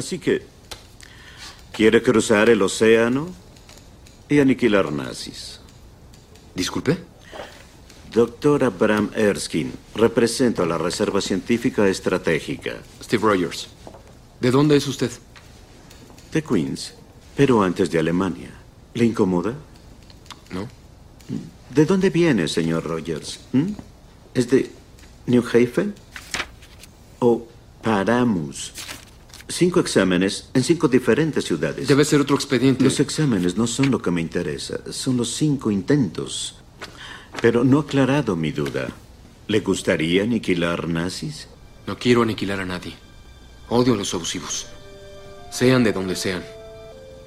Así que, ¿quiere cruzar el océano y aniquilar nazis? Disculpe. Doctor Abraham Erskine, represento a la Reserva Científica Estratégica. Steve Rogers. ¿De dónde es usted? De Queens, pero antes de Alemania. ¿Le incomoda? No. ¿De dónde viene, señor Rogers? ¿Mm? ¿Es de New Haven? ¿O Paramus? Cinco exámenes en cinco diferentes ciudades. Debe ser otro expediente. Los exámenes no son lo que me interesa, son los cinco intentos. Pero no ha aclarado mi duda. ¿Le gustaría aniquilar nazis? No quiero aniquilar a nadie. Odio a los abusivos. Sean de donde sean.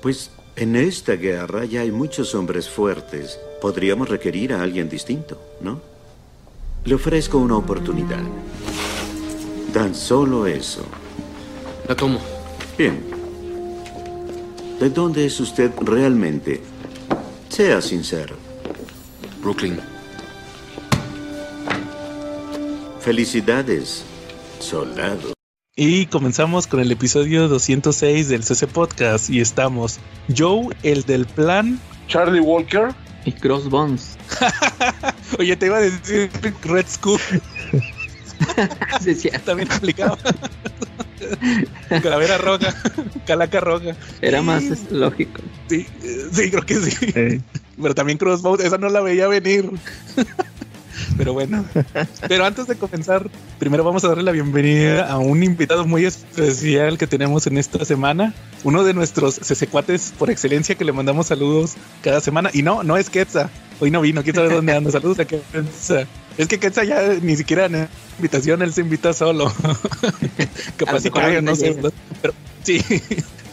Pues en esta guerra ya hay muchos hombres fuertes. Podríamos requerir a alguien distinto, ¿no? Le ofrezco una oportunidad. Tan solo eso. La tomo. Bien. ¿De dónde es usted realmente? Sea sincero. Brooklyn. Felicidades, soldado. Y comenzamos con el episodio 206 del CC Podcast y estamos Joe, el del plan. Charlie Walker. Y Crossbones. Oye, te iba a decir Red sí. También aplicaba. Calavera roja, calaca roja. Era más es- lógico. Sí, sí, creo que sí. Pero también Crossbow, esa no la veía venir. Pero bueno, pero antes de comenzar, primero vamos a darle la bienvenida a un invitado muy especial que tenemos en esta semana. Uno de nuestros cesecuates por excelencia que le mandamos saludos cada semana. Y no, no es Quetza. Hoy no vino, quién sabe dónde anda. Saludos a. Es que Quetza ya ni siquiera en invitación, él se invita solo. Capaz ahorita no sé. Pero sí,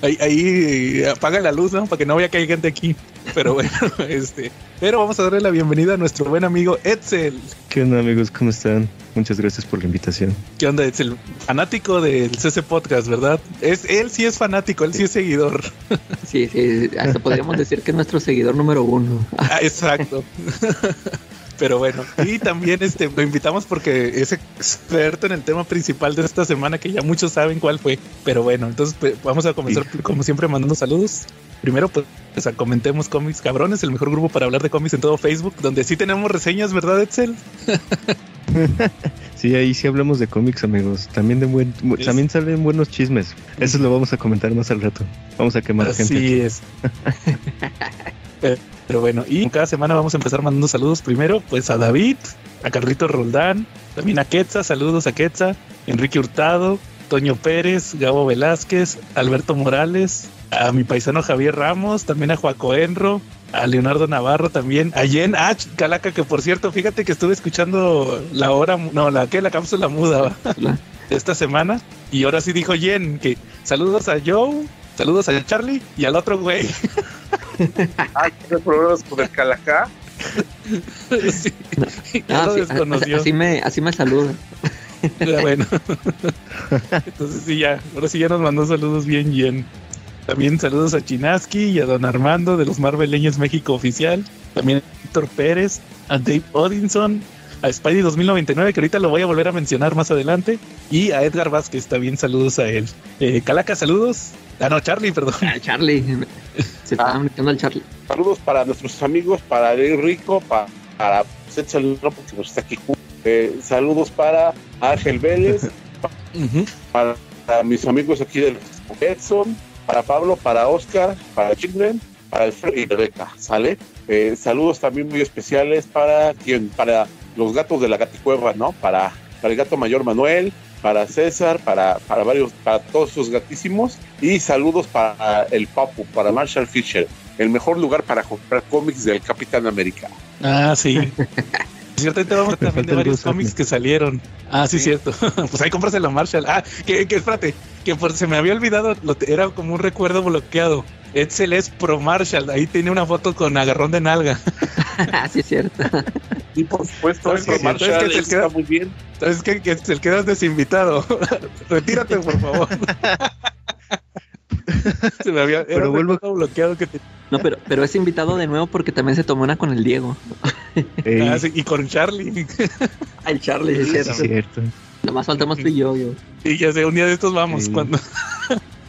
ahí, ahí eh, apaga la luz, ¿no? Para que no vea que hay gente aquí. Pero bueno, este. Pero vamos a darle la bienvenida a nuestro buen amigo Edsel. ¿Qué onda amigos? ¿Cómo están? Muchas gracias por la invitación. ¿Qué onda, Edsel? Fanático del CC Podcast, ¿verdad? Es, él sí es fanático, él sí es seguidor. Sí, sí, hasta podríamos decir que es nuestro seguidor número uno. Ah, exacto. Pero bueno, y también este lo invitamos porque es experto en el tema principal de esta semana que ya muchos saben cuál fue. Pero bueno, entonces pues, vamos a comenzar como siempre mandando saludos. Primero pues, a comentemos cómics cabrones, el mejor grupo para hablar de cómics en todo Facebook, donde sí tenemos reseñas, ¿verdad, Edsel? Sí, ahí sí hablamos de cómics, amigos. También de buen, Es- también salen buenos chismes. Eso lo vamos a comentar más al rato. Vamos a quemar gente. Así es. Pero- bueno, y cada semana vamos a empezar mandando saludos primero, pues a David, a Carlito Roldán, también a Quetza, saludos a Quetza, Enrique Hurtado, Toño Pérez, Gabo Velázquez, Alberto Morales, a mi paisano Javier Ramos, también a Joaco Enro, a Leonardo Navarro también, a Jen H. Calaca, que por cierto, fíjate que estuve escuchando la hora, no, la que la cápsula muda esta semana, y ahora sí dijo Jen que saludos a Joe, saludos a Charlie y al otro güey. Ah, tiene problemas con el Calacá. sí. Ah, lo sí, desconoció. así me, así me saluda. Bueno. Entonces sí, ya. Ahora sí ya nos mandó saludos bien, bien. También saludos a Chinaski y a Don Armando de los Marveleños México Oficial. También a Víctor Pérez, a Dave Odinson, a Spidey 2099, que ahorita lo voy a volver a mencionar más adelante. Y a Edgar Vázquez, también saludos a él. Eh, Calaca, saludos. Ah, no, Charlie, perdón. Ah, Charlie. Se estaba metiendo al Charlie. Saludos para nuestros amigos, para Ley Rico, para, para porque nos está aquí. Eh, saludos para Ángel Vélez, para, para mis amigos aquí del Edson, para Pablo, para Oscar, para Chinglen, para Alfredo y Rebeca, ¿sale? Eh, saludos también muy especiales para quien, para los gatos de la gaticueva, ¿no? Para, para el gato mayor Manuel, para César, para, para varios, para todos sus gatísimos, y saludos para el Papu, para Marshall Fisher, el mejor lugar para comprar cómics del Capitán América. Ah, sí. Ciertamente vamos también de varios cómics que salieron. Ah, sí, Sí. cierto. pues ahí cómpraselo Marshall. Ah, que, que espérate, que por, se me había olvidado, lo, era como un recuerdo bloqueado. Edsel es pro Marshall, ahí tiene una foto con agarrón de nalga. Sí, es cierto. Y por supuesto, ¿Sabes eso, qué? ¿Sabes Marshall qué? Se está queda- muy bien. Que Edsel quedas desinvitado. Retírate, por favor. se me había Pero vuelvo- bloqueado que te- No, pero, pero es invitado de nuevo porque también se tomó una con el Diego. Ey, Ah, sí, y con Charlie. Ah, el Charlie, es cierto. es cierto. Nomás faltamos tú y yo, yo. Y ya sé, un día de estos vamos. Sí. Cuando...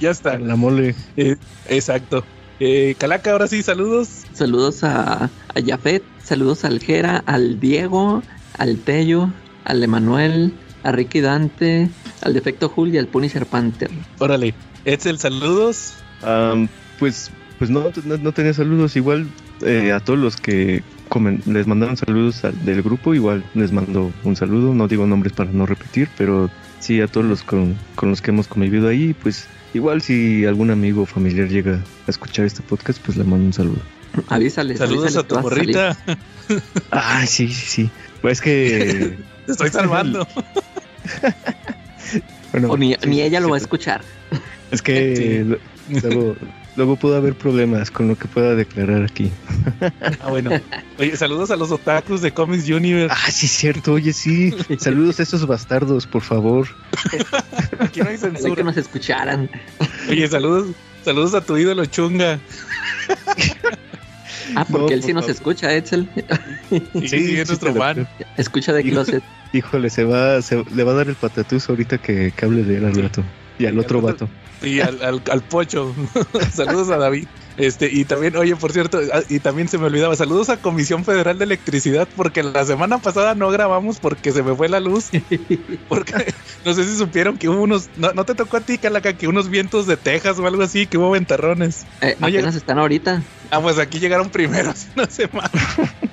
ya está. La mole. Eh, exacto. Eh, Calaca, ahora sí, saludos. Saludos a, a Jafet, saludos al Jera, al Diego, al Tello, al Emanuel, a Ricky Dante, al Defecto Jul y al Punisher Panther. Órale. Edsel, saludos. Am, pues pues no, no, no tenía saludos. Igual eh, a todos los que comen- les mandaron saludos al- del grupo, igual les mando un saludo. No digo nombres para no repetir, pero sí a todos los con, con los que hemos convivido ahí. Pues igual si algún amigo o familiar llega a escuchar este podcast, pues le mando un saludo. Avísale. Saludos avísale a tu morrita. Ah, sí, sí, sí. Pues es que. Te estoy salvando. bueno, O ni, sí, ni ella lo sí, va a escuchar. Es que Sí. lo- luego, luego pudo haber problemas con lo que pueda declarar aquí. Ah, bueno. Oye, saludos a los otakus de Comics Universe. Ah, sí, cierto. Oye, sí. Saludos a esos bastardos, por favor. Aquí no hay Ojalá que nos escucharan. Oye, saludos, saludos a tu ídolo Chunga. Ah, porque No, él sí por nos favor. escucha, Edsel. Sí, sí, es nuestro fan. Escucha de Closet. Híjole, se va, se, le va a dar el patatús ahorita que, que hable de él al rato. Y al Y otro al otro- vato. Y al, al, al pocho. saludos a David. Este, y también, oye, por cierto, ah, y también se me olvidaba, saludos a Comisión Federal de Electricidad, porque la semana pasada no grabamos porque se me fue la luz. Porque no sé si supieron que hubo unos, no, no te tocó a ti, Calaca, que unos vientos de Texas o algo así, que hubo ventarrones. Eh, No apenas están ahorita. Ah, pues aquí llegaron primero hace una semana.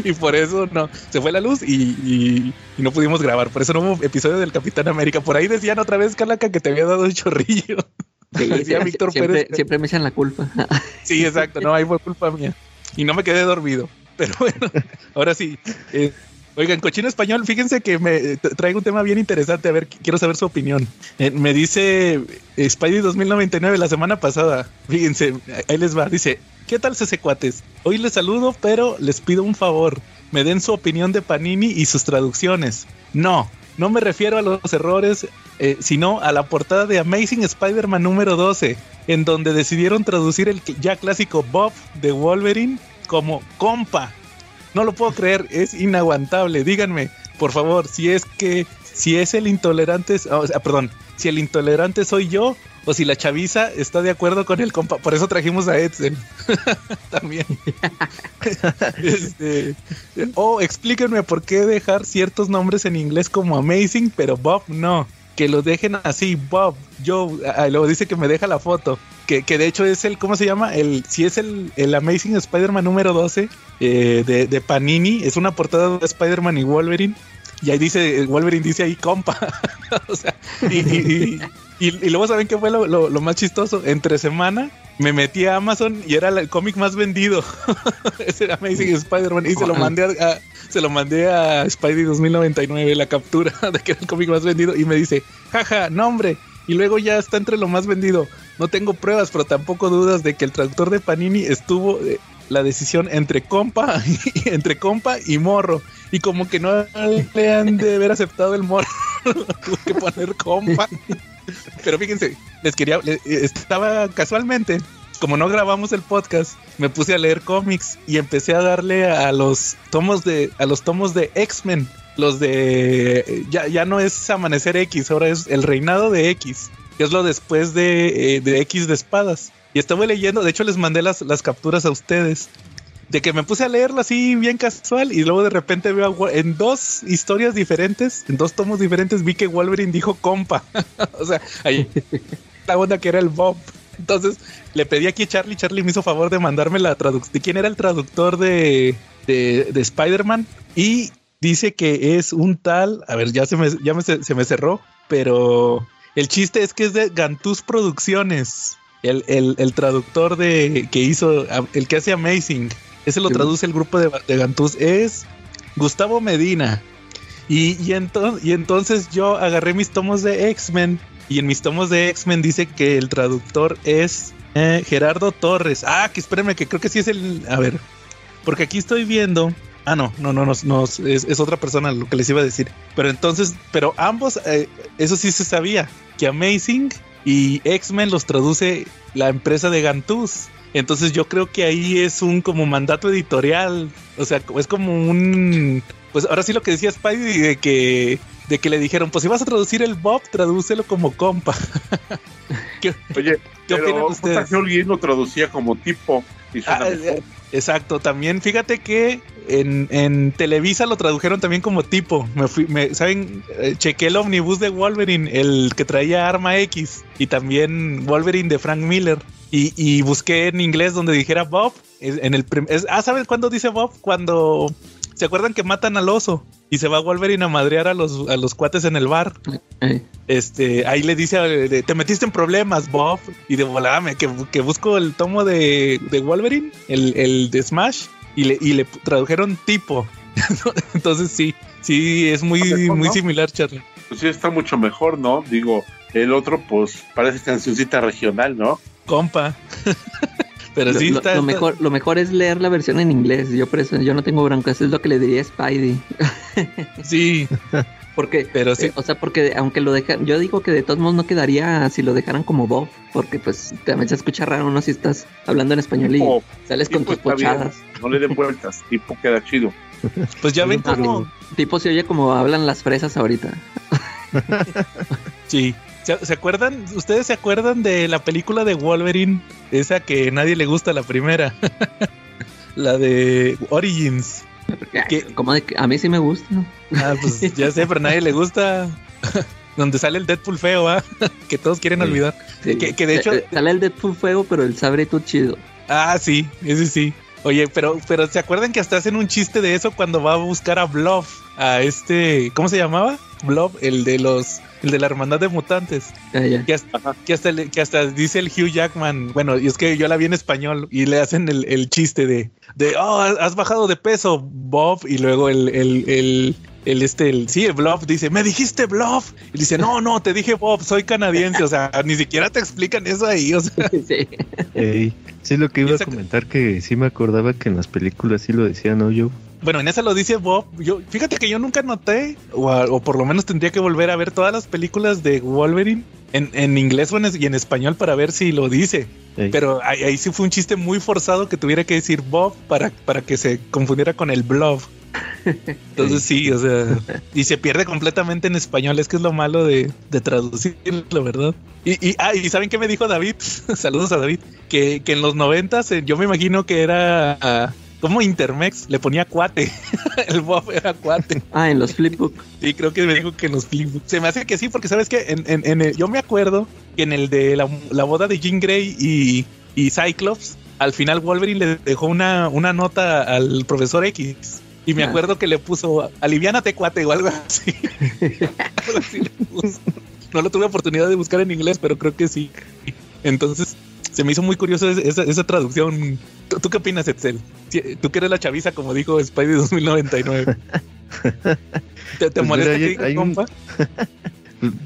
y por eso no, se fue la luz y, y- y no pudimos grabar. Por eso no hubo episodio del Capitán América. Por ahí decían otra vez, Calaca, que te había dado un chorrillo. Sí, Decía Víctor siempre, Pérez. siempre me echan la culpa. Sí, exacto. No, ahí fue culpa mía. Y no me quedé dormido. Pero bueno, ahora sí. eh, oigan, cochino español, fíjense que me eh, tra- traigo un tema bien interesante. A ver, qu- quiero saber su opinión. Eh, me dice eh, Spidey 2099 la semana pasada. Fíjense, ahí les va. Dice, ¿qué tal cuates? Hoy les saludo, pero les pido un favor. Me den su opinión de Panini y sus traducciones. No, no me refiero a los errores, sino a la portada de Amazing Spider-Man número 12, en donde decidieron traducir el ya clásico Bob de Wolverine como compa. No lo puedo creer, es inaguantable. Díganme, por favor, si es que, si es el intolerante, o sea, perdón, si el intolerante soy yo o si la chaviza está de acuerdo con el compa. Por eso trajimos a Edsel. También. Este, o explíquenme por qué dejar ciertos nombres en inglés como Amazing, pero Bob no. Que lo dejen así, Bob, Joe, ah, luego dice que me deja la foto. Que, que de hecho es el, ¿cómo se llama? El, si es el, el Amazing Spider-Man número 12 eh, de, de Panini, es una portada de Spider-Man y Wolverine. Y ahí dice, Wolverine dice ahí compa. o sea, y, y- y- y- y luego saben qué fue lo, lo- lo más chistoso. Entre semana me metí a Amazon y era el cómic más vendido. Ese era Amazing Spider-Man. Y se lo mandé a, a- se lo mandé a Spidey 2099, la captura de que era el cómic más vendido. Y me dice, jaja, no hombre. Y luego ya está entre lo más vendido. No tengo pruebas, pero tampoco dudas de que el traductor de Panini estuvo eh, la decisión entre compa, y, entre compa y morro. Y como que no le han de haber aceptado el morro. Que poner compa. Pero fíjense, les quería, le- estaba casualmente, como no grabamos el podcast, me puse a leer cómics y empecé a darle a los tomos de, a los tomos de X-Men, los de, ya, ya no es Amanecer X, ahora es el Reinado de X, que es lo después de, eh, de X de espadas. Y estaba leyendo, de hecho les mandé las, las capturas a ustedes. De que me puse a leerlo así bien casual y luego de repente veo a en dos historias diferentes, en dos tomos diferentes, vi que Wolverine dijo compa. o sea, ahí la onda que era el Bob. Entonces le pedí aquí a Charlie, Charlie me hizo favor de mandarme la traducción de quién era el traductor de, de, de Spider-Man y dice que es un tal, a ver, ya se me, ya me se, me cerró, pero el chiste es que es de Gantús Producciones, el, el, el traductor de que hizo, el que hace Amazing, ese lo traduce el grupo de, de Gantús, es Gustavo Medina. Y, y, ento- y entonces yo agarré mis tomos de X-Men y en mis tomos de X-Men dice que el traductor es eh, Gerardo Torres. Ah, que espérenme, que creo que sí es el... A ver, porque aquí estoy viendo... Ah, no, no, no, no, no, es, es otra persona lo que les iba a decir. Pero entonces, pero ambos, eh, eso sí se sabía, que Amazing y X-Men los traduce la empresa de Gantús. Entonces yo creo que ahí es un como mandato editorial, o sea, es como un pues ahora sí lo que decía Spidey de que de que le dijeron, pues si vas a traducir el Bob, tradúcelo como compa. ¿Qué, Oye, ¿qué opinan pero ustedes? J.K. Rowling lo traducía como tipo y suena Ah, mejor. exacto, también fíjate que en, en Televisa lo tradujeron también como tipo. Me fui, me, ¿saben? Eh, chequé el omnibus de Wolverine, el que traía Arma X, y también Wolverine de Frank Miller. Y, y busqué en inglés donde dijera Bob. En el es- ah, ¿saben cuándo dice Bob? Cuando se acuerdan que matan al oso y se va Wolverine a madrear a los, a los cuates en el bar. Este, ahí le dice, eh, te metiste en problemas, Bob. Y de volada que, que busco el tomo de, de Wolverine, el, el de Smash, y le, y le tradujeron tipo. Entonces sí, sí, es muy, Mejor, muy ¿no? similar, Charlie. Pues sí, está mucho mejor, ¿no? Digo, el otro, pues, parece cancioncita regional, ¿no? Compa. Pero sí, lo, está, lo mejor, lo mejor es leer la versión en inglés. Yo por eso yo no tengo broncas. Es lo que le diría a Spidey. sí, Porque, pero sí. eh, o sea, porque aunque lo dejan, yo digo que de todos modos no quedaría si lo dejaran como Bob, porque pues también se escucha raro, ¿no? Si estás hablando en español y sales con tipo tus bien, pochadas. No le den vueltas, tipo queda chido. Pues ya ven cómo. Tipo se oye como hablan las fresas ahorita. Sí. ¿Se, se acuerdan? ¿Ustedes se acuerdan de la película de Wolverine? Esa que nadie le gusta, la primera. la de Origins. ¿Qué? Como de que a mí sí me gusta. ¿no? Ah, pues ya sé, pero a nadie le gusta. Donde sale el Deadpool feo, ¿ah? que todos quieren Sí. olvidar. Sí. Que- que de hecho- Eh, eh, sale el Deadpool fuego, pero el sabre tú chido. Ah, sí, ese sí. Oye, pero, pero ¿se acuerdan que hasta hacen un chiste de eso cuando va a buscar a Bluff? A este, ¿cómo se llamaba? Bluff, el de los, el de la hermandad de mutantes. Ya. Que hasta, que hasta, le- que hasta dice el Hugh Jackman, bueno, y es que yo la vi en español y le hacen el, el chiste de, de, oh, has bajado de peso, Bob, y luego el, el, el, el este, el, sí, el Bluff dice, me dijiste Bluff, y dice, no, no, te dije Bob, soy canadiense, o sea, ni siquiera te explican eso ahí, o sea, Sí. Ey, sí, lo que iba a comentar que sí me acordaba que en las películas sí lo decían, ¿no? Yo. Bueno, en esa lo dice Bob. Yo, fíjate que yo nunca noté, o, a- o por lo menos tendría que volver a ver todas las películas de Wolverine en, en inglés o en es- y en español para ver si lo dice. Ey, Pero ahí, ahí sí fue un chiste muy forzado que tuviera que decir Bob para, para que se confundiera con el Blob. Entonces sí, o sea, y se pierde completamente en español, es que es lo malo de, de traducirlo, ¿verdad? Y, y, ah, y ¿saben qué me dijo David? Saludos a David, que, que en los noventas eh, yo me imagino que era ah, como Intermex, le ponía cuate, el Bob era cuate. Ah, en los flipbook. Sí, creo que me dijo que en los flipbooks. Se me hace que sí, porque sabes que en, en- en el- yo me acuerdo que en el de la, la boda de Jean Grey y, y Cyclops, al final Wolverine le dejó una, una nota al profesor X. Y me Ah. acuerdo que le puso, aliviánate cuate o algo así. Algo así le puso. No lo tuve oportunidad de buscar en inglés, pero creo que sí. Entonces, se me hizo muy curioso esa, esa- traducción. ¿Tú, tú qué opinas, Etzel? Tú que eres la chaviza, como dijo Spidey 2099. ¿Te, te Pues molesta mira, hay- hay compa?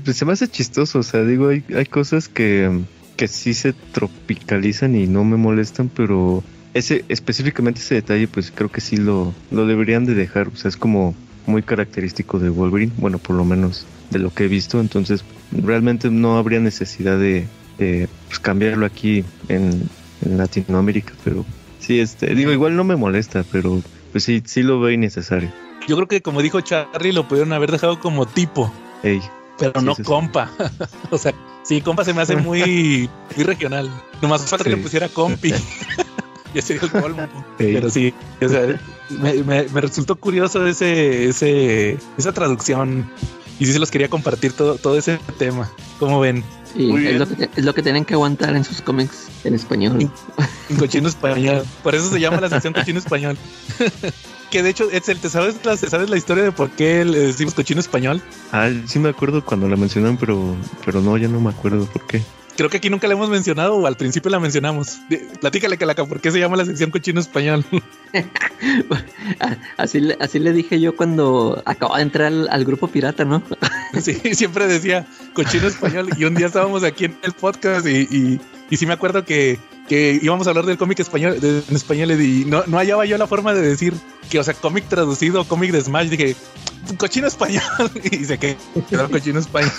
Pues se me hace chistoso, o sea, digo, hay, hay cosas que, que sí se tropicalizan y no me molestan, pero ese específicamente ese detalle, pues creo que sí lo, lo deberían de dejar, o sea, es como muy característico de Wolverine, bueno, por lo menos de lo que he visto, entonces realmente no habría necesidad de, de, pues, cambiarlo aquí en, en Latinoamérica, pero sí, este, digo, igual no me molesta, pero pues sí, sí lo veo innecesario. Yo creo que como dijo Charlie, lo pudieron haber dejado como tipo, Ey, pero Sí, no sí, sí. compa. o sea, sí, compa se me hace muy, muy regional. Nomás falta que pusiera compi. ya sería el colmo. Pero sí, o sea, me, me- me resultó curioso ese, ese, esa traducción. Y sí se los quería compartir todo, todo ese tema. ¿Cómo ven? Sí, Muy es bien. lo, que, es lo que tienen que aguantar en sus cómics en español. En cochino español. Por eso se llama la sección cochino español. que de hecho, Edsel, ¿te sabes la, sabes la historia de por qué le decimos cochino español? Ah, sí me acuerdo cuando la mencionaron, pero, pero no, ya no me acuerdo por qué. Creo que aquí nunca la hemos mencionado o al principio la mencionamos. Platícale, Calaca, ¿por qué se llama la sección cochino español? Así, le, así le dije yo cuando acababa de entrar al, al grupo pirata, ¿no? sí, siempre decía cochino español. Y un día estábamos aquí en el podcast y, y, y sí me acuerdo que, que íbamos a hablar del cómic español de- en español y no, no hallaba yo la forma de decir que, o sea, cómic traducido, cómic de Smash. Dije, cochino español. y se quedó quedó cochino español.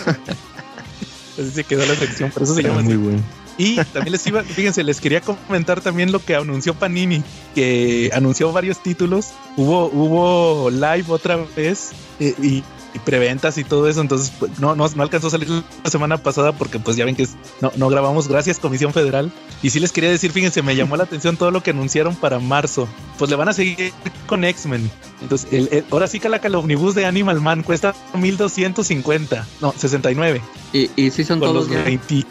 Así se quedó la sección, por eso se llama muy bueno. Y también les iba, fíjense, les quería comentar también lo que anunció Panini, que anunció varios títulos. Hubo, hubo live otra vez eh, y preventas y todo eso, entonces pues, no, no, no alcanzó a salir la semana pasada porque pues ya ven que es- no, no grabamos, gracias Comisión Federal. Y sí les quería decir, fíjense, me llamó la atención todo lo que anunciaron para marzo. Pues le van a seguir con X-Men. Entonces, el, el- ahora sí Calaca, el omnibus de Animal Man cuesta 1250, no, 69. Y, y sí son Con todos los ya. 20,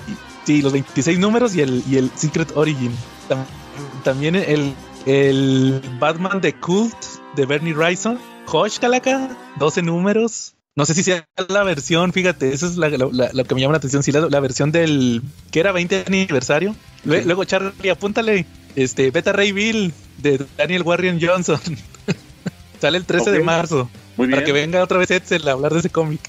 sí, los 26 números y el, y el Secret Origin. Tam- También el, el Batman de Cult de Bernie Wrightson. Hush Calaca, 12 números. No sé si sea la versión, fíjate, eso es la- la- la- lo que me llama la atención. Sí, la, versión del que era 20 aniversario. Sí. Luego, Charlie, apúntale. Este Beta Ray Bill de Daniel Warren Johnson. Sale el 13 de marzo. Muy bien. Para que venga otra vez Edsel a hablar de ese cómic.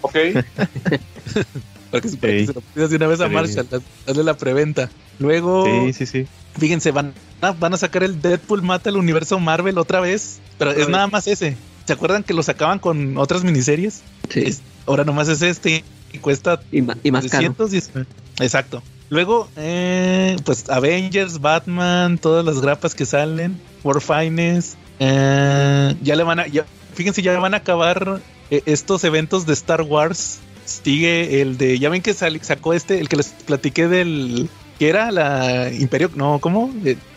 Ok. Para que, para que se lo pidas de una vez a Marshall, hazle la preventa. Luego, Sí, sí, sí. fíjense, van a, van a sacar el Deadpool Mata el universo Marvel otra vez, pero Otra es vez. nada más ese. ¿Se acuerdan que lo sacaban con otras miniseries? Sí. Es- ahora nomás es este y cuesta Y, y más caro. 319. Exacto. Luego, eh, pues Avengers, Batman, todas las grapas que salen, War eh, ya le van a, ya, fíjense, ya van a acabar eh, estos eventos de Star Wars. Sigue el de, ya ven que sal- sacó este, el que les platiqué del, que era la Imperio, no, ¿cómo?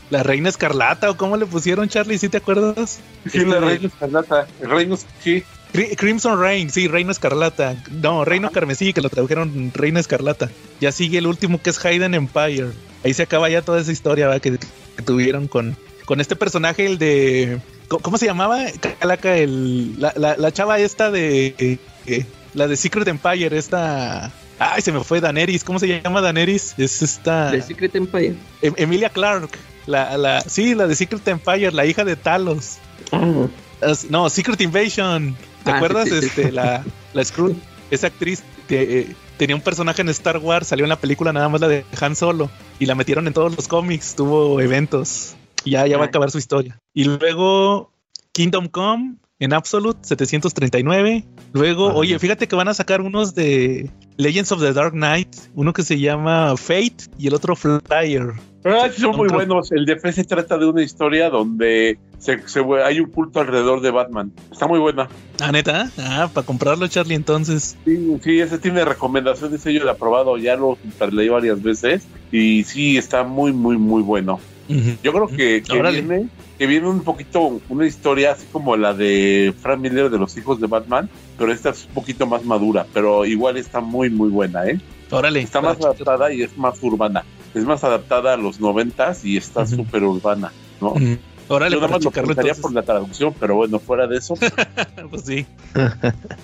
La Reina Escarlata o cómo le pusieron, Charlie, ¿sí te acuerdas? Sí, Este la de- Reina Escarlata. El Reino, sí. Cri- Crimson Reign, sí, Reino Escarlata. No, Reino Carmesí, que lo tradujeron Reino Escarlata. Ya sigue el último que es Hayden Empire. Ahí se acaba ya toda esa historia ¿va? que, que tuvieron con, con este personaje, el de. ¿Cómo, se llamaba? Calaca, el, la, la, la chava esta de. eh, eh, la de Secret Empire, esta. Ay, se me fue Daenerys. ¿Cómo se llama Daenerys? Es esta. De Secret Empire. Em- Emilia Clark. La, la, sí, la de Secret Empire, la hija de Talos. Ah, No, Secret Invasion. ¿Te Ah, acuerdas? sí, sí, sí. este, la, la Screw, esa actriz te- eh, tenía un personaje en Star Wars, salió en la película nada más la de Han Solo y la metieron en todos los cómics, tuvo eventos. Y ya, ya va a Ah. acabar su historia. Y luego Kingdom Come en Absolute 739. Luego, Ah. oye, fíjate que van a sacar unos de Legends of the Dark Knight, uno que se llama Fate y el otro Flyer. Ah, son muy buenos. El de Fe se trata de una historia donde se, se- hay un culto alrededor de Batman. Está muy buena. Ah, neta, ah, para comprarlo, Charlie, entonces. Sí, sí, ese tiene recomendaciones, yo lo he aprobado, ya lo leí varias veces y sí, está muy, muy, muy bueno. Ujú. Yo creo que, que viene, que viene un poquito una historia así como la de Frank Miller de los hijos de Batman, pero esta es un poquito más madura, pero igual está muy, muy buena, ¿eh? Órale. Está más adaptada y es más urbana. Es más adaptada a los noventas y está Ujú. súper urbana, ¿no? Órale, Yo nada lo checarlo comentaría entonces. por la traducción, pero bueno, fuera de eso, Pues sí,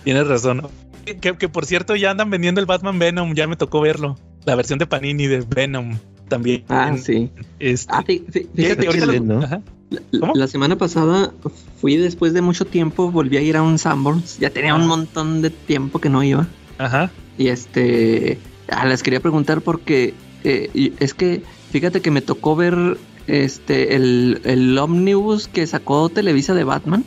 tienes razón. Que, que por cierto ya andan vendiendo el Batman Venom, ya me tocó verlo. La versión de Panini de Venom también. ah, sí. Este, Ah, fíjate ahorita chile, lo- ¿no? Ajá. La, ¿Cómo? la semana pasada fui después de mucho tiempo, volví a ir a un Sanborns. Ya tenía Ah. un montón de tiempo que no iba. Ajá. Y este, ah, les quería preguntar porque eh, y es que fíjate que me tocó ver este el, el ómnibus que sacó Televisa de Batman.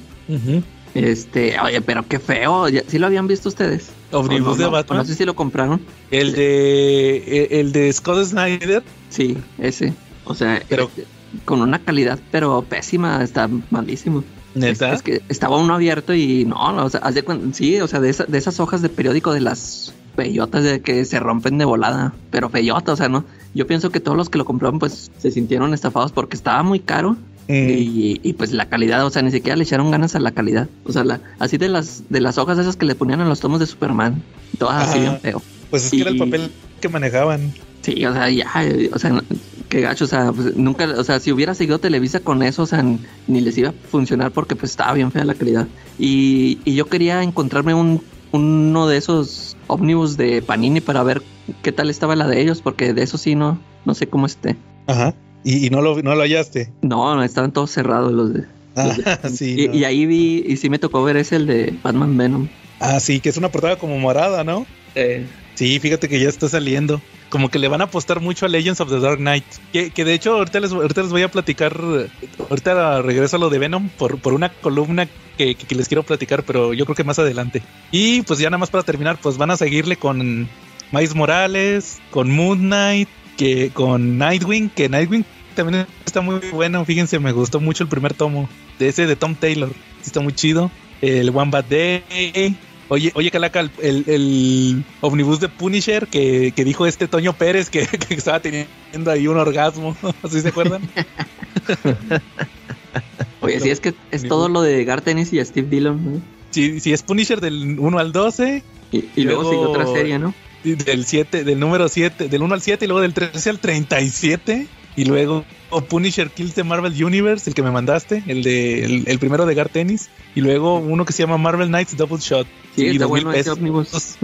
Este, oye, pero qué feo. ¿Ya- ¿Sí lo habían visto ustedes? Omnibus no, de Batman. No sé si lo compraron. El de el de Scott Snyder. Sí, ese. O sea, Pero- este, con una calidad pero pésima, está malísimo. Neta. Es, es que estaba uno abierto y no, no, o sea, haz de sí, o sea, de, esa- de esas hojas de periódico de las bellotas de que se rompen de volada, pero bellota, o sea, no. Yo pienso que todos los que lo compraron pues se sintieron estafados porque estaba muy caro Mm, y, y, pues la calidad, o sea, ni siquiera le echaron ganas a la calidad. O sea, la, así de las de las hojas esas que le ponían en los tomos de Superman, todas así bien feo. pues es que era el papel que manejaban. Sí, o sea, ya, eh, o sea, qué gacho, o sea, pues, nunca, o sea, si hubiera seguido Televisa con eso, o sea, ni les iba a funcionar porque pues estaba bien fea la calidad. Y, y yo quería encontrarme un, uno de esos ómnibus de Panini para ver qué tal estaba la de ellos, porque de eso sí no, no sé cómo esté. Ajá. Y, y no lo no lo hallaste. No, no, estaban todos cerrados los de... Ah, sí. y, no. y ahí vi, y sí me tocó ver ese, el de Batman Venom. Ah, sí, que es una portada como morada, ¿no? Sí, fíjate que ya está saliendo. Como que le van a apostar mucho a Legends of the Dark Knight. Que, que de hecho, ahorita les, ahorita les voy a platicar. Ahorita regreso a lo de Venom por, por una columna que, que- les quiero platicar, pero yo creo que más adelante. Y pues ya nada más para terminar, pues van a seguirle con Miles Morales, con Moon Knight, que con Nightwing, que Nightwing también está muy bueno. Fíjense, me gustó mucho el primer tomo de ese de Tom Taylor. Está muy chido. El One Bad Day. Oye, oye, Calaca, el, el, el omnibus de Punisher que, que dijo este Toño Pérez que, que estaba teniendo ahí un orgasmo. ¿Sí se acuerdan? Oye, sí, es que es todo lo de Gartenis y Steve Dillon. ¿no? Sí, sí, es Punisher del 1 al 12. Y, y luego, Luego- sigue otra serie, ¿no? Del 7, del número 7, del 1 al 7 y luego del 13 al 37. Y luego o Punisher Kills the Marvel Universe, el que me mandaste, el de el, el primero de Gar Tennis. Y luego uno que se llama Marvel Knights Double Shot. Sí, está 2000 bueno ese ómnibus.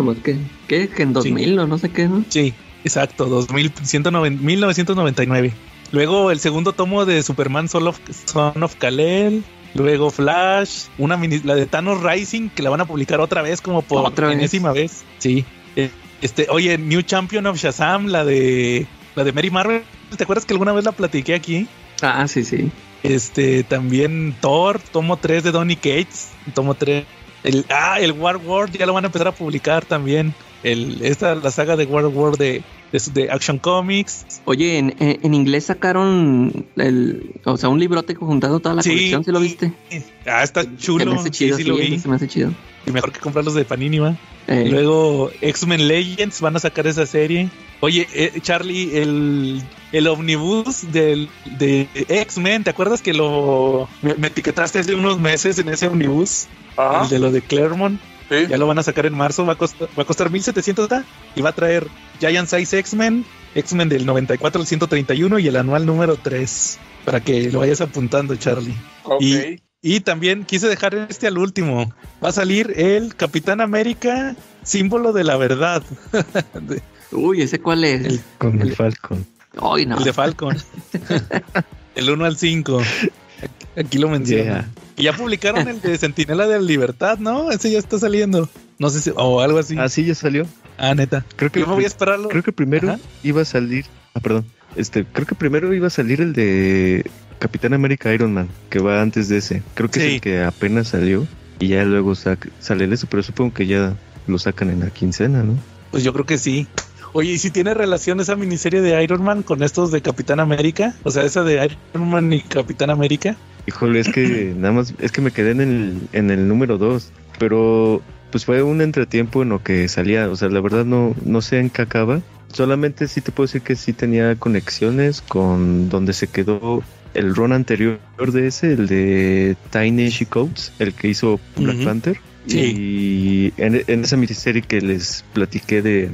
¿qué? Que en 2000 o no sé qué, ¿no? Sí, exacto, 2000, 190 1999. Luego el segundo tomo de Superman Son of, Son of Kal-El. Luego Flash, una mini, la de Thanos Rising que la van a publicar otra vez como por ¿Otra vez? vez. Sí. Eh, Este, oye, New Champion of Shazam, la de la de Mary Marvel. ¿Te acuerdas que alguna vez la platiqué aquí? Ah, sí, sí. Este, también Thor, tomo 3 de Donny Cates, tomo 3. El, ah, el War World ya lo van a empezar a publicar también. El, esta, la saga de War World de, de, de Action Comics. Oye, en, en, en inglés sacaron el, o sea, un librote juntando toda la Sí. colección, ¿sí lo viste? Ah, está Se me chulo. hace chido, sí, sí, sí, lo vi. se me hace chido. Y mejor que comprarlos de Panini, ¿va? Eh, Luego X-Men Legends van a sacar esa serie. Oye, eh, Charlie, el, el omnibus del, de X-Men, ¿te acuerdas que lo me, me etiquetaste hace unos meses en ese omnibus? El de lo de Claremont. Sí. Ya lo van a sacar en marzo, va a costar, va a costar 1700 ¿tá? y va a traer Giant Size X-Men, X-Men del 94 al 131 y el anual número 3. Para que lo vayas apuntando, Charlie. Y- Y también quise dejar este al último. Va a salir el Capitán América, símbolo de la verdad. De- Uy, ¿ese cuál es? El- Con el El- Falcon. Ay, no. El de Falcon. el 1 al 5. Aquí lo menciono. Yeah. Y ya publicaron el de Centinela de la Libertad, ¿no? Ese ya está saliendo. No sé si, o algo así. Ah, sí, ya salió. Ah, neta. Creo que, Yo me voy a esperarlo. creo que primero Ajá. iba a salir. Ah, perdón. Este, creo que primero iba a salir el de Capitán América Iron Man, que va antes de ese. Creo que Sí. es el que apenas salió. Y ya luego sale el eso, pero supongo que ya lo sacan en la quincena, ¿no? Pues yo creo que sí. Oye, ¿y si tiene relación esa miniserie de Iron Man con estos de Capitán América? O sea, esa de Iron Man y Capitán América. Híjole, es que nada más, es que me quedé en el, en el número 2, pero pues fue un entretiempo en lo que salía, o sea, la verdad no, no sé en qué acaba, solamente sí te puedo decir que sí tenía conexiones con donde se quedó el run anterior de ese, el de Tiny She Coates, el que hizo Black. Panther, Sí. y en, en esa miniserie que les platiqué de,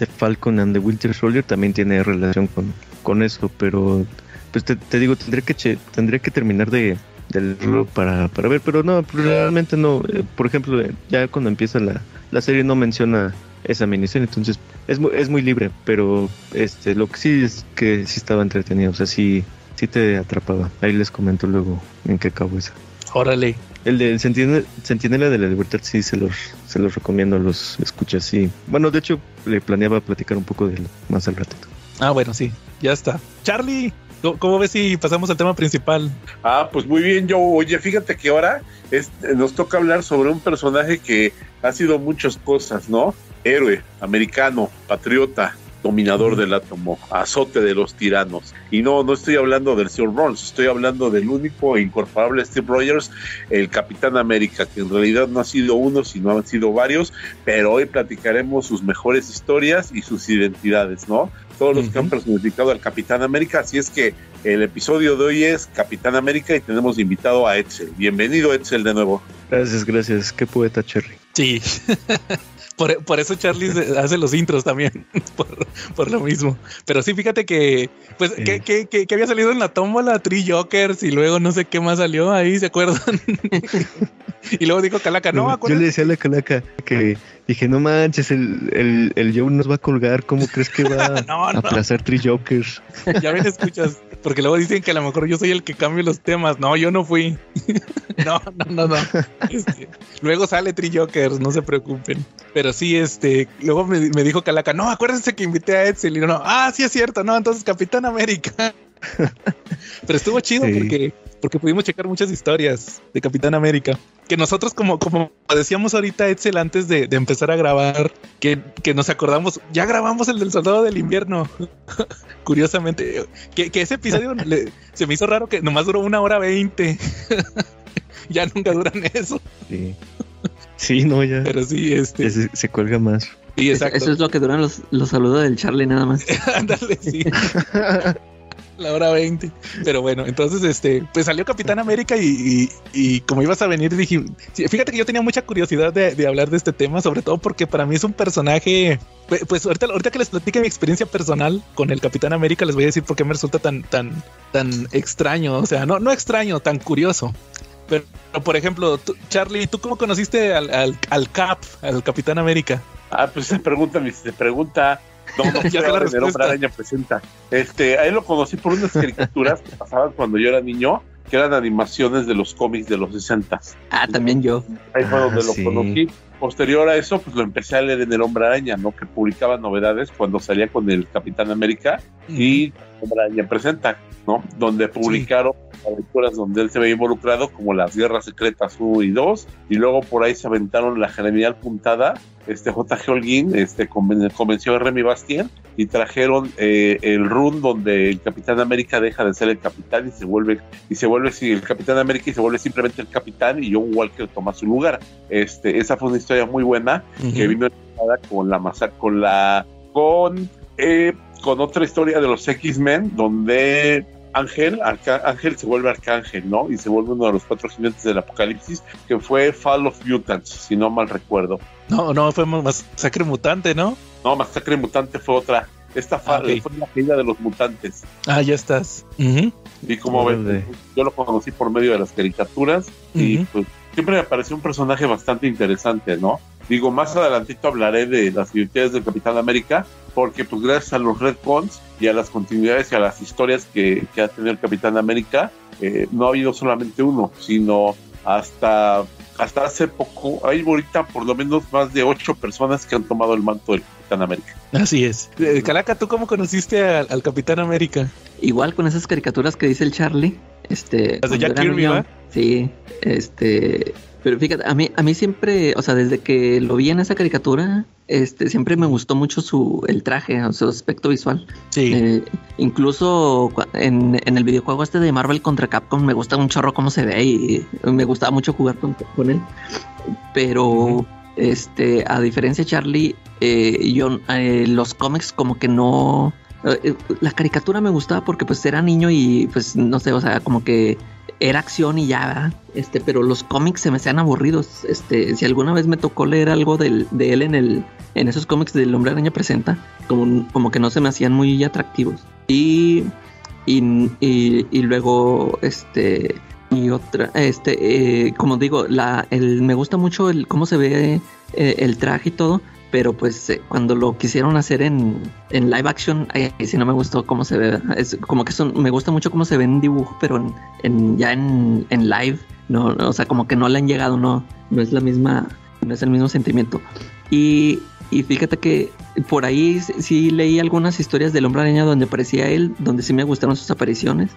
de Falcon and the Winter Soldier también tiene relación con, con eso, pero pues te, te digo, tendría que che- tendría que terminar de del para, para ver, pero no, realmente no. Eh, Por ejemplo, eh, ya cuando empieza la, la serie no menciona esa miniserie, entonces es, mu- es muy libre, pero este lo que sí es que sí estaba entretenido, o sea, sí, sí te atrapaba. Ahí les comento luego en qué acabó esa. Órale. El de Sentinela, Sentinela de la Libertad sí se los, se los recomiendo, los escuchas, sí. Bueno, de hecho, le planeaba platicar un poco de él más al ratito. Ah, bueno, sí. Ya está. Charlie, ¿cómo, ves si pasamos al tema principal? Ah, pues muy bien, yo. Oye, fíjate que ahora es- nos toca hablar sobre un personaje que ha sido muchas cosas, ¿no? Héroe, americano, patriota, dominador del átomo, azote de los tiranos. Y no, no estoy hablando del Sir Rolls, estoy hablando del único e incorporable Steve Rogers, el Capitán América, que en realidad no ha sido uno, sino han sido varios, pero hoy platicaremos sus mejores historias y sus identidades, ¿no? Todos los que han personificado al Capitán América, así es que el episodio de hoy es Capitán América y tenemos invitado a Edsel. Bienvenido Edsel de nuevo. Gracias, gracias. Qué poeta, Cherry. Sí. por, por eso Charlie hace los intros también. Por, por lo mismo. Pero sí, fíjate que. Pues, Sí. que, que, que- que había salido en la tómbola Tree Jokers y luego no sé qué más salió ahí, ¿se acuerdan? y luego dijo Calaca, no, yo acuérdate. le decía a la calaca que dije, no manches, el, el, el Joe nos va a colgar, ¿cómo crees que va a No, aplazar Three Jokers? Ya ven, escuchas, porque luego dicen que a lo mejor yo soy el que cambio los temas. No, yo no fui. no, no, no, no. Este, luego sale Tree Jokers, no se preocupen. Pero sí, este, luego me, me dijo Calaca, no, acuérdense que invité a Edsel. Y yo, no, ah, sí es cierto, no, entonces Capitán América. Pero estuvo chido Sí. porque, porque pudimos checar muchas historias de Capitán América. Que nosotros, como, como decíamos ahorita, Edsel, antes de, de empezar a grabar, que, que nos acordamos, ya grabamos el del Soldado del Invierno. Curiosamente, que, que ese episodio le- se me hizo raro que nomás duró una hora veinte. ya nunca duran eso. Sí. Sí, no, ya. Pero sí, este. Se, se cuelga más. Sí, Eso, exacto. eso es lo que duran los, los saludos del Charlie nada más. Ándale, sí. La hora 20. Pero bueno, entonces, este, pues salió Capitán América y, y- como ibas a venir, dije, fíjate que yo tenía mucha curiosidad de, de hablar de este tema, sobre todo porque para mí es un personaje, pues, ahorita, ahorita que les platique mi experiencia personal con el Capitán América, les voy a decir por qué me resulta tan, tan, tan extraño, o sea, no, no extraño, tan curioso. Pero, por ejemplo, tú- Charlie, ¿tú cómo conociste al, al, al Cap, al Capitán América? Ah, pues se pregunta, se pregunta. No, no, Ya sé la. Hombre Araña presenta. Este, a él lo conocí por unas caricaturas que pasaban cuando yo era niño, que eran animaciones de los cómics de los 60 Ah, también yo. Ahí fue Ah, donde lo sí. conocí. Posterior a eso, pues lo empecé a leer en El Hombre Araña, ¿no? Que publicaba novedades cuando salía con el Capitán América y Hombre Araña presenta, ¿no? Donde publicaron aventuras donde él se veía involucrado, como las Guerras Secretas 1 y 2, y luego por ahí se aventaron la Genial Puntada, este J.G. Holguín este, conven- convenció a Remy Bastien y trajeron eh, el run donde el Capitán América deja de ser el capitán y se vuelve y se vuelve sí, el Capitán América y se vuelve simplemente el capitán y John Walker toma su lugar. Este, esa fue una historia muy buena que vino con la masa con la con eh, con otra historia de los X-Men donde Ángel, Arca- Ángel se vuelve Arcángel, ¿no? Y se vuelve uno de los cuatro jinetes del apocalipsis, que fue Fall of Mutants, si no mal recuerdo. No, no, fue masacre mutante, ¿no? No, Masacre Mutante fue otra. Esta fa- Ah, fue la caída de los mutantes. Ah, ya estás. Y como ven, yo lo conocí por medio de las caricaturas y pues siempre me pareció un personaje bastante interesante, ¿no? Digo, más adelantito hablaré de las virtudes del Capitán América, porque pues gracias a los Redcons y a las continuidades y a las historias que, que ha tenido el Capitán América, eh, no ha habido solamente uno, sino hasta, hasta hace poco, hay ahorita por lo menos más de ocho personas que han tomado el manto del Capitán América. Así es. Eh, Calaca, ¿tú cómo conociste al, al Capitán América? Igual con esas caricaturas que dice el Charlie. Este. Las de Jack Kirby. Sí. Este. Pero fíjate, a mí, a mí siempre, o sea, desde que lo vi en esa caricatura, este, siempre me gustó mucho su el traje, o su aspecto visual. Sí. Eh, incluso en, en el videojuego este de Marvel contra Capcom me gusta un chorro cómo se ve y me gustaba mucho jugar con, con él. Pero. Este, a diferencia de Charlie, eh, yo eh, los cómics como que no... eh, la caricatura me gustaba porque pues era niño y pues no sé, o sea, como que era acción y ya, ¿verdad? este, pero los cómics se me hacían aburridos. Este, si alguna vez me tocó leer algo de él en el, en esos cómics del Hombre Araña presenta, como, como que no se me hacían muy atractivos. Y, y, y luego, este, y otra, este, eh, como digo, la, el, me gusta mucho el cómo se ve eh, el traje y todo, pero pues eh, cuando lo quisieron hacer en, en live action, ahí sí no me gustó cómo se ve. Es como que son, me gusta mucho cómo se ve en dibujo, pero en, en- ya en, en live, no, o sea, como que no le han llegado, no, no es la misma, no es el mismo sentimiento. Y, y fíjate que por ahí sí- leí algunas historias del hombre araña donde aparecía él, donde sí me gustaron sus apariciones,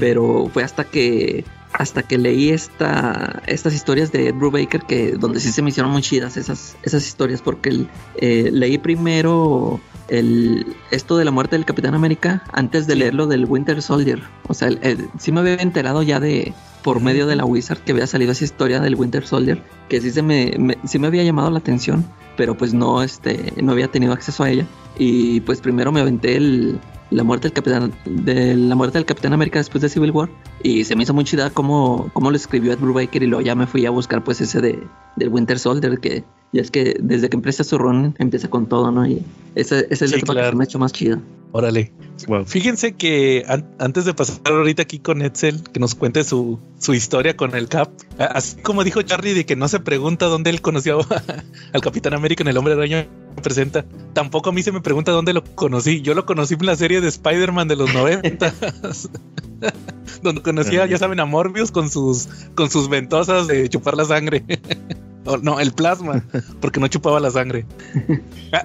pero fue hasta que hasta que leí esta, estas historias de Ed Brubaker que donde sí se me hicieron muy chidas esas, esas historias porque eh, leí primero el, esto de la muerte del Capitán América antes de Sí. leer lo del Winter Soldier. O sea, el- el- sí me había enterado ya de por medio de la Wizard que había salido esa historia del Winter Soldier que sí se me, me- sí me había llamado la atención, pero pues no este no había tenido acceso a ella y pues primero me aventé el la muerte del capitán de la muerte del Capitán América después de Civil War y se me hizo muy chida cómo, cómo lo escribió Ed Brubaker y luego ya me fui a buscar pues ese de del Winter Soldier que ya es que desde que empieza su run empieza con todo, ¿no? Y ese, ese es el Sí, etapa que se me ha hecho más chido. Órale. Wow. Fíjense que an- antes de pasar ahorita aquí con Edsel, que nos cuente su, su historia con el Cap, así como dijo Charlie de que no se pregunta dónde él conoció al Capitán América en el Hombre Araña que presenta, tampoco a mí se me pregunta dónde lo conocí. Yo lo conocí en la serie de Spider-Man de los 90. donde conocía, ya saben, a Morbius con sus con sus ventosas de chupar la sangre. No, el plasma, porque no chupaba la sangre.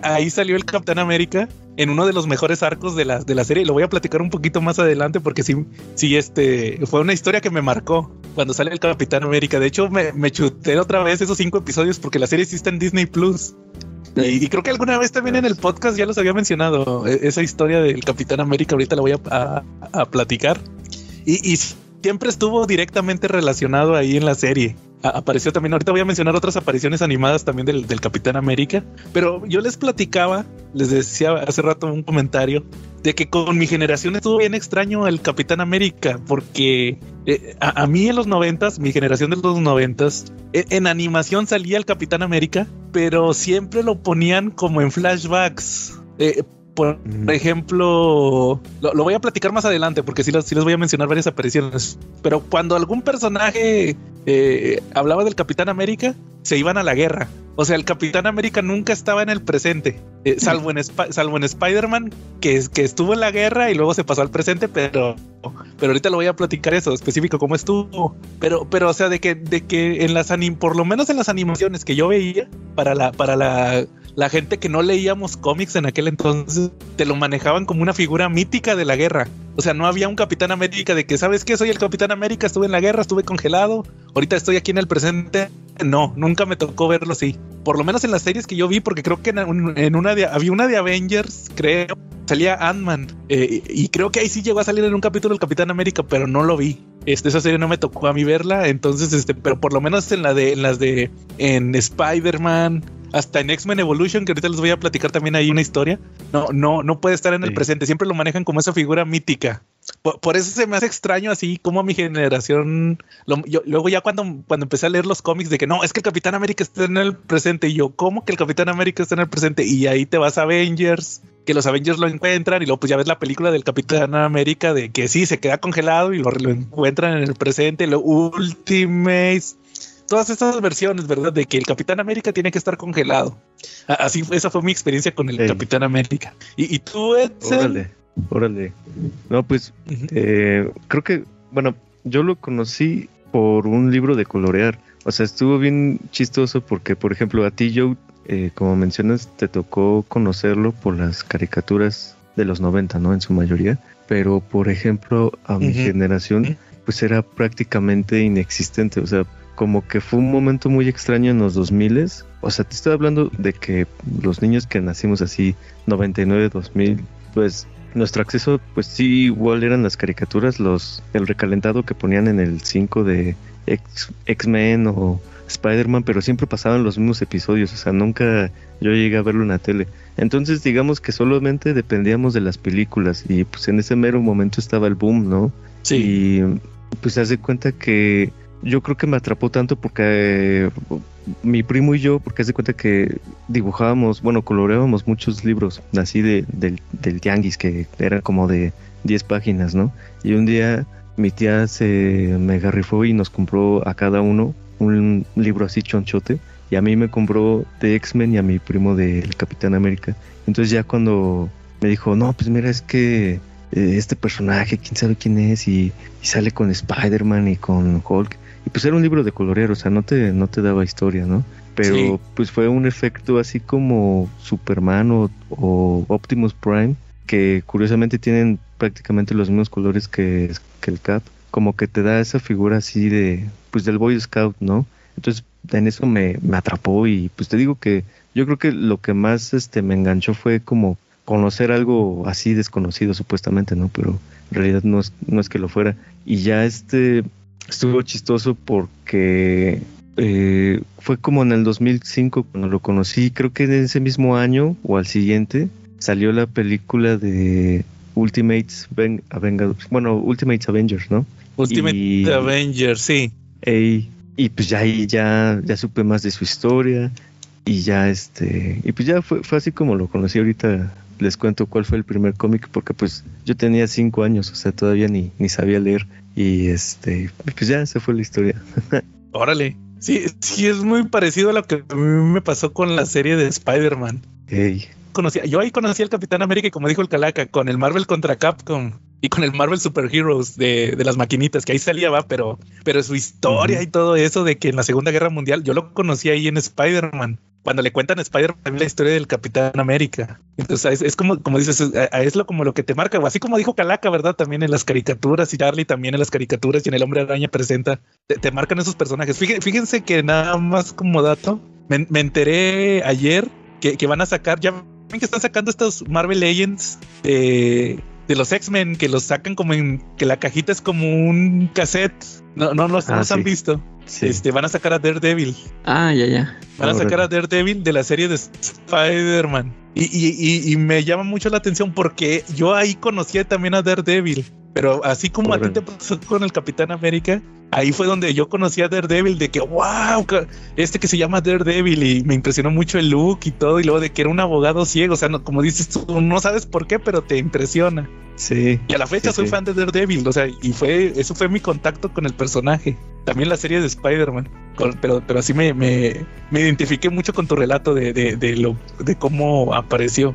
Ahí salió el Capitán América en uno de los mejores arcos de la, de la serie. Lo voy a platicar un poquito más adelante porque sí, sí, este fue una historia que me marcó cuando sale el Capitán América. De hecho, me, me chuté otra vez esos cinco episodios porque la serie está en Disney Plus. Y, y creo que alguna vez también en el podcast ya los había mencionado. e- Esa historia del Capitán América, ahorita la voy a, a- a platicar. Y, y siempre estuvo directamente relacionado ahí en la serie. apareció también. Ahorita voy a mencionar otras apariciones animadas también del, Capitán América. Pero yo les platicaba, les decía hace rato un comentario de que con mi generación estuvo bien extraño el Capitán América, porque eh, a, mí en los noventas, mi generación de los noventas, en, en animación salía el Capitán América, pero siempre lo ponían como en flashbacks. Eh, por ejemplo, lo, voy a platicar más adelante porque sí, les voy a mencionar varias apariciones. Pero cuando algún personaje eh, hablaba del Capitán América, se iban a la guerra. O sea, el Capitán América nunca estaba en el presente, eh, salvo en, salvo en Spider-Man, que, que estuvo en la guerra y luego se pasó al presente, pero, pero ahorita lo voy a platicar eso, específico cómo estuvo. Pero, pero o sea, de que, de que en las anim por lo menos en las animaciones que yo veía para la, para la la gente que no leíamos cómics en aquel entonces te lo manejaban como una figura mítica de la guerra. O sea, no había un Capitán América de que, ¿sabes qué? Soy el Capitán América, estuve en la guerra, estuve congelado, ahorita estoy aquí en el presente. No, nunca me tocó verlo así. Por lo menos en las series que yo vi, porque creo que en, una de, había una de Avengers, creo, salía Ant-Man. Eh, y creo que ahí sí llegó a salir en un capítulo el Capitán América, pero no lo vi. Este, esa serie no me tocó a mí verla, entonces, este, pero por lo menos en la de, en las de, en Spider-Man, hasta en X-Men Evolution, que ahorita les voy a platicar también ahí una historia. No, no, no puede estar en el presente. Siempre lo manejan como esa figura mítica. Por, eso se me hace extraño así como a mi generación. luego ya cuando, cuando empecé a leer los cómics de que no, es que el Capitán América está en el presente. Y yo, ¿cómo que el Capitán América está en el presente? Y ahí te vas a Avengers, que los Avengers lo encuentran y luego pues ya ves la película del Capitán América de que sí, se queda congelado y lo, lo encuentran en el presente. Lo Ultimates todas estas versiones, ¿verdad? De que el Capitán América tiene que estar congelado. Así, esa fue mi experiencia con el Capitán América. ¿Y, tú, Edsel? Órale, órale. No, pues eh, creo que, bueno, yo lo conocí por un libro de colorear. O sea, estuvo bien chistoso porque, por ejemplo, a ti, Joe, eh, como mencionas, te tocó conocerlo por las caricaturas de los 90, ¿no? En su mayoría. Pero, por ejemplo, a mi generación, pues era prácticamente inexistente. O sea, como que fue un momento muy extraño en los 2000 o sea, te estoy hablando de que los niños que nacimos así 99, 2000, pues nuestro acceso pues sí igual eran las caricaturas, los el recalentado que ponían en el 5 de X-Men o Spider-Man, pero siempre pasaban los mismos episodios, o sea, nunca yo llegué a verlo en la tele. Entonces, digamos que solamente dependíamos de las películas y pues en ese mero momento estaba el boom, ¿no? Sí. Y pues se hace cuenta que yo creo que me atrapó tanto porque eh, mi primo y yo, porque hace cuenta que dibujábamos, bueno, coloreábamos muchos libros así de, del, del tianguis, que eran como de 10 páginas, ¿no? Y un día mi tía se me agarrifó y nos compró a cada uno un libro así chonchote. Y a mí me compró de X-Men y a mi primo del Capitán América. Entonces ya cuando me dijo, no, pues mira, es que eh, este personaje, quién sabe quién es, y, y sale con Spider-Man y con Hulk pues era un libro de colorero, o sea, no te, no te daba historia, ¿no? Pero pues fue un efecto así como Superman o, Optimus Prime, que curiosamente tienen prácticamente los mismos colores que, el Cap, como que te da esa figura así de, pues del Boy Scout, ¿no? Entonces en eso me, me atrapó y pues te digo que yo creo que lo que más este me enganchó fue como conocer algo así desconocido supuestamente, ¿no? Pero en realidad no es, no es que lo fuera. Y ya este, estuvo chistoso porque eh, fue como en el 2005 cuando lo conocí, creo que en ese mismo año o al siguiente salió la película de Ultimates Avengers, bueno, Ultimates Avengers, ¿no? Ultimate Avengers, sí. y pues ya ahí ya, ya supe más de su historia y ya este, y pues ya fue, fue así como lo conocí ahorita. Les cuento cuál fue el primer cómic porque pues yo tenía cinco años, o sea, todavía ni, ni sabía leer. Y este, pues ya se fue la historia. Órale. Sí, sí, es muy parecido a lo que a mí me pasó con la serie de Spider-Man. Conocía, yo ahí conocí al Capitán América y como dijo el Calaca, con el Marvel contra Capcom y con el Marvel Super Heroes de, de las maquinitas, que ahí salía, va, pero, pero su historia y todo eso de que en la Segunda Guerra Mundial, yo lo conocí ahí en Spider-Man cuando le cuentan a Spider-Man la historia del Capitán América. Entonces es, como, como dices, es, lo como lo que te marca, así como dijo Calaca, ¿verdad? También en las caricaturas y Charlie también en las caricaturas y en el Hombre Araña presenta, te, marcan esos personajes. Fíjense, que nada más como dato, me, enteré ayer que, van a sacar, ya ven que están sacando estos Marvel Legends de, los X-Men, que los sacan como en, que la cajita es como un cassette. No, no, los, ah, han visto. Sí. este, van a sacar a Daredevil. Ah, ya, ya. Van a sacar a Daredevil de la serie de Spider-Man. Y, y- y- y me llama mucho la atención porque yo ahí conocía también a Daredevil. Pero así como a ti te pasó con el Capitán América, ahí fue donde yo conocí a Daredevil, de que, wow, este que se llama Daredevil y me impresionó mucho el look y todo, y luego de que era un abogado ciego, o sea, no- como dices tú, no sabes por qué, pero te impresiona. Sí. Y a la fecha Sí, soy sí. fan de Daredevil, o sea, y fue, eso fue mi contacto con el personaje. También la serie de Spider-Man. Pero, pero así me, me, me identifiqué mucho con tu relato de, de, de lo, de cómo apareció.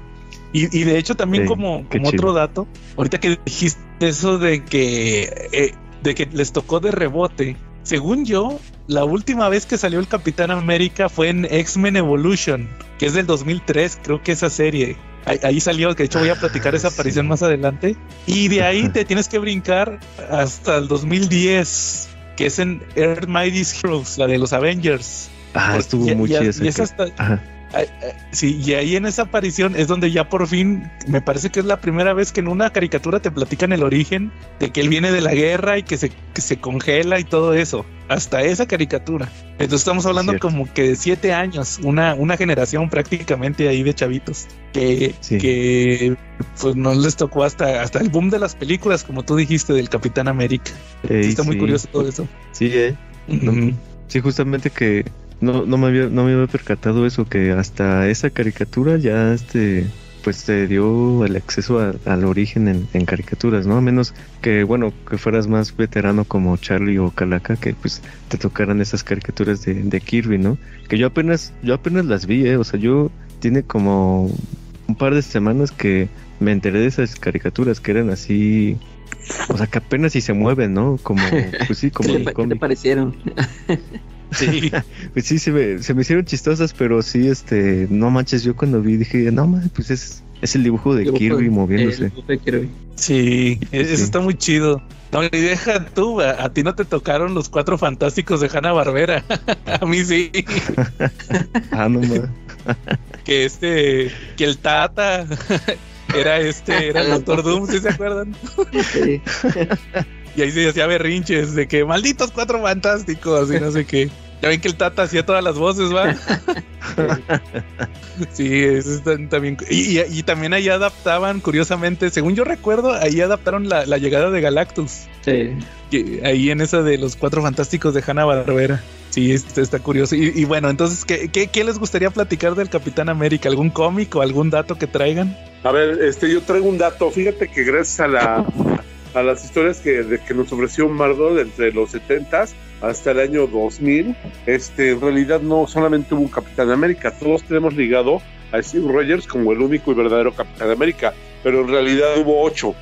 Y, y de hecho también Sí, como, como otro dato, ahorita que dijiste eso de que, eh, de que les tocó de rebote, según yo, la última vez que salió el Capitán América fue en X-Men Evolution, que es del 2003, creo que esa serie. Ahí, ahí salió, que de hecho voy a platicar esa aparición sí. más adelante. Y de ahí te tienes que brincar hasta el 2010, que es en Earth Mighty's Heroes, la de los Avengers. Ah, estuvo ya- muy chido y ese es que- hasta- Ajá. Sí, y ahí en esa aparición es donde ya por fin me parece que es la primera vez que en una caricatura te platican el origen de que él viene de la guerra y que se, que se congela y todo eso. Hasta esa caricatura. Entonces estamos hablando Cierto. como que de siete años, una, una generación prácticamente ahí de chavitos que, Sí. que pues no les tocó hasta, hasta el boom de las películas, como tú dijiste, del Capitán América. Ey, Está muy sí. curioso todo eso. Sí, eh. No. Ujú. Sí, justamente que no, no me había, no me había percatado eso, que hasta esa caricatura ya este pues te dio el acceso a- al origen en, en caricaturas, ¿no? A menos que, bueno, que fueras más veterano como Charlie o Calaca, que pues te tocaran esas caricaturas de, de Kirby, ¿no? Que yo apenas, yo apenas las vi, ¿eh? O sea, yo tiene como un par de semanas que me enteré de esas caricaturas que eran así, o sea, que apenas si se mueven, ¿no? Como, pues sí, como ¿Qué, te, qué te parecieron? Sí. Pues sí, se me, se me hicieron chistosas, pero sí, este, no manches, yo cuando vi dije, no manches, pues es, es el dibujo de Dibujo Kirby de- moviéndose. el dibujo de Kirby. Sí, e- eso Sí. está muy chido. No, y deja tú, a, a ti no te tocaron los cuatro fantásticos de Hanna Barbera. a mí sí. Ah, no mames. Que este, que el Tata era este, era el Doctor Doom, ¿sí se acuerdan? Sí. Y ahí se hacía berrinches de que malditos cuatro fantásticos y no sé qué. Ya ven que el Tata hacía todas las voces, ¿va? Sí, eso está también. Y, y- y también ahí adaptaban, curiosamente, según yo recuerdo, ahí adaptaron la, la llegada de Galactus. Sí. que- ahí en esa de los cuatro fantásticos de Hanna Barbera. Sí, este está curioso. Y, y bueno, entonces, ¿qué, qué, qué les gustaría platicar del Capitán América? ¿Algún cómic o algún dato que traigan? A ver, este, yo traigo un dato. Fíjate que gracias a la a las historias que, de, que nos ofreció Marvel entre los 70s hasta el año 2000, este, en realidad no solamente hubo un Capitán América, todos tenemos ligado a Steve Rogers como el único y verdadero Capitán América, pero en realidad hubo ocho,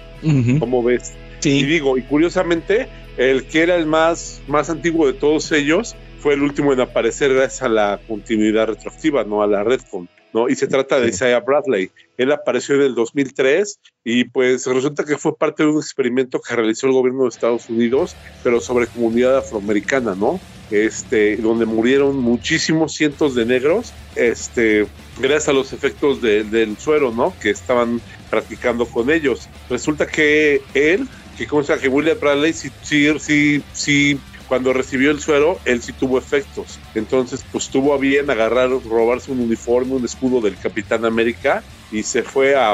como ves. Y Sí, digo, y curiosamente, el que era el más, más antiguo de todos ellos fue el último en aparecer gracias a la continuidad retroactiva, no a la Redcon, ¿no? Y se trata de. Isaiah Bradley. Él apareció en el 2003 y pues resulta que fue parte de un experimento que realizó el gobierno de Estados Unidos, pero sobre comunidad afroamericana, ¿no? Este, donde murieron muchísimos cientos de negros, este, gracias a los efectos de- del suero, ¿no? Que estaban practicando con ellos. Resulta que él que consta que William Bradley sí, sí, sí, sí, cuando recibió el suero, él sí tuvo efectos. Entonces, pues tuvo a bien agarrar, robarse un uniforme, un escudo del Capitán América y se fue a,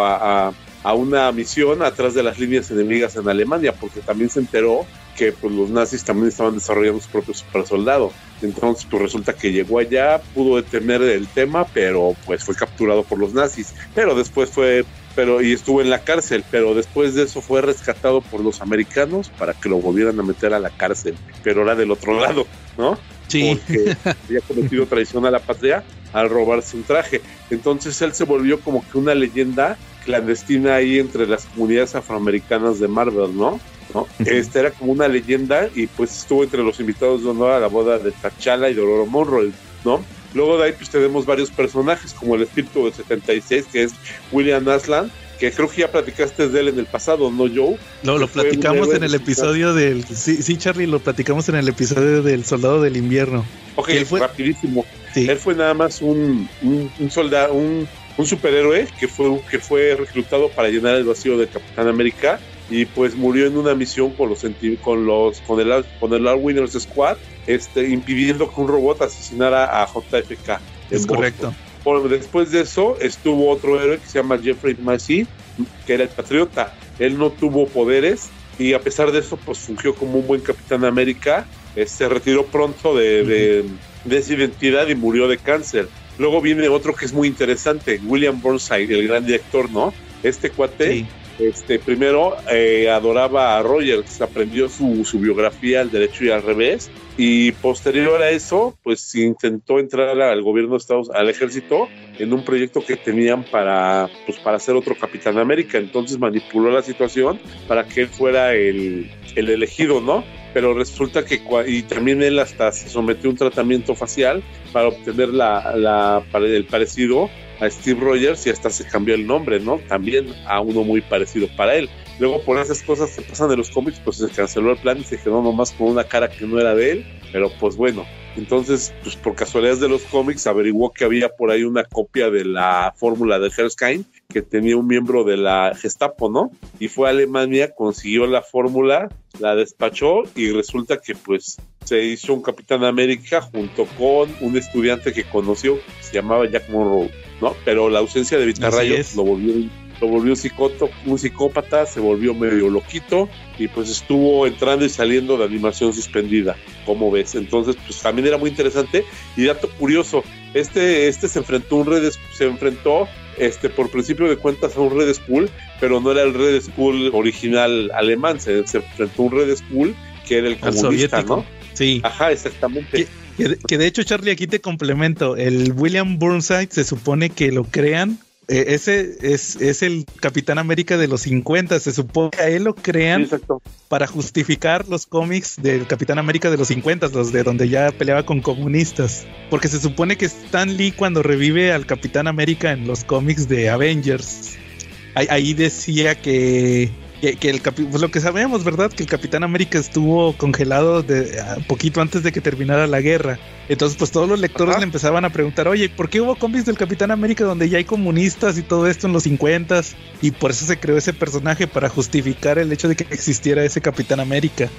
a- a una misión atrás de las líneas enemigas en Alemania, porque también se enteró que pues, los nazis también estaban desarrollando su propio super soldado. Entonces, pues resulta que llegó allá, pudo detener el tema, pero pues fue capturado por los nazis. Pero después fue pero y estuvo en la cárcel, pero después de eso fue rescatado por los americanos para que lo volvieran a meter a la cárcel, pero era del otro lado, ¿no? sí. Porque había cometido traición a la patria al robarse un traje. Entonces él se volvió como que una leyenda clandestina ahí entre las comunidades afroamericanas de Marvel, ¿no? ¿No? Este era como una leyenda y pues estuvo entre los invitados de honor a la boda de T'Challa y de Ororo Monroe, ¿no? Luego de ahí pues tenemos varios personajes como el espíritu del 76 que es William Aslan, que creo que ya platicaste de él en el pasado, ¿no, Joe? Lo, lo platicamos en el de- episodio del. Sí, sí, Charlie, lo platicamos en el episodio del Soldado del Invierno. Ok, ¿Él fue? rapidísimo. Sí. Él fue nada más un, un, un soldado, un, un superhéroe que fue, que fue reclutado para llenar el vacío del Capitán América y pues murió en una misión con los con los con el con el All Winners Squad, este impidiendo que un robot asesinara a JFK. Es correcto. después de eso estuvo otro héroe que se llama Jeffrey Massey, que era el patriota. Él no tuvo poderes y a pesar de eso pues fungió como un buen Capitán América. Eh, se retiró pronto de, de, de esa identidad y murió de cáncer. Luego viene otro que es muy interesante, William Burnside, el gran director, ¿no? Este cuate, este, primero eh, adoraba a Rogers, aprendió su, su, biografía al derecho y al revés, y posterior a eso, pues intentó entrar al gobierno de Estados al ejército en un proyecto que tenían para, pues, para ser otro Capitán América. Entonces manipuló la situación para que él fuera el, el elegido, ¿no? pero resulta que y también él hasta se sometió a un tratamiento facial para obtener la, la, el parecido a Steve Rogers y hasta se cambió el nombre, ¿no? También a uno muy parecido para él. Luego por esas cosas que pasan de los cómics, pues se canceló el plan y se quedó nomás con una cara que no era de él, pero pues bueno, entonces, pues por casualidades de los cómics, averiguó que había por ahí una copia de la fórmula de Herskine que tenía un miembro de la Gestapo, ¿no? Y fue a Alemania, consiguió la fórmula, la despachó y resulta que pues se hizo un Capitán América junto con un estudiante que conoció, se llamaba Jack Monroe, ¿no? Pero la ausencia de Vitarrayos lo volvió lo volvió psicoto, un psicópata, se volvió medio loquito y pues estuvo entrando y saliendo de animación suspendida, como ves. Entonces, pues también era muy interesante. Y dato curioso, este, este se enfrentó un Red se enfrentó este por principio de cuentas a un Red Skull, pero no era el Red Skull original alemán, se, enfrentó a un Red Skull que era el comunista, ¿no? Sí. Ajá, exactamente. Que, que, de hecho, Charlie, aquí te complemento. El William Burnside se supone que lo crean eh, ese es, es, el Capitán América de los 50. Se supone que a él lo crean para justificar los cómics del Capitán América de los 50, los de donde ya peleaba con comunistas. Porque se supone que Stan Lee cuando revive al Capitán América en los cómics de Avengers, ahí decía que que, el pues lo que sabemos, ¿verdad? Que el Capitán América estuvo congelado de poquito antes de que terminara la guerra. Entonces, pues todos los lectores le empezaban a preguntar, oye, ¿por qué hubo cómics del Capitán América donde ya hay comunistas y todo esto en los 50 Y por eso se creó ese personaje para justificar el hecho de que existiera ese Capitán América.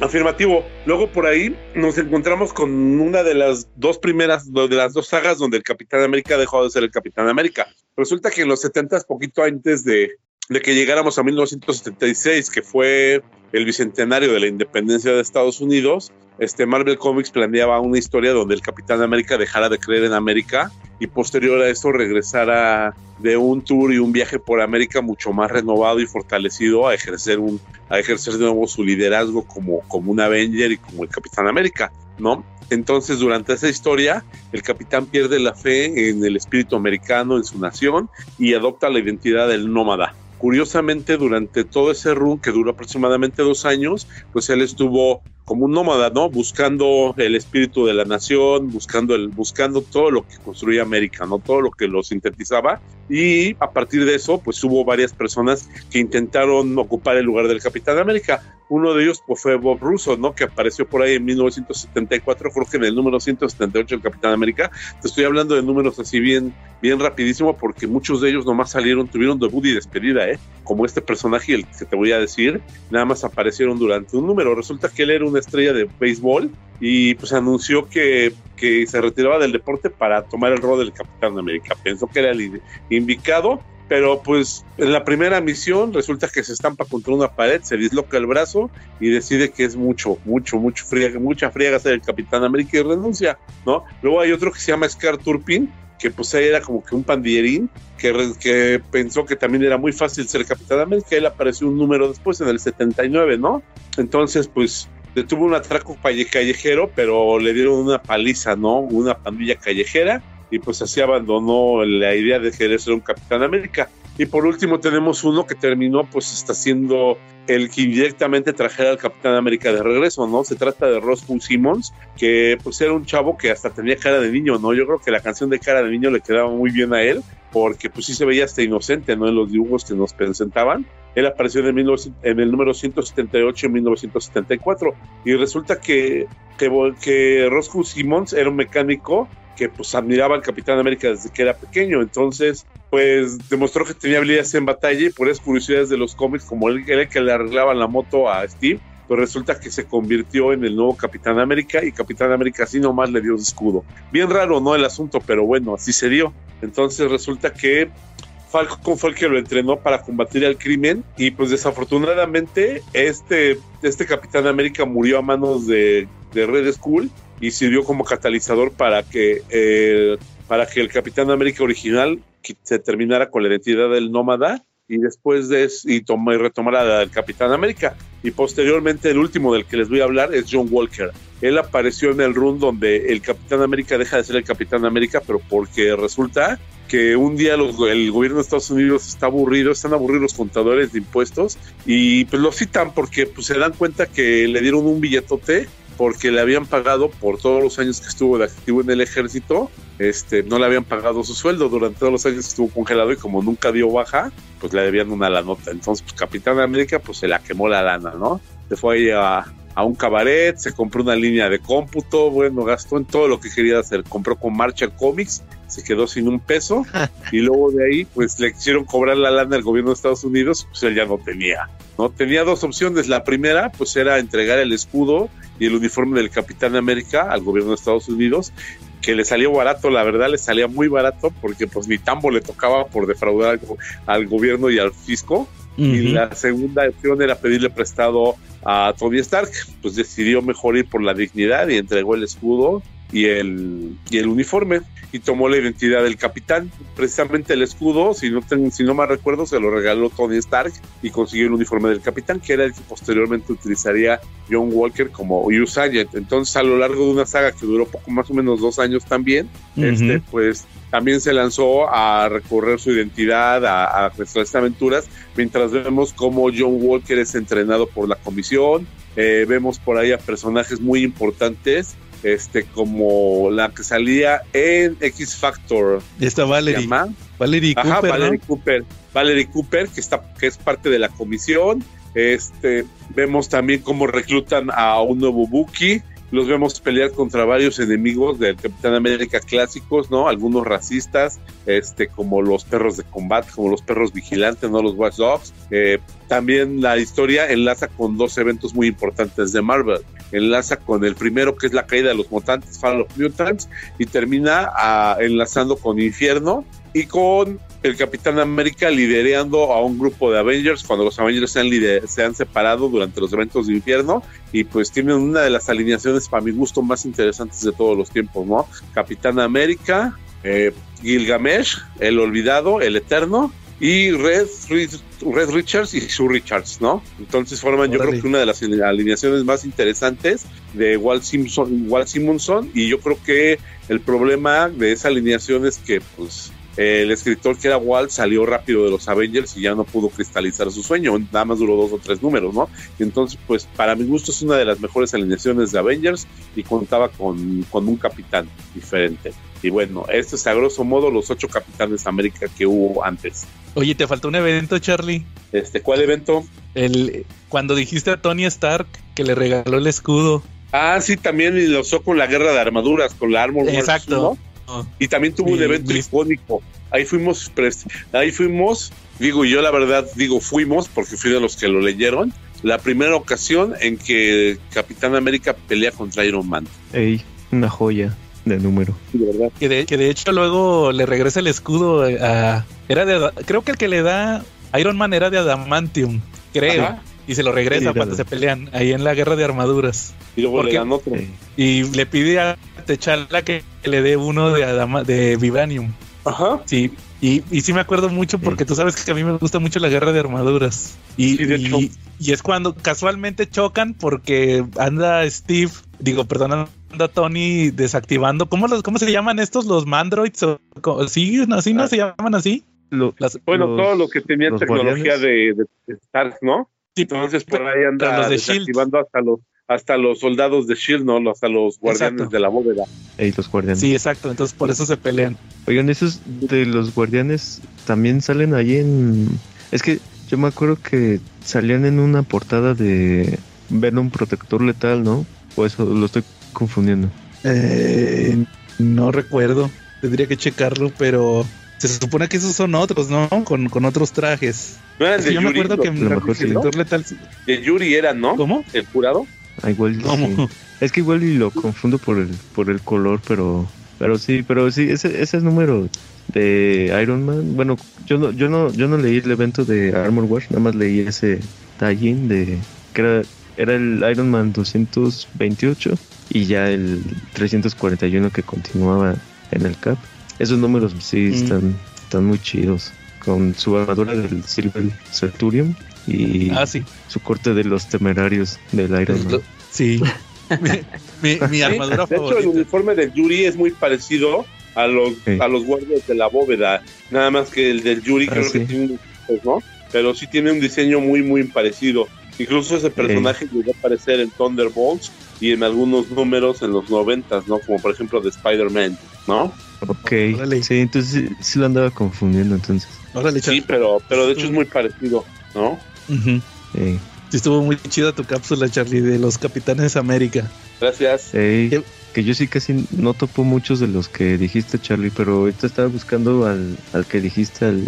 Afirmativo. Luego por ahí nos encontramos con una de las dos primeras, de las dos sagas donde el Capitán América dejó de ser el Capitán América. Resulta que en los 70 poquito antes de, de que llegáramos a 1976, que fue el bicentenario de la independencia de Estados Unidos, este Marvel Comics planeaba una historia donde el Capitán América dejara de creer en América y posterior a eso regresara de un tour y un viaje por América mucho más renovado y fortalecido a ejercer un a ejercer de nuevo su liderazgo como como un Avenger y como el Capitán América, ¿no? Entonces, durante esa historia, el capitán pierde la fe en el espíritu americano, en su nación, y adopta la identidad del nómada. Curiosamente, durante todo ese run que duró aproximadamente dos años, pues él estuvo como un nómada, ¿no? Buscando el espíritu de la nación, buscando el, buscando todo lo que construía América, ¿no? Todo lo que lo sintetizaba. Y a partir de eso, pues hubo varias personas que intentaron ocupar el lugar del Capitán América. Uno de ellos pues, fue Bob Russo, ¿no? Que apareció por ahí en 1974, creo que en el número 178 del Capitán América. Te estoy hablando de números así bien, bien rapidísimo, porque muchos de ellos nomás salieron, tuvieron debut y despedida, ¿eh? Como este personaje, el que te voy a decir, nada más aparecieron durante un número. Resulta que él era un estrella de béisbol y pues anunció que, que se retiraba del deporte para tomar el rol del Capitán América. Pensó que era el indicado, pero pues en la primera misión resulta que se estampa contra una pared, se disloca el brazo y decide que es mucho, mucho, mucho friega, mucha friega ser el Capitán América y renuncia, ¿no? Luego hay otro que se llama Scar Turpin, que pues era como que un pandillerín que, que pensó que también era muy fácil ser Capitán América, él apareció un número después en el 79, ¿no? Entonces pues detuvo un atraco callejero, pero le dieron una paliza, ¿no? Una pandilla callejera y pues así abandonó la idea de querer ser un Capitán América. Y por último tenemos uno que terminó pues está siendo el que indirectamente trajera al Capitán América de regreso, ¿no? Se trata de Ross Simmons, que pues era un chavo que hasta tenía cara de niño, ¿no? Yo creo que la canción de cara de niño le quedaba muy bien a él, porque pues sí se veía hasta inocente, ¿no? En los dibujos que nos presentaban Él apareció en el, 1900 en el número 178 en 1974 y resulta que, que, Roscoe Simmons era un mecánico que pues admiraba al Capitán América desde que era pequeño, entonces pues demostró que tenía habilidades en batalla y por esas curiosidades de los cómics, como él el que le arreglaba la moto a Steve, pues resulta que se convirtió en el nuevo Capitán América y Capitán América así nomás le dio un escudo. Bien raro, ¿no? El asunto, pero bueno, así se dio. Entonces resulta que Falcon fue el que lo entrenó para combatir el crimen y pues desafortunadamente este, este Capitán América murió a manos de, Red Skull y sirvió como catalizador para que, eh, para que el Capitán América original se terminara con la identidad del nómada y después de eso, y, y retomara del Capitán América. Y posteriormente el último del que les voy a hablar es John Walker. Él apareció en el run donde el Capitán América deja de ser el Capitán América, pero porque resulta que un día el gobierno de Estados Unidos está aburrido, están aburridos los contadores de impuestos y pues lo citan porque pues, se dan cuenta que le dieron un billetote porque le habían pagado por todos los años que estuvo de activo en el ejército, este, no le habían pagado su sueldo durante todos los años que estuvo congelado y como nunca dio baja, pues le debían una la nota. Entonces, pues Capitán América, pues se la quemó la lana, ¿no? Se fue ahí a, a un cabaret, se compró una línea de cómputo, bueno, gastó en todo lo que quería hacer, compró con Marcha Comics, se quedó sin un peso y luego de ahí pues le quisieron cobrar la lana al gobierno de Estados Unidos, pues él ya no tenía, ¿no? Tenía dos opciones, la primera pues era entregar el escudo y el uniforme del Capitán América al gobierno de Estados Unidos, que le salió barato, la verdad le salía muy barato porque pues ni tambo le tocaba por defraudar al, al gobierno y al fisco. Y la segunda opción era pedirle prestado a Tony Stark, pues decidió mejor ir por la dignidad y entregó el escudo y el, y el uniforme y tomó la identidad del capitán. Precisamente el escudo, si no, tengo, si no me recuerdo, se lo regaló Tony Stark y consiguió el uniforme del capitán, que era el que posteriormente utilizaría John Walker como Use Agent. Entonces, a lo largo de una saga que duró poco más o menos dos años también, uh -huh. este, pues también se lanzó a recorrer su identidad, a, a nuestras aventuras, mientras vemos cómo John Walker es entrenado por la comisión. Eh, vemos por ahí a personajes muy importantes este como la que salía en X Factor. Y está Valerie. Valerie Ajá, Cooper. Valerie ¿no? Cooper. Valerie Cooper, que está, que es parte de la comisión. Este, vemos también cómo reclutan a un nuevo Buki. Los vemos pelear contra varios enemigos del Capitán América clásicos, ¿no? Algunos racistas, este, como los perros de combate, como los perros vigilantes, ¿no? Los Watch Dogs. Eh, también la historia enlaza con dos eventos muy importantes de Marvel enlaza con el primero que es la caída de los mutantes, Fall of Mutants, y termina uh, enlazando con Infierno y con el Capitán América liderando a un grupo de Avengers cuando los Avengers se han, se han separado durante los eventos de Infierno y pues tienen una de las alineaciones para mi gusto más interesantes de todos los tiempos, ¿no? Capitán América, eh, Gilgamesh, el olvidado, el eterno, y Red, Red Richards y Sue Richards, ¿no? Entonces forman, yo creo que una de las alineaciones más interesantes de Walt Simpson, Walt Simonson, y yo creo que el problema de esa alineación es que, pues, el escritor que era Walt salió rápido de los Avengers y ya no pudo cristalizar su sueño, nada más duró dos o tres números, ¿no? Y entonces, pues, para mi gusto es una de las mejores alineaciones de Avengers y contaba con, con un capitán diferente. Y bueno, esto es a grosso modo los ocho capitanes América que hubo antes. Oye, te faltó un evento, Charlie. Este, ¿cuál evento? El cuando dijiste a Tony Stark que le regaló el escudo. Ah, sí, también lo usó con la guerra de armaduras, con la Armor Exacto. ¿no? Y también tuvo un evento icónico. Ahí fuimos, ahí fuimos, digo yo la verdad, digo fuimos, porque fui de los que lo leyeron, la primera ocasión en que Capitán América pelea contra Iron Man. Ey, una joya de número. Sí, de verdad. Que de, que de hecho luego le regresa el escudo a... Era de... Creo que el que le da... Iron Man era de Adamantium, creo. Ajá. Y se lo regresa sí, cuando se pelean ahí en la guerra de armaduras. Y luego Porque, le dan otro. Y le pide a Techala que le dé uno de, Adama, de Vibranium. Ajá. Sí, y, y, sí me acuerdo mucho porque sí. tú sabes que a mí me gusta mucho la guerra de armaduras. Y, sí, de hecho. y, y, es cuando casualmente chocan porque anda Steve, digo, perdón, anda Tony desactivando. ¿Cómo, los, cómo se llaman estos? ¿Los mandroids? O, ¿Sí? ¿Así no ah. se llaman así? Lo, Las, bueno, los, todo lo que tenía tecnología de, de, de, Stark, ¿no? Sí, Entonces por ahí anda los de desactivando hasta los hasta los soldados de Shield, ¿no? Hasta los guardianes exacto. de la bóveda. Ey, los guardianes. Sí, exacto. Entonces por eso se pelean. Oigan, esos de los guardianes también salen ahí en. Es que yo me acuerdo que salían en una portada de Venom Protector Letal, ¿no? O eso lo estoy confundiendo. Eh, no recuerdo. Tendría que checarlo, pero se supone que esos son otros, ¿no? Con, con otros trajes. No eran Es de yo me Yuri, acuerdo que en mejor sí, Letal. de Yuri eran, ¿no? ¿Cómo? El jurado. Ah, igual ¿Cómo? sí. Es que igual y lo confundo por el por el color, pero pero sí, pero sí ese ese número de Iron Man, bueno, yo no yo no yo no leí el evento de Armor Wars, nada más leí ese tie-in de que era era el Iron Man 228 y ya el 341 que continuaba en el cap. Esos números sí Mm. están están muy chidos con su armadura del Silver Centurion y Ah, sí. su corte de los temerarios del Iron Man. Sí. mi, mi- mi Sí, armadura de hecho, el uniforme de Yuri es muy parecido a los, Sí. a los guardias de la bóveda. Nada más que el del Yuri Ah, creo sí. que tiene un pues, ¿no? Pero sí tiene un diseño muy, muy parecido. Incluso ese personaje llegó a aparecer en Thunderbolts y en algunos números en los noventas, ¿no? Como por ejemplo de Spider-Man, ¿no? Ok, Órale. sí, entonces sí, sí lo andaba confundiendo entonces. Órale, Sí, pero, pero de hecho es muy parecido, ¿no? Ujú. Eh, Sí, estuvo muy chida tu cápsula, Charlie, de los Capitanes América. Gracias. que yo sí casi no topo muchos de los que dijiste, Charlie, pero ahorita estaba buscando al, al que dijiste, al,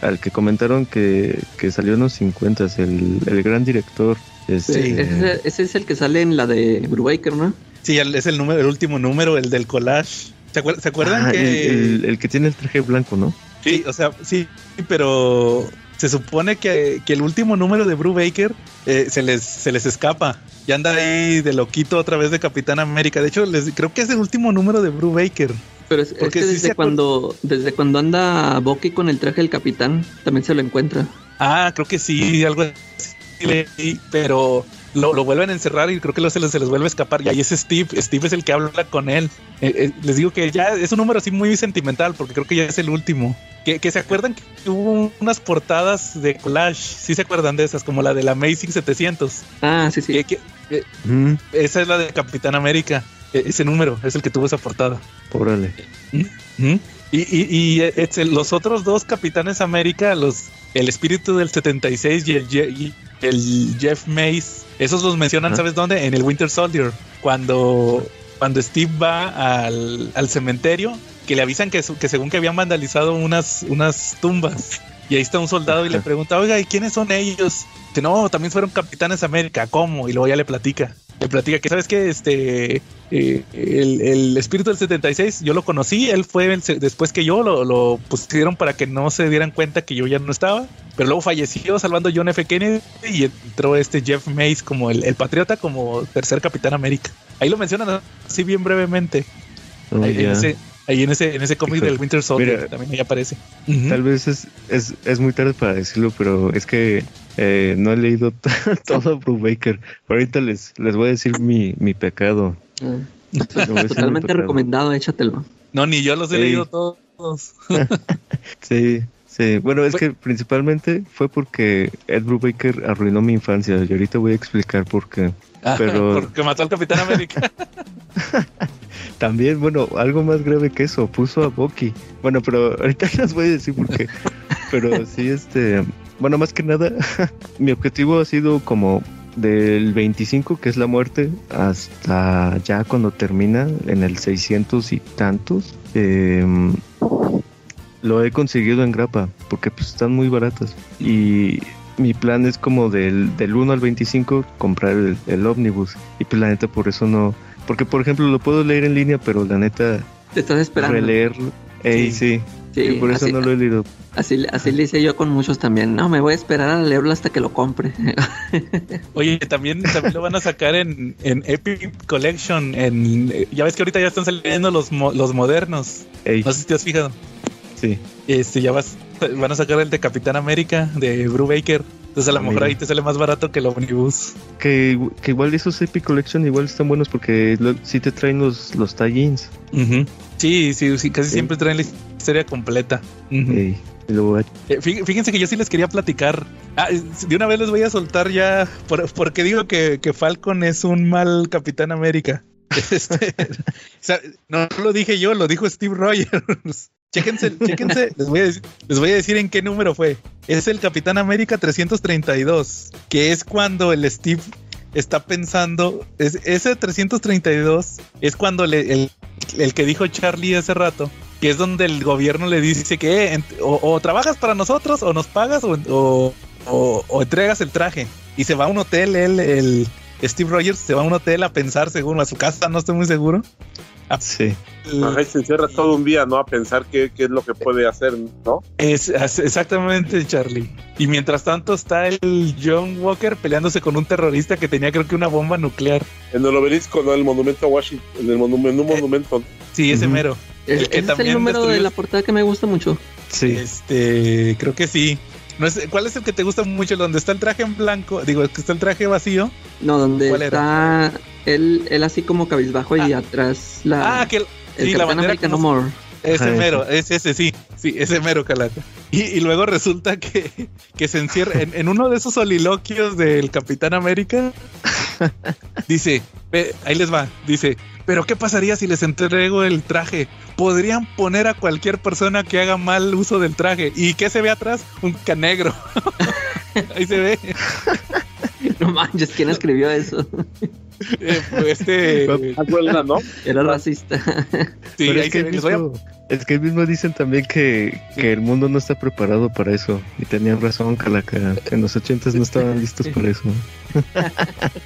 al, que comentaron que, que salió en los 50, el, el gran director. Este, Sí. Ese, ese es el que sale en la de Brubaker, ¿no? Sí, el- es el número, el último número, el del collage. ¿Se, acuer- ¿se acuerdan ah, que el, el- el que tiene el traje blanco, ¿no? Sí, o sea, sí, pero se supone que, que el último número de Brew Baker eh, se, les, se les escapa. Y anda ahí de loquito otra vez de Capitán América. De hecho, les, creo que es el último número de Brew Baker. Pero es, es que sí desde cuando desde cuando anda Bucky con el traje del capitán, también se lo encuentra. Ah, creo que sí, algo así leí, pero lo, lo vuelven a encerrar y creo que luego se les, se les vuelve a escapar. Y ahí es Steve. Steve es el que habla con él. Eh, eh, les digo que ya es un número así muy sentimental porque creo que ya es el último. Que, que se acuerdan que hubo unas portadas de collage. Sí se acuerdan de esas, como la de la Amazing 700. Ah, sí, sí. Que- que- que- Mm, esa es la de Capitán América. E- ese número es el que tuvo esa portada. órale. Ujú. Y, y- y, eh, los otros dos Capitanes América, los el espíritu del 76 y el, y el Jeff Mace, esos los mencionan. ¿sabes dónde? En el Winter Soldier. Cuando, cuando Steve va al, al cementerio, que le avisan que, que según que habían vandalizado unas, unas tumbas. Y ahí está un soldado y le pregunta, oiga, ¿y quiénes son ellos? Dice, no, también fueron Capitanes América, ¿cómo? Y luego ya le platica. Le platica que, ¿sabes qué? Este, eh, el, el espíritu del 76, yo lo conocí, él fue el después que yo, lo, lo pusieron para que no se dieran cuenta que yo ya no estaba, pero luego falleció salvando a John F. Kennedy y entró este Jeff Mace como el, el patriota, como tercer Capitán América. Ahí lo mencionan así bien brevemente, Oh, ahí, en ese, ahí en ese, en ese cómic del Winter Soldier, Mira. también ahí aparece. Tal vez es, es, es muy tarde para decirlo, pero es que eh, no he leído todo Brubaker. Ahorita les, les voy a decir mi, mi pecado. Ah, Les voy a decir mi totalmente pecado. recomendado, échatelo. No, ni yo los he leído todos. Sí, sí. Bueno, es que principalmente fue porque Ed Brubaker arruinó mi infancia y ahorita voy a explicar por qué. Pero- Porque mató al Capitán América. También, bueno, algo más grave que eso, puso a Bucky. Bueno, pero ahorita les voy a decir por qué. Pero sí, este, bueno, más que nada, mi objetivo ha sido como del 25, que es la muerte, hasta ya cuando termina en el 600 y tantos. em, lo he conseguido en grapa, porque pues están muy baratas. Y mi plan es como del, del 1 al 25 comprar el, el ómnibus. Y pues la neta por eso no... Porque por ejemplo lo puedo leer en línea, pero la neta Te estás esperando. Ey, sí, Sí, y por eso así, no lo he leído. así, así le hice yo con muchos también. No, me voy a esperar a leerlo hasta que lo compre. Oye, también, también lo van a sacar en, en Epic Collection. En, eh, ya ves que ahorita ya están saliendo los, mo- los modernos. Ey, No sé si te has fijado. sí. Este, ya vas, van a sacar el de Capitán América, de Brew Baker. Entonces a lo Ah, mejor ahí te sale más barato que el Omnibus. Que, que igual esos Epic Collection igual están buenos porque lo- sí te traen los, los tie-ins. Sí, sí, sí, casi Sí. siempre traen la historia completa. Eh, fí- Fíjense que yo sí les quería platicar. Ah, de una vez les voy a soltar ya, por- porque digo que, que Falcon es un mal Capitán América. Este, o sea, no lo dije yo, lo dijo Steve Rogers. Chéquense, chéquense, les voy, a decir, les voy a decir en qué número fue. Es el Capitán América 332, que es cuando el Steve está pensando, es, ese 332 es cuando le- el, el que dijo Charlie hace rato, que es donde el gobierno le dice que eh, o, trabajas para nosotros o nos pagas o- o- o entregas el traje. Y se va a un hotel, él, el Steve Rogers se va a un hotel a pensar según a su casa, no estoy muy seguro. Sí. Ajá, y se encierra todo un día, ¿no? A pensar qué, qué es lo que puede hacer, ¿no? Es, es exactamente, Charlie. Y mientras tanto está el John Walker peleándose con un terrorista que tenía creo que una bomba nuclear. En el obelisco, ¿no? El monumento a Washington, en el monumento, en un Eh, monumento. Sí, ese mero. Es- El que ese es el número de la portada que me gusta mucho. Sí. Este, creo que sí. No es, ¿Cuál es el que te gusta mucho? Donde está el traje en blanco, digo, que está el traje vacío. No, donde ¿Cuál está él, él así como cabizbajo y Ah. atrás la, ah, que el, el sí, la Capitán bandera América No More. Ese Ajá, mero, es ese, sí, sí, ese mero calaca. Y, y luego resulta que, que se encierra en, en uno de esos soliloquios del Capitán América. Dice, ve, ahí les va, dice, pero ¿qué pasaría si les entrego el traje? Podrían poner a cualquier persona que haga mal uso del traje. ¿Y qué se ve atrás? Un canegro. ahí se ve. No manches, ¿quién escribió eso? Eh, este, Acuerda, ¿no? Era racista. sí, Pero ahí es, que se ve. el Les voy a- mismo, es que el mismo dicen también que, que el mundo no está preparado para eso. Y tenían razón, Calaca. En los ochentas no estaban listos para eso.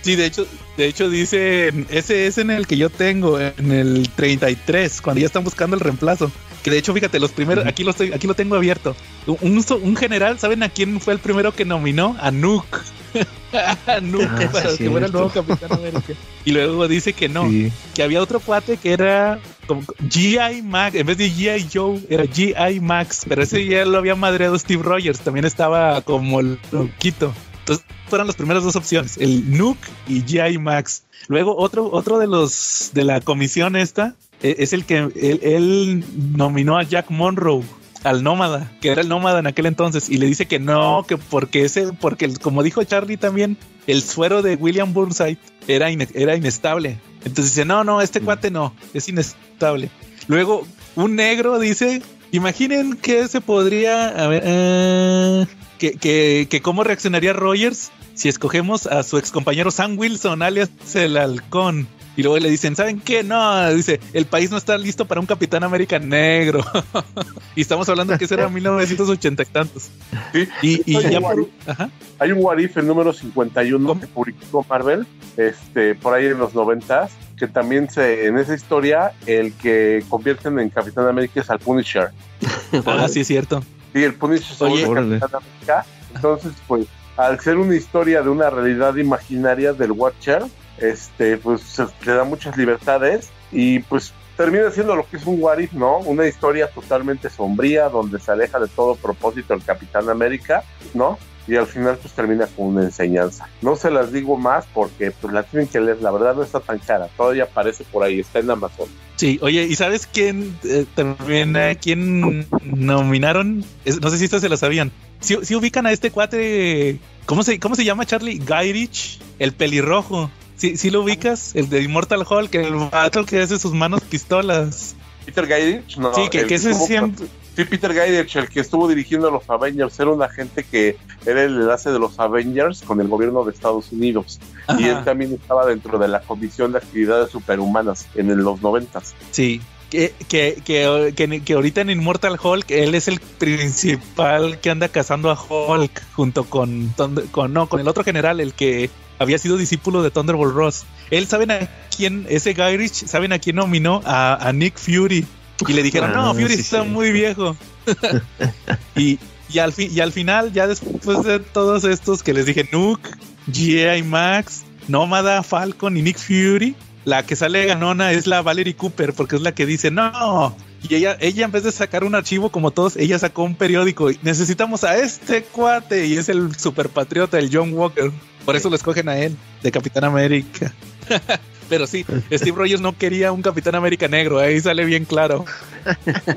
Sí, de hecho, de hecho dice, ese es en el que yo tengo, en el 33, cuando ya están buscando el reemplazo. Que de hecho, fíjate, los primeros, aquí lo estoy, aquí lo tengo abierto. Un, un- general, ¿saben a quién fue el primero que nominó? A Nuke. a Nuke Ah, para sí, que fuera el nuevo Capitán América. Y luego dice que no, Sí. que había otro cuate que era como GI Max, en vez de GI Joe, era GI Max, pero ese ya lo había madreado Steve Rogers, también estaba como loquito. Entonces fueron las primeras dos opciones, el Nuke y GI Max. Luego otro, otro de los de la comisión esta eh, es el que él, él nominó a Jack Monroe al nómada, que era el nómada en aquel entonces, y le dice que no, que porque ese, porque como dijo Charlie también, el suero de William Burnside era, era inestable. Entonces dice, no, no, este cuate no, es inestable. Luego, un negro dice, imaginen que se podría, a ver, eh, que, que, que cómo reaccionaría Rogers si escogemos a su ex compañero Sam Wilson, alias el halcón. Y luego le dicen, ¿saben qué? No, dice, el país no está listo para un Capitán América negro. y estamos hablando que eso era 1980 y tantos. Sí. Y, ya. Ajá. Hay un What If, el número 51 ¿Cómo? que publicó Marvel, este, por ahí en los 90 que también se, en esa historia, el que convierten en Capitán América es al Punisher. Ah, sí, es cierto. Sí, el Punisher Oye. vuelve Órale. Capitán América. Entonces, pues, al ser una historia de una realidad imaginaria del Watcher, este, pues se le da muchas libertades y pues termina siendo lo que es un What If, ¿no? Una historia totalmente sombría donde se aleja de todo propósito el Capitán América, ¿no? Y al final pues termina con una enseñanza. No se las digo más porque pues la tienen que leer, la verdad no está tan cara, todavía aparece por ahí, está en Amazon. Sí, oye, ¿y sabes quién eh, también a quién nominaron? Es- no sé si esto se lo sabían. Si ubican a este cuate, ¿cómo se, cómo se llama Charlie? Guy Ritchie, el pelirrojo. Sí, sí lo ubicas, el de Immortal Hulk, el vato que hace sus manos pistolas. Peter Gaidich, no. sí, que, el que ese siempre. Sí, Peter Gaidich, el que estuvo dirigiendo a los Avengers, era un agente que era el enlace de los Avengers con el gobierno de Estados Unidos. Y él Ajá, también estaba dentro de la Comisión de Actividades Superhumanas en los noventas. sí. Que, que, que, que, que ahorita en Immortal Hulk, él es el principal que anda cazando a Hulk junto con, con no, con el otro general, el que había sido discípulo de Thunderbolt Ross. Él, ¿saben a quién, ese Guy ¿saben a quién nominó? A, a Nick Fury. Y le dijeron, Ah, no, Fury sí, está sí. muy viejo. y, y, al y al final, ya después de todos estos que les dije, Nuke, G.I. Max, Nómada, Falcon y Nick Fury, la que sale ganona es la Valerie Cooper, porque es la que dice, no. Y ella, ella en vez de sacar un archivo como todos, ella sacó un periódico. y Necesitamos a este cuate. Y es el superpatriota, el John Walker. Por eso lo escogen a él, de Capitán América. Pero sí, Steve Rogers no quería un Capitán América negro, ahí sale bien claro.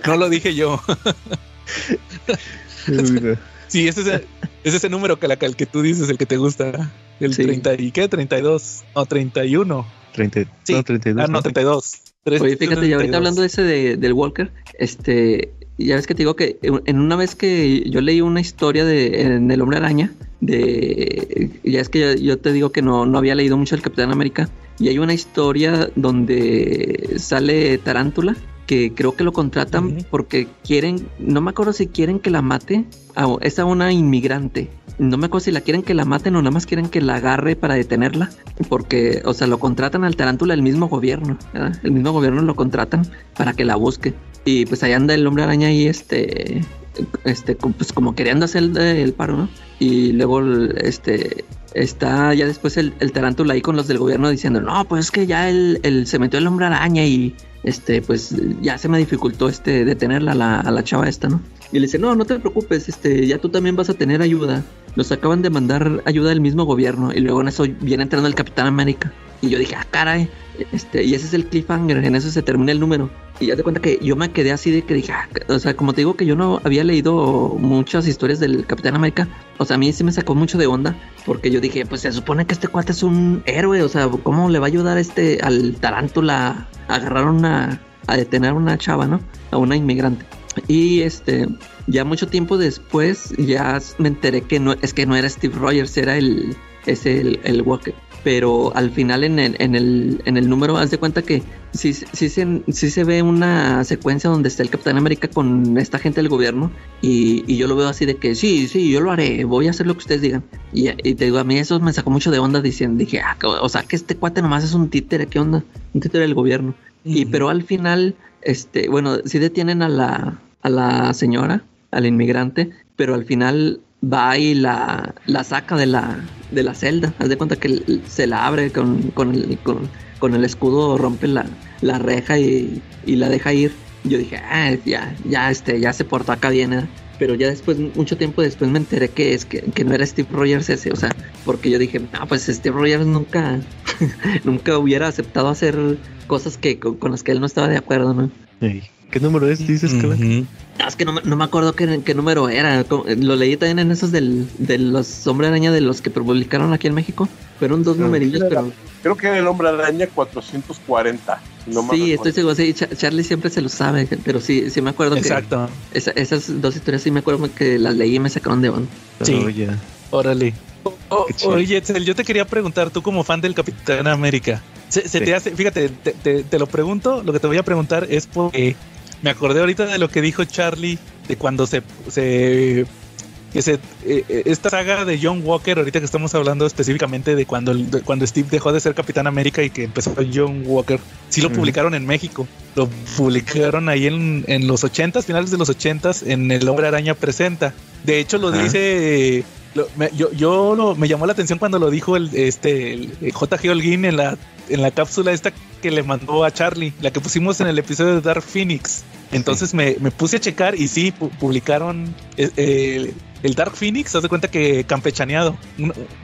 No lo dije yo. Sí, ese es el, es ese número que, la, el que tú dices, el que te gusta. El Sí. 30 y qué, 32 o 31. 30, Sí. no, 32. Ah, no, 32. Tres- Oye, fíjate, y ahorita 32. hablando de ese de, del Walker, este, ya ves que te digo que en una vez que yo leí una historia de en El Hombre Araña, de ya es que yo, te digo que no, no había leído mucho el Capitán América, y hay una historia donde sale Tarántula, que creo que lo contratan porque quieren, no me acuerdo si quieren que la mate, es a una inmigrante. No me acuerdo si la quieren que la maten o nada más quieren que la agarre para detenerla. Porque, o sea, lo contratan al tarántula el mismo gobierno. El mismo gobierno lo contratan para que la busque. Y pues ahí anda el hombre araña ahí, este, este, pues como queriendo hacer el, paro, ¿no? Y luego, este, está ya después el, el, tarántula ahí con los del gobierno diciendo, no, pues es que ya el, se metió el hombre araña y, este, pues ya se me dificultó, este, detenerla la, a la chava esta, ¿no? Y le dice, no, no te preocupes, este, ya tú también vas a tener ayuda. Nos acaban de mandar ayuda del mismo gobierno. Y luego en eso viene entrando el Capitán América. Y yo dije, ah, caray, este, y ese es el cliffhanger, en eso se termina el número. Y ya te cuenta que yo me quedé así de que dije, ah, o sea, como te digo que yo no había leído muchas historias del Capitán América, o sea, a mí sí me sacó mucho de onda, porque yo dije, pues se supone que este cuate es un héroe, o sea, ¿cómo le va a ayudar este al tarántula a agarrar una, a detener a una chava, ¿no? A una inmigrante. Y este, ya mucho tiempo después, ya me enteré que no, es que no era Steve Rogers, era el, es el, el Walker pero al final en el, en el, en el número haz de cuenta que sí, sí, se, sí se ve una secuencia donde está el Capitán América con esta gente del gobierno y, y, yo lo veo así de que sí, sí, yo lo haré, voy a hacer lo que ustedes digan. Y, y te digo, a mí eso me sacó mucho de onda diciendo, dije, ah, o sea que este cuate nomás es un títere, ¿qué onda? Un títere del gobierno. Y pero al final, este, bueno, sí detienen a la, a la señora, al inmigrante, pero al final va y la, la saca de la, de la celda. Haz de cuenta que se la abre con, con, el, con, el escudo, rompe la, la reja y, y, la deja ir. Yo dije, ah, ya, ya, este, ya se portó acá bien, ¿eh? Pero ya después, mucho tiempo después me enteré que es que, no era Steve Rogers ese, o sea, porque yo dije, ah, pues Steve Rogers nunca, nunca hubiera aceptado hacer cosas que con, las que él no estaba de acuerdo, ¿no? ¿Qué número es? Dices, que es que no, me acuerdo qué, qué, número era. Lo leí también en esos del, de los Hombre Araña de los que publicaron aquí en México. Fueron dos numerillos, pero. Creo que era el Hombre Araña 440. sí, estoy seguro. Sí, Charlie siempre se lo sabe, pero sí, sí me acuerdo Exacto. que. esas dos historias sí me acuerdo que las leí y me sacaron de onda. Sí. Órale. oye, yo te quería preguntar, tú como fan del Capitán América, se, te hace, fíjate, te, te, lo pregunto, lo que te voy a preguntar es porque me acordé ahorita de lo que dijo Charlie, de cuando se, se eh, eh, esta saga de John Walker, ahorita que estamos hablando específicamente de cuando, cuando Steve dejó de ser Capitán América y que empezó John Walker, sí lo publicaron en México, lo publicaron ahí en, en los ochentas, finales de los ochentas, en El Hombre Araña Presenta. De hecho lo dice, me, yo, yo lo, me llamó la atención cuando lo dijo el, este, el, J.G. Holguín en la, en la cápsula esta que le mandó a Charlie, la que pusimos en el episodio de Dark Phoenix. Entonces me, puse a checar y sí, publicaron eh, eh, el Dark Phoenix, haz de cuenta que campechaneado.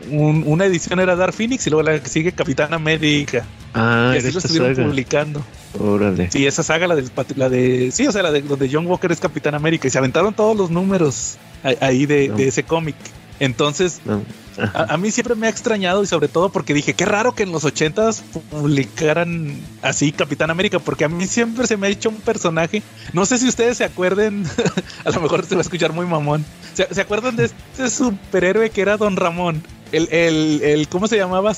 una edición era Dark Phoenix y luego la que sigue Capitán América. Ah, y así lo estuvieron publicando. Órale. Sí, esa saga, la de, la de. Sí, o sea, la de donde John Walker es Capitán América. Y se aventaron todos los números ahí de, de ese cómic. Entonces, a, mí siempre me ha extrañado y sobre todo porque dije, qué raro que en los ochentas publicaran así Capitán América, porque a mí siempre se me ha hecho un personaje, no sé si ustedes se acuerden, a lo mejor se va a escuchar muy mamón, ¿se, acuerdan de este superhéroe que era Don Ramón? El, el, el ¿cómo se llamaba?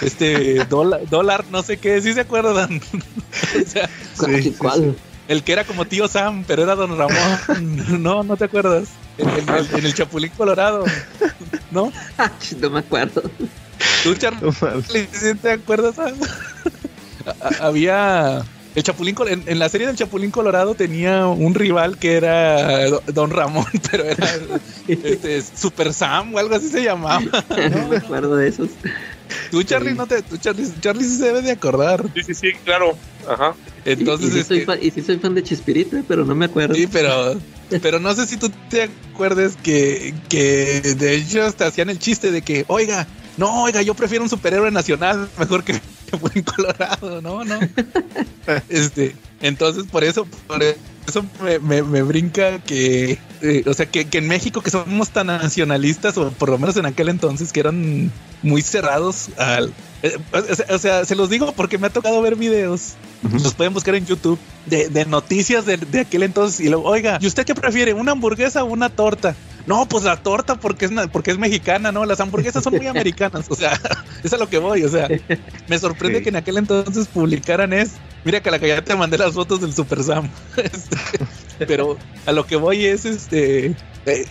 Este, dólar, no sé qué, ¿sí se acuerdan? ¿Cuál? El que era como tío Sam, pero era Don Ramón. no, no te acuerdas. En, el Chapulín Colorado. ¿No? no me acuerdo. ¿Tú, Charlie, te acuerdas? Había. El Chapulín en, la serie del Chapulín Colorado tenía un rival que era Don Ramón, pero era este, Super Sam o algo así se llamaba. No, me acuerdo de esos. Tú, Charlie, no te. Tú, Charlie, Charlie sí se debe de acordar. Sí, sí, sí, claro. Ajá. Entonces. Y, sí, soy, fan, y sí soy fan de Chispirita, pero no me acuerdo. Sí, pero. Pero no sé si tú te acuerdes que, que de hecho te hacían el chiste de que, oiga, no, oiga, yo prefiero un superhéroe nacional mejor que en Colorado, no, no. este, entonces por eso, por, eso me, me, me brinca que, eh, o sea, que, que en México que somos tan nacionalistas, o por lo menos en aquel entonces, que eran muy cerrados al... eh, o sea- o sea, se los digo porque me ha tocado ver videos, los pueden buscar en YouTube, de, de noticias de, de aquel entonces y luego, oiga, ¿y usted qué prefiere, una hamburguesa o una torta? No, pues la torta porque es, porque es mexicana, ¿no? Las hamburguesas son muy americanas, o sea, es a lo que voy, o sea, me sorprende Sí. que en aquel entonces publicaran es, mira que la que ya te mandé las fotos del Super Sam, Este, pero a lo que voy es este eh,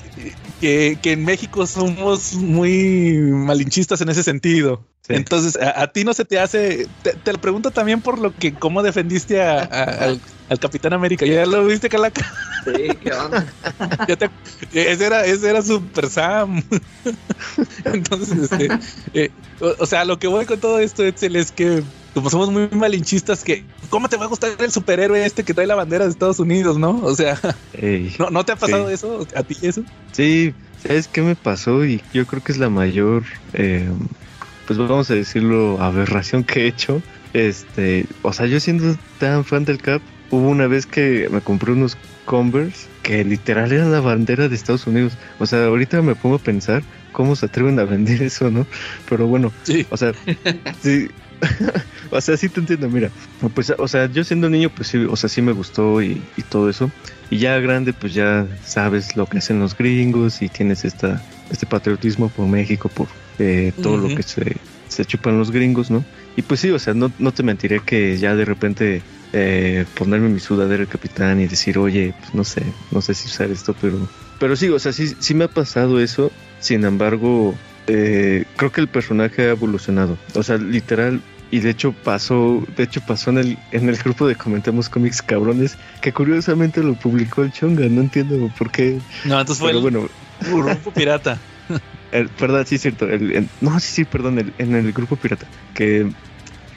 que, que en México somos muy malinchistas en ese sentido. Sí. Entonces, a, a ti no se te hace, te, te lo pregunto también por lo que, cómo defendiste a- a- al, al Capitán América. ¿Ya lo viste, Calaca? Sí, ¿qué onda? Ya te- ese era, ese era Super Sam. Entonces, este, eh, o, o sea, lo que voy con todo esto, Etzel, es que como somos muy malinchistas, que ¿cómo te va a gustar el superhéroe este que trae la bandera de Estados Unidos, no? O sea, Ey. ¿no, ¿no te ha pasado Sí. eso? ¿A ti eso? Sí, ¿sabes qué me pasó? Y yo creo que es la mayor, eh, pues vamos a decirlo, aberración que he hecho. Este, o sea, yo siendo tan fan del Cap, hubo una vez que me compré unos Converse que literal eran la bandera de Estados Unidos. O sea, ahorita me pongo a pensar cómo se atreven a vender eso, ¿no? Pero bueno, Sí. o sea, sí. o sea, sí te entiendo, mira. Pues, o sea, yo siendo niño, pues sí, o sea, sí me gustó y, y todo eso. Y ya grande, pues ya sabes lo que hacen los gringos y tienes esta, este patriotismo por México, por eh, todo lo que se, se chupan los gringos, ¿no? Y pues sí, o sea, no, no te mentiré que ya de repente eh, ponerme mi sudadera del capitán y decir, oye, pues no sé, no sé si usar esto, pero... Pero sí, o sea, sí, sí me ha pasado eso. Sin embargo, eh, creo que el personaje ha evolucionado. O sea, literal, y de hecho pasó, de hecho pasó en el, en el grupo de Comentamos Cómics Cabrones, que curiosamente lo publicó el Chonga, no entiendo por qué. No, entonces fue Pero el bueno, grupo pirata. el, perdón, sí es cierto, el- el- no, sí, sí, perdón, el- en el grupo pirata, que,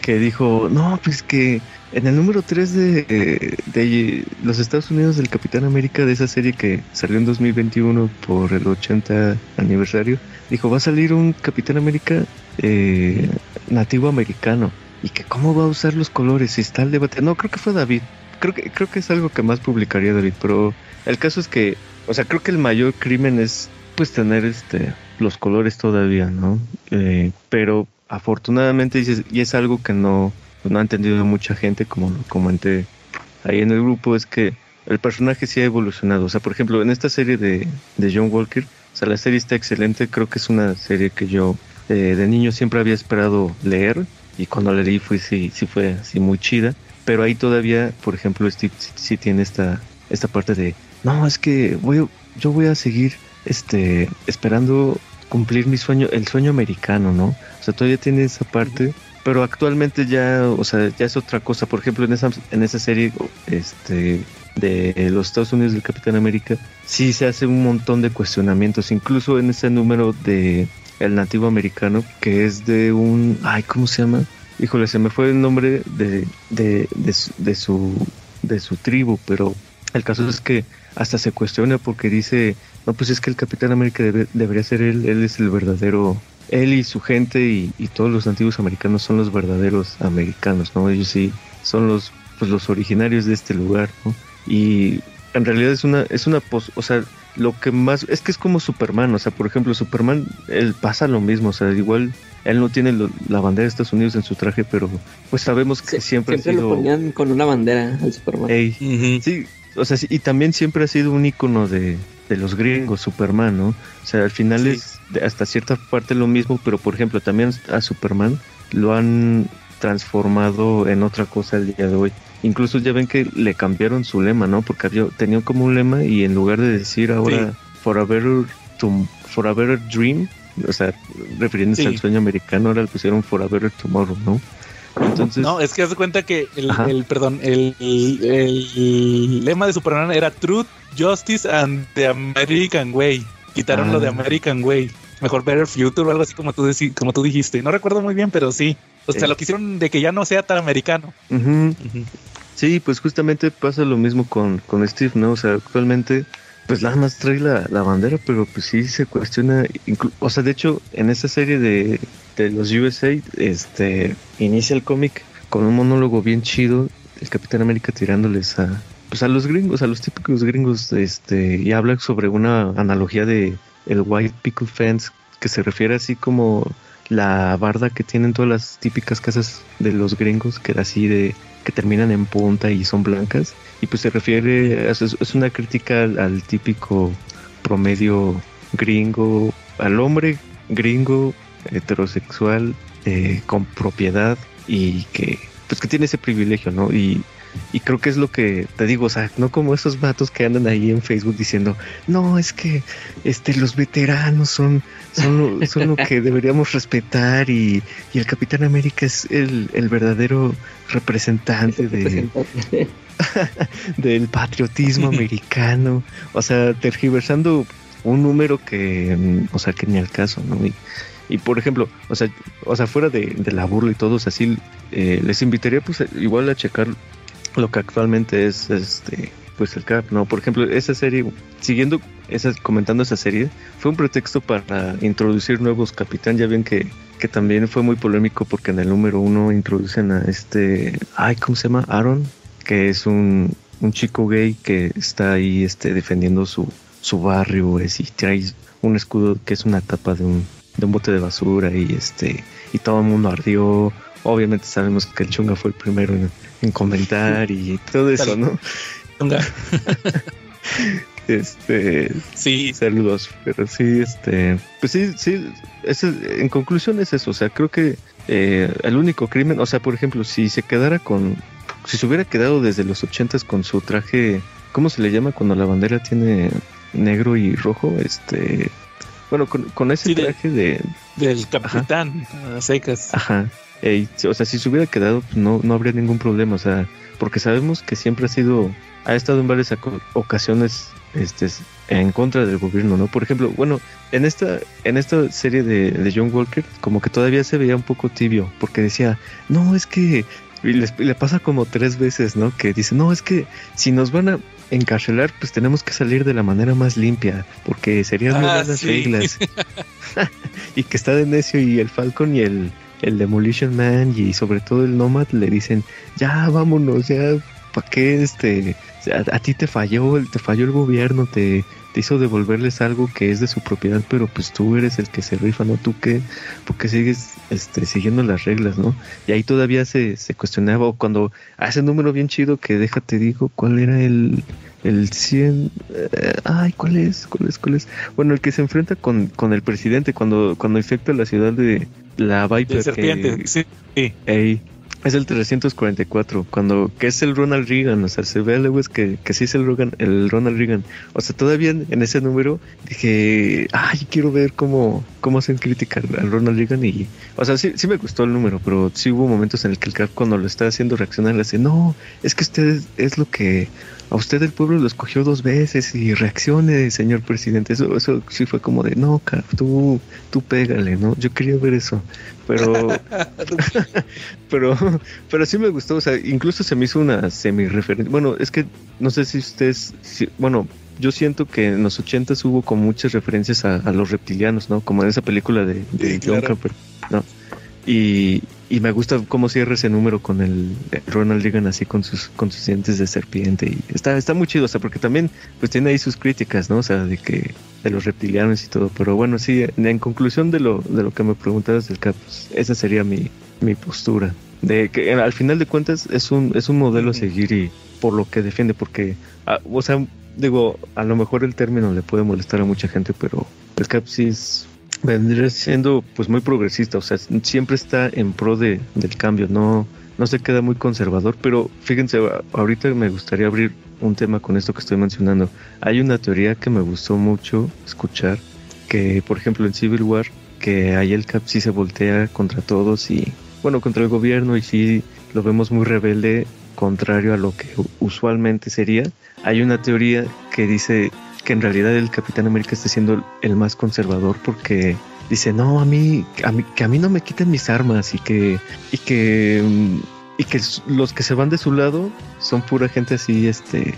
que dijo, no, pues que en el número 3 de, los Estados Unidos del Capitán América, de esa serie que salió en 2021 por el 80 aniversario, dijo, va a salir un Capitán América eh, nativo americano, y que cómo va a usar los colores, si está el debate, no, creo que fue David, creo que, creo que es algo que más publicaría David, pero el caso es que, o sea, creo que el mayor crimen es pues tener este los colores todavía, ¿no? Eh, pero afortunadamente dices, y es algo que no, no ha entendido mucha gente, como lo comenté ahí en el grupo, es que el personaje sí ha evolucionado. O sea, por ejemplo, en esta serie de, de John Walker, o sea, la serie está excelente, creo que es una serie que yo eh, de niño siempre había esperado leer, y cuando la leí fue, sí, sí fue así muy chida, pero ahí todavía, por ejemplo, Steve sí, sí tiene esta, esta parte de, no, es que voy, yo voy a seguir este, esperando cumplir mi sueño, el sueño americano, ¿no? O sea, todavía tiene esa parte, pero actualmente ya, o sea, ya es otra cosa. Por ejemplo, en esa, en esa serie, este, de los Estados Unidos del Capitán América, sí se hace un montón de cuestionamientos, incluso en ese número de el nativo americano, que es de un, ay, ¿cómo se llama? Híjole, se me fue el nombre de, de, de, su, de su, de su tribu, pero el caso es que hasta se cuestiona porque dice, no, pues es que el Capitán América debe- debería ser él, él es el verdadero, él y su gente y, y todos los nativos americanos son los verdaderos americanos, ¿no? Ellos sí son los, pues los originarios de este lugar, ¿no? Y en realidad es una, es una pos, o sea, lo que más, es que es como Superman, o sea, por ejemplo, Superman, él pasa lo mismo, o sea, igual él no tiene lo- la bandera de Estados Unidos en su traje, pero pues sabemos que Sí, siempre, siempre ha sido... lo ponían con una bandera al Superman. Ey. Sí, o sea, sí, y también siempre ha sido un icono de, de los gringos, Superman, ¿no? O sea, al final Sí. es hasta cierta parte lo mismo, pero por ejemplo, también a Superman lo han transformado en otra cosa el día de hoy. Incluso ya ven que le cambiaron su lema, ¿no? Porque había, tenía como un lema y en lugar de decir ahora for a better, tom- for a better dream, o sea, refiriéndose Sí. al sueño americano, ahora le pusieron for a better tomorrow, ¿no? Entonces, No, es que haz de cuenta que el, perdón, el, el- el lema de Superman era Truth, Justice and the American Way. Quitaron Ah. lo de American Way. Mejor Better Future o algo así como tú, deci- como tú dijiste. No recuerdo muy bien, pero sí. O sea, Sí. lo quisieron de que ya no sea tan americano. ujú, Ujú. Sí, pues justamente pasa lo mismo con, con Steve, ¿no? O sea, actualmente, pues nada más trae la, la bandera, pero pues sí se cuestiona. o sea, de hecho, en esta serie de, de los USA, este, inicia el cómic con un monólogo bien chido, el Capitán América tirándoles a, pues a los gringos, a los típicos gringos, este, y habla sobre una analogía de el white picket fence, que se refiere así como la barda que tienen todas las típicas casas de los gringos, que así de que terminan en punta y son blancas. Y pues se refiere, es, una crítica al, al típico promedio gringo, al hombre gringo heterosexual eh, con propiedad y que pues que tiene ese privilegio, ¿no? Y, y creo que es lo que te digo, o sea, no como esos vatos que andan ahí en Facebook diciendo, no, es que este los veteranos son, son, lo, son lo que deberíamos respetar y, y el Capitán América es el, el verdadero representante de, del patriotismo americano. O sea, tergiversando un número que, mm, o sea, que ni al caso, ¿no? Y, y por ejemplo, o sea, o sea fuera de, de la burla y todo, o sea, sí, eh, les invitaría pues igual a checar lo que actualmente es este pues el CAP, ¿no? Por ejemplo, esa serie, siguiendo, esa, comentando esa serie, fue un pretexto para introducir nuevos capitán. Ya ven que, que también fue muy polémico porque en el número uno introducen a este, ay, ¿cómo se llama? Aaron, que es un, un chico gay que está ahí este, defendiendo su, su barrio, es, y trae un escudo que es una tapa de un, de un bote de basura y este y todo el mundo ardió. Obviamente sabemos que el Chunga fue el primero en, en comentar y todo eso, ¿no? Este Sí, saludos, pero sí, este, pues sí, sí, ese- en conclusión es eso, o sea, creo que eh, el único crimen, o sea, por ejemplo, si se quedara con, si se hubiera quedado desde los ochentas con su traje, ¿cómo se le llama cuando la bandera tiene negro y rojo? Este, bueno, con, con ese Sí, traje de, del capitán, a secas. Ajá. Ey, sí, o sea, si se hubiera quedado, pues no, no habría ningún problema. O sea, porque sabemos que siempre ha sido, ha estado en varias ocasiones este, en contra del gobierno, ¿no? Por ejemplo, bueno, en esta, en esta serie de, de John Walker, como que todavía se veía un poco tibio, porque decía, no, es que. Y les- le pasa como tres veces, ¿no? Que dice, no, es que si nos van a encarcelar, pues tenemos que salir de la manera más limpia, porque serían Ah, nuevas las reglas. y que está de necio y el Falcon y el, el Demolition Man y sobre todo el Nomad le dicen, ya vámonos, ya, ¿para qué este? A, ti te falló, te falló el gobierno, te, hizo devolverles algo que es de su propiedad, pero pues tú eres el que se rifa, ¿no? Tú que, porque sigues este, siguiendo las reglas, ¿no? Y ahí todavía se, se cuestionaba o cuando hace un número bien chido que déjate digo, ¿cuál era el, el 100? eh, ay, ¿cuál es? ¿Cuál es? ¿Cuál es? Bueno, el que se enfrenta con, con el presidente cuando, cuando infecta la ciudad de la Viper. De serpiente, que- sí. sí. Ey, es el 344, cuando que es el Ronald Reagan, o sea, se ve leguas que, que sí es el, Rogan- el Ronald Reagan. O sea, todavía en, ese número dije, ay, quiero ver cómo, cómo hacen crítica al, al Ronald Reagan y, o sea, sí, sí me gustó el número, pero sí hubo momentos en el que el Cap cuando lo está haciendo reaccionar le dice, no, es que usted es lo que a usted el pueblo lo escogió dos veces y reaccione, señor presidente. Eso, eso sí fue como de, no, Cap, tú, tú pégale, ¿no? Yo quería ver eso, pero pero pero sí me gustó, o sea, incluso se me hizo una semi referencia. Bueno, es que no sé si ustedes, si- bueno, yo siento que en los ochentas hubo como muchas referencias a, a los reptilianos, ¿no? Como en esa película de, de Sí, John claro. Y, y me gusta cómo cierra ese número con el eh, Ronald Reagan así con sus con sus dientes de serpiente. Y está está muy chido, o sea, porque también pues tiene ahí sus críticas, ¿no? O sea, de que de los reptilianos y todo, pero bueno, sí, en, en conclusión de lo de lo que me preguntabas del cap, pues, esa sería mi mi postura. De que eh, al final de cuentas es un es un modelo a seguir y por lo que defiende porque ah, o sea digo a lo mejor el término le puede molestar a mucha gente pero el cap sí es vendría siendo pues muy progresista o sea siempre está en pro de, del cambio no no se queda muy conservador pero fíjense ahorita me gustaría abrir un tema con esto que estoy mencionando hay una teoría que me gustó mucho escuchar que por ejemplo en Civil War que ahí el Cap sí se voltea contra todos y bueno, contra el gobierno y sí lo vemos muy rebelde, contrario a lo que usualmente sería. Hay una teoría que dice que en realidad el Capitán América está siendo el más conservador porque dice, no, a mí, a mí, que a mí no me quiten mis armas y que, y que, mm, y que los que se van de su lado son pura gente así, este,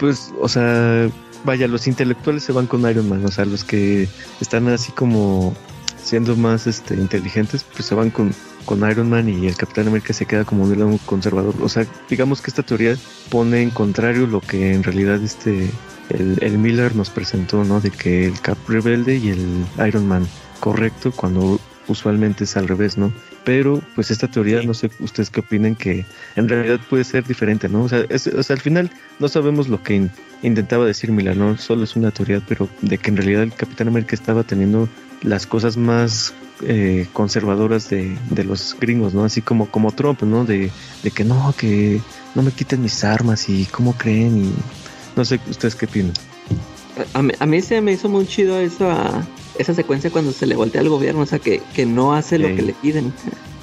pues, o sea, vaya, los intelectuales se van con Iron Man, o sea, los que están así como siendo más este, inteligentes, pues se van con, con Iron Man y el Capitán América se queda como un conservador. O sea, digamos que esta teoría pone en contrario lo que en realidad este el, el Miller nos presentó, ¿no? De que el Cap rebelde y el Iron Man correcto cuando usualmente es al revés, ¿no? Pero pues esta teoría, no sé ustedes qué opinen, que en realidad puede ser diferente, ¿no? O sea, es- o sea al final no sabemos lo que in- intentaba decir Miller, ¿no? Solo es una teoría, pero de que en realidad el Capitán América estaba teniendo las cosas más eh, conservadoras de, de los gringos, ¿no? Así como, como Trump, ¿no? De, de que no, que no me quiten mis armas y cómo creen y no sé ustedes qué opinan. A mí, a mí se me hizo muy chido esa, esa secuencia cuando se le voltea al gobierno, o sea, que, que no hace lo Sí. que le piden.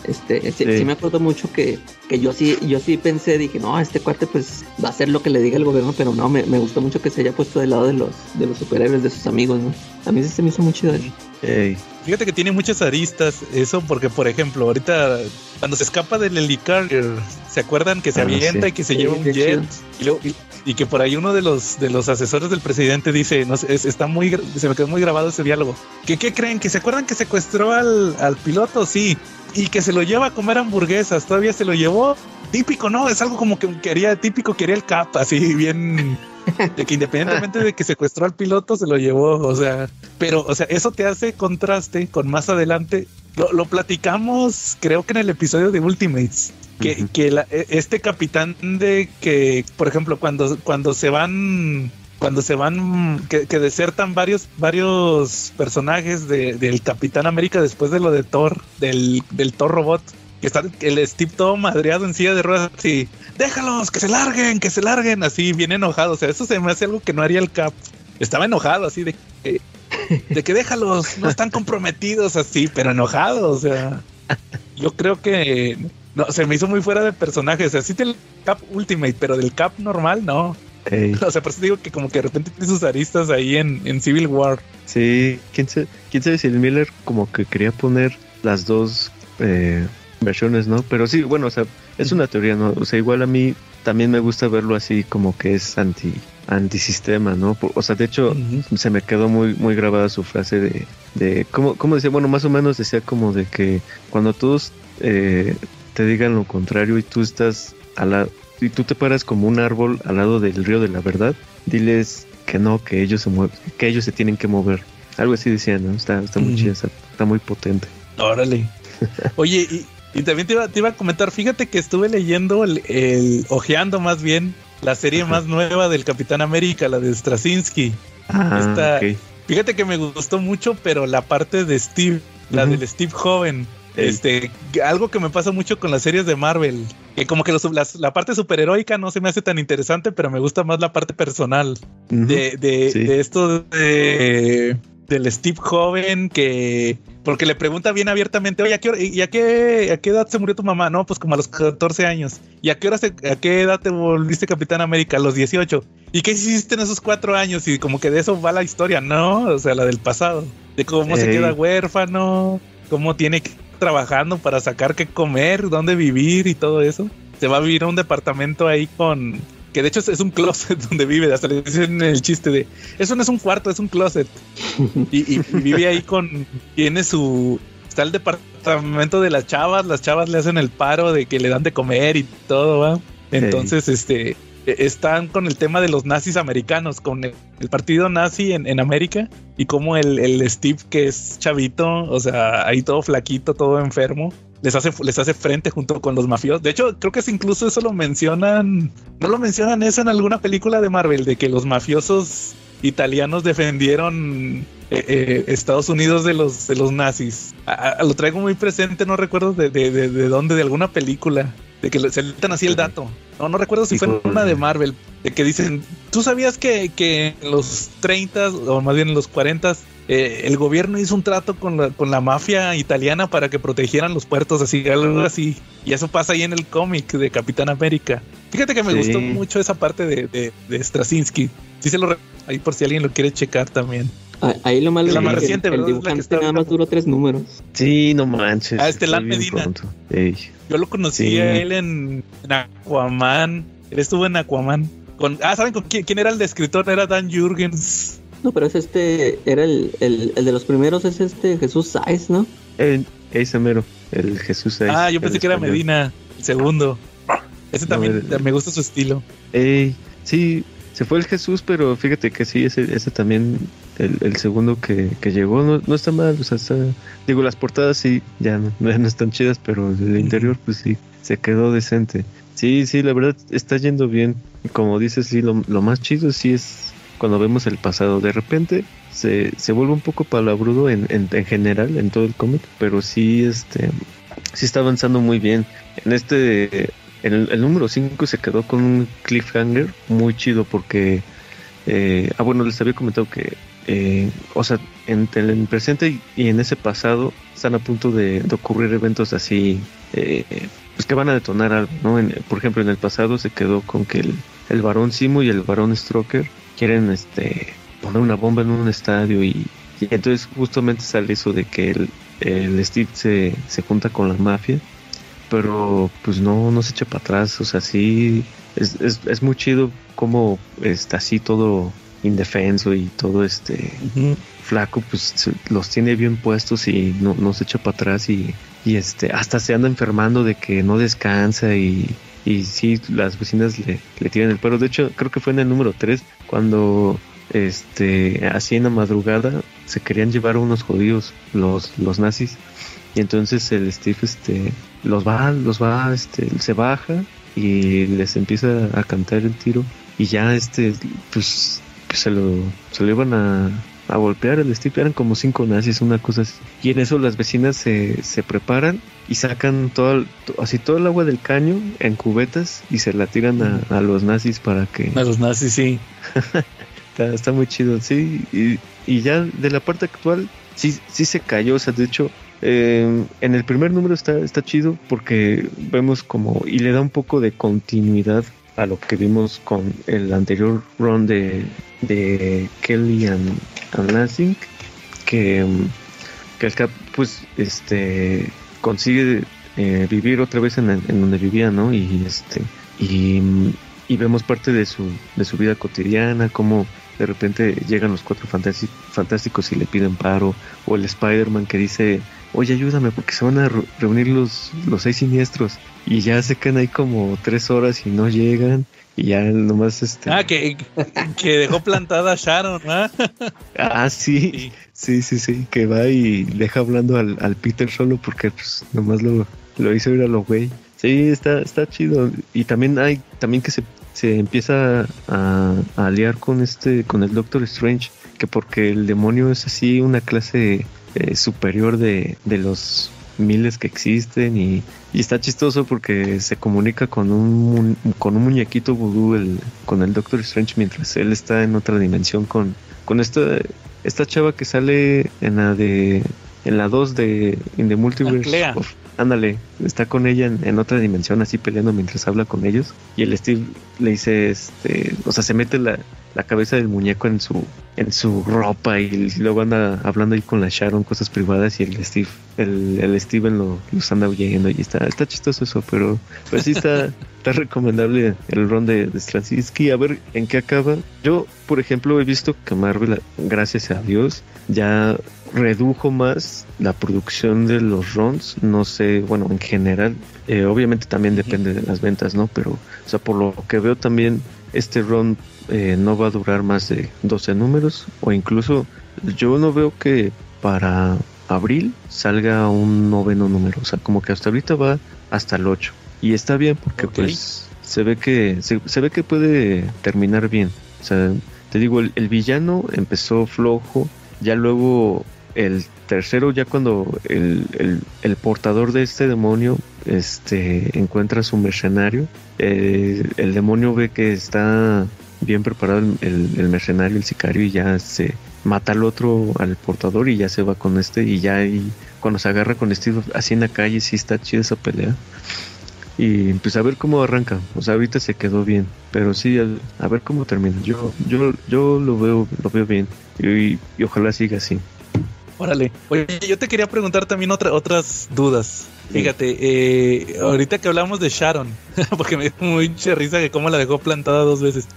Este, sí, Sí. sí me acuerdo mucho que, que yo sí yo sí pensé, dije, no, este cuate pues va a hacer lo que le diga el gobierno, pero no, me, me gustó mucho que se haya puesto del lado de los, de los superhéroes, de sus amigos, ¿no? A mí sí se me hizo muy chido eso. Ey, Fíjate que tiene muchas aristas eso, porque por ejemplo, ahorita cuando se escapa del helicarrier, ¿se acuerdan que se Ah, avienta sí. y que se Sí, lleva un jet? chido. Y, luego- y- y que por ahí uno de los de los asesores del presidente dice, no sé, es- está muy se me quedó muy grabado ese diálogo. ¿Que qué creen? ¿Que se acuerdan que secuestró al, al piloto? Sí. Y que se lo lleva a comer hamburguesas, todavía se lo llevó. Típico, ¿no? Es algo como que quería, típico, quería el cap, así bien de que independientemente de que secuestró al piloto, se lo llevó, o sea, pero, o sea, eso te hace contraste con más adelante. Lo, lo platicamos, creo que en el episodio de Ultimates, que, la- e- este capitán de que, por ejemplo, cuando, cuando se van, cuando se van, que, que desertan varios, varios personajes de- del Capitán América después de lo de Thor, del, del Thor robot, que está el Steve todo madreado en silla de ruedas y déjalos, que se larguen, que se larguen, así bien enojado. O sea, eso se me hace algo que no haría el Cap. Estaba enojado, así de que, de que déjalos, no están comprometidos así, pero enojado. O sea, yo creo que no, se me hizo muy fuera de personaje. O sea, sí del Cap Ultimate, pero del Cap normal, no. ey. O sea, por eso digo que como que de repente tiene sus aristas ahí en, en Civil War. Sí, ¿quién sabe, quién sabe si el Miller como que quería poner las dos eh, versiones, ¿no? Pero sí, bueno, o sea, es una teoría, ¿no? O sea, igual a mí también me gusta verlo así como que es anti antisistema, ¿no? O sea, de hecho, se me quedó muy muy grabada su frase de, de ¿cómo, cómo decía? Bueno, más o menos decía como de que cuando todos eh, te digan lo contrario y tú estás a la, y tú te paras como un árbol al lado del río de la verdad, diles que no, que ellos se mueven, que ellos se tienen que mover. Algo así decía, ¿no? Está, está muy Ujú. chido, está, está muy potente. Órale. Oye, y, y también te iba, te iba a comentar, fíjate que estuve leyendo, el, el- ojeando más bien, la serie Ajá. más nueva del Capitán América, la de Straczynski. Ah, ok. Fíjate que me gustó mucho, pero la parte de Steve, la del Steve joven. Este, algo que me pasa mucho con las series de Marvel, que como que los- las- la parte superheroica no se me hace tan interesante, pero me gusta más la parte personal de, de, Sí. de esto de, del Steve joven que porque le pregunta bien abiertamente, oye, ¿a qué, hora- y a qué, a qué edad se murió tu mamá? No, pues como a los 14 años. ¿Y a qué hora se- a qué edad te volviste Capitán América? A los 18. ¿Y qué hiciste en esos cuatro años? Y como que de eso va la historia, ¿no? O sea, la del pasado. De cómo se queda huérfano, cómo tiene que trabajando para sacar qué comer, dónde vivir y todo eso. Se va a vivir a un departamento ahí con, que de hecho es, un closet donde vive, hasta le dicen el chiste de, eso no es un cuarto, es un closet. Y, y- y vive ahí con, tiene su, está el departamento de las chavas, las chavas le hacen el paro de que le dan de comer y todo, ¿va? Entonces, este, están con el tema de los nazis americanos, con el, partido nazi en, en América y como el, Steve que es chavito, o sea, ahí todo flaquito, todo enfermo, les hace, les hace frente junto con los mafiosos. De hecho, creo que incluso eso lo mencionan, no lo mencionan eso en alguna película de Marvel, de que los mafiosos italianos defendieron eh, eh, Estados Unidos de los, de los nazis. Lo traigo muy presente, no recuerdo de, de, de dónde, de alguna película. De que le- se dan así el dato. No, no recuerdo si fue una de Marvel. De que dicen, ¿tú sabías que, que en los 30 o más bien en los 40 eh, el gobierno hizo un trato con la, con la mafia italiana para que protegieran los puertos, así, algo así. Y eso pasa ahí en el cómic de Capitán América. Fíjate que me Sí. gustó mucho esa parte de, de, de Straczynski. Sí se lo ahí por si alguien lo quiere checar también. Ah, Ahí lo malo Es la más que reciente, el, el dibujante está nada más duró tres números. Sí, no manches. Ah, este bien Medina. Yo lo conocí Sí. a él en, en Aquaman. Él estuvo en Aquaman. Con, ah, ¿saben con quién, quién era el de escritor? Era Dan Jurgens. No, pero es este, era el, el, el de los primeros, es este Jesús Sáez, ¿no? El, ese mero, el Jesús Sáez, Ah, yo pensé que era español. Medina, el segundo. Ese No, también el- me gusta su estilo. Ey, sí, se fue el Jesús, pero fíjate que sí, ese, ese también, el, el segundo que, que llegó, no, no está mal, o sea, está, digo, las portadas sí, ya no, ya no están chidas, pero el interior, pues sí, se quedó decente. Sí, sí, la verdad está yendo bien. Como dices, sí, lo, lo más chido sí es cuando vemos el pasado. De repente se, se vuelve un poco palabrudo en, en, en general, en todo el cómic, pero sí, este, sí está avanzando muy bien. En este, en el, el número 5 se quedó con un cliffhanger muy chido porque, eh, ah, bueno, les había comentado que, eh, o sea, en, en el presente y, en ese pasado están a punto de, ocurrir eventos así, eh, pues que van a detonar algo, ¿no? En- por ejemplo, en el pasado se quedó con que el, el varón Simo y el varón Stroker quieren, este, poner una bomba en un estadio y, y entonces justamente sale eso de que el, el Steve se, se junta con la mafia pero pues no, no se echa para atrás, o sea, sí, es, es, es muy chido como está así todo indefenso y todo este flaco, pues se- los tiene bien puestos y no, no se echa para atrás y, y este, hasta se anda enfermando de que no descansa y, y sí, las vecinas le, le tiran el pelo, de hecho creo que fue en el número 3 cuando este, así en la madrugada se querían llevar a unos judíos los, los nazis. Y entonces el Steve este los va, los va, este, se baja y les empieza a cantar el tiro. Y ya este pues, pues se lo se lo iban a, a golpear el Steve eran como cinco nazis una cosa así y en eso las vecinas se, se preparan y sacan todo el- así todo el agua del caño en cubetas y se la tiran a, a los nazis para que A los nazis, sí. Está, está muy chido, sí. Y, y ya de la parte actual, sí, sí se cayó. O sea, de hecho, eh, en el primer número está, está chido porque vemos como. Y le da un poco de continuidad a lo que vimos con el anterior run de, de Kelly and, Lansing. Que, que el Cap, pues, este. Consigue eh, vivir otra vez en, en donde vivía, ¿no? Y este. Y, y vemos parte de su, de su vida cotidiana, como de repente llegan los cuatro fantásticos y le piden paro, o el Spider-Man que dice, oye, ayúdame porque se van a re- reunir los, los seis siniestros, y ya se quedan ahí como tres horas y no llegan, y ya nomás este... Ah, que, que dejó plantada a Sharon, ¿ah? Ah, sí, sí, sí, sí, que va y deja hablando al, al Peter solo porque pues nomás lo, lo hizo ir a lo güey. Sí, está, está chido. Y también hay, también que se, se empieza a, a aliar con este, con el Doctor Strange, que porque el demonio es así una clase eh, superior de, de los miles que existen y, y está chistoso porque se comunica con un con un muñequito vudú el, con el Doctor Strange mientras él está en otra dimensión con, con esta esta chava que sale en la de en la 2 de In the Multiverse of- ándale está con ella en, en otra dimensión así peleando mientras habla con ellos y el Steve le dice este o sea se mete la, la cabeza del muñeco en su en su ropa y luego anda hablando ahí con la Sharon cosas privadas y el Steve el, el Steven lo, los anda huyendo y está está chistoso eso pero pues sí está está recomendable el run de, de Straczynski. A ver en qué acaba yo por ejemplo he visto que Marvel gracias a Dios ya redujo más la producción de los runs no sé bueno en general eh, obviamente también depende de las ventas no pero o sea por lo que veo también este run eh, no va a durar más de 12 números o incluso yo no veo que para abril salga un noveno número o sea como que hasta ahorita va hasta el 8 y está bien porque pues se ve que se, se ve que puede terminar bien. O sea te digo el, el villano empezó flojo ya luego el tercero ya cuando el, el, el portador de este demonio este encuentra a su mercenario eh, el demonio ve que está bien preparado el, mercenario el sicario y ya se mata al otro al portador y ya se va con este y ya cuando se agarra con Steve así en la calle sí está chida esa pelea. Y pues a ver cómo arranca. O sea ahorita se quedó bien. Pero sí a, ver cómo termina. Yo yo yo lo veo lo veo bien. Y, y ojalá siga así. Órale. Oye, yo te quería preguntar también otra, otras dudas. Fíjate, eh, ahorita que hablamos de Sharon, porque me dio mucha risa que cómo la dejó plantada dos veces.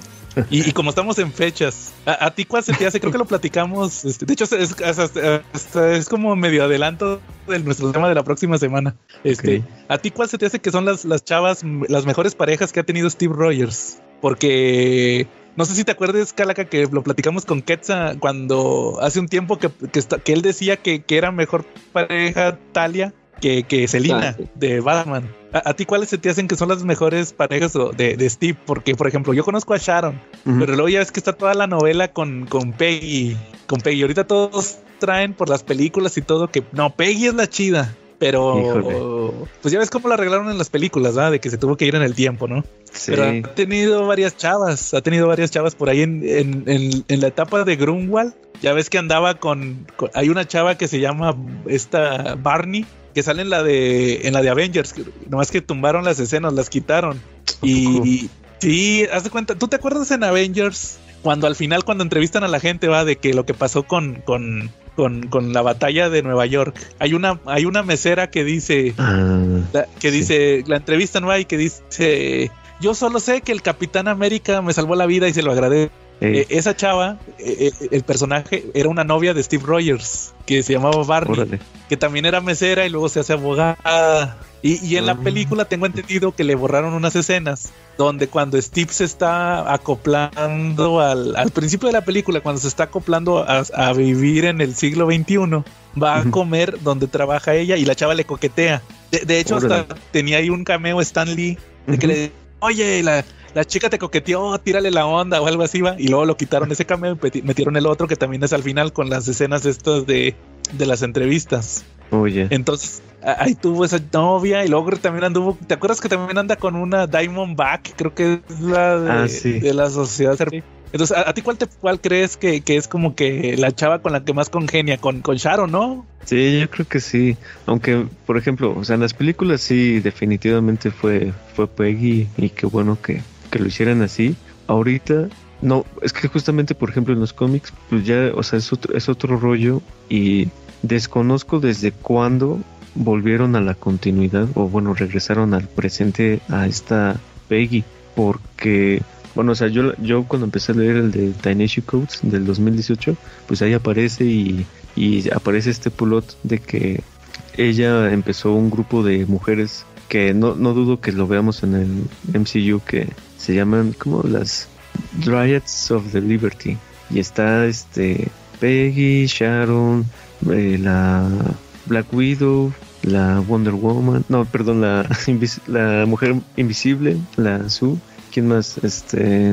Y, y como estamos en fechas, ¿a, a ti cuál se te hace? Creo que lo platicamos. este, de hecho, es, es- es como medio adelanto de nuestro tema de la próxima semana. Este. ¿A ti cuál se te hace que son las, las chavas, las mejores parejas que ha tenido Steve Rogers? Porque no sé si te acuerdas, Calaca, que lo platicamos con Quetzal cuando hace un tiempo que, que, que él decía que, que era mejor pareja Talia que, que Selina Ah, sí. de Batman. ¿A, a ti cuáles se te hacen que son las mejores parejas de, de Steve? Porque, por ejemplo, yo conozco a Sharon, pero luego ya ves que está toda la novela con, con Peggy. Con Peggy. Ahorita todos traen por las películas y todo que no, Peggy es la chida. Pero Híjole. pues ya ves cómo la arreglaron en las películas, ¿verdad? De que se tuvo que ir en el tiempo, ¿no? Sí. Pero ha tenido varias chavas, ha tenido varias chavas por ahí en, en- en- en la etapa de Grunwald. Ya ves que andaba con, con- hay una chava que se llama esta Barney, que sale en la de en la de Avengers, nomás que tumbaron las escenas, las quitaron. Y, y- sí, haz de cuenta, ¿tú te acuerdas en Avengers cuando al final cuando entrevistan a la gente va de que lo que pasó con con con, con la batalla de Nueva York? Hay una hay una mesera que dice Ah, la- que Sí. dice, la entrevista no hay, que dice, yo solo sé que el Capitán América me salvó la vida y se lo agradezco. Ey, Eh, esa chava, eh, eh, el personaje era una novia de Steve Rogers, que se llamaba Barney, órale. que también era mesera y luego se hace abogada. Y, y en la Ah. película tengo entendido que le borraron unas escenas donde cuando Steve se está acoplando al, al principio de la película, cuando se está acoplando a, a vivir en el siglo XXI, va a comer donde trabaja ella y la chava le coquetea. De, de hecho, hasta tenía ahí un cameo Stan Lee de que Ujú. le oye, la, la chica te coqueteó, tírale la onda o algo así va. Y luego lo quitaron ese cameo y metieron el otro que también es al final con las escenas estas de, de las entrevistas. Oye. Entonces, ahí tuvo esa novia y luego también anduvo. ¿Te acuerdas que también anda con una Diamondback? Creo que es la de, Ah, sí. de la sociedad. Serbi- Entonces, ¿a, a ti cuál, te, cuál crees que, que es como que la chava con la que más congenia? Con, con Sharon, ¿no? Sí, yo creo que sí. Aunque, por ejemplo, o sea, en las películas sí, definitivamente fue, fue Peggy y qué bueno que, que lo hicieran así. Ahorita, no, es que justamente, por ejemplo, en los cómics, pues ya, o sea, es otro, es otro rollo y desconozco desde cuándo volvieron a la continuidad o bueno, regresaron al presente a esta Peggy porque... Bueno, o sea, yo, yo cuando empecé a leer el de Tiny Codes del 2018, pues ahí aparece y y aparece este plot de que ella empezó un grupo de mujeres que no, no dudo que lo veamos en el MCU que se llaman como las Dryads of the Liberty y está este Peggy, Sharon, eh, la Black Widow, la Wonder Woman, no, perdón, la, la mujer invisible, la Sue, ¿quién más? Este,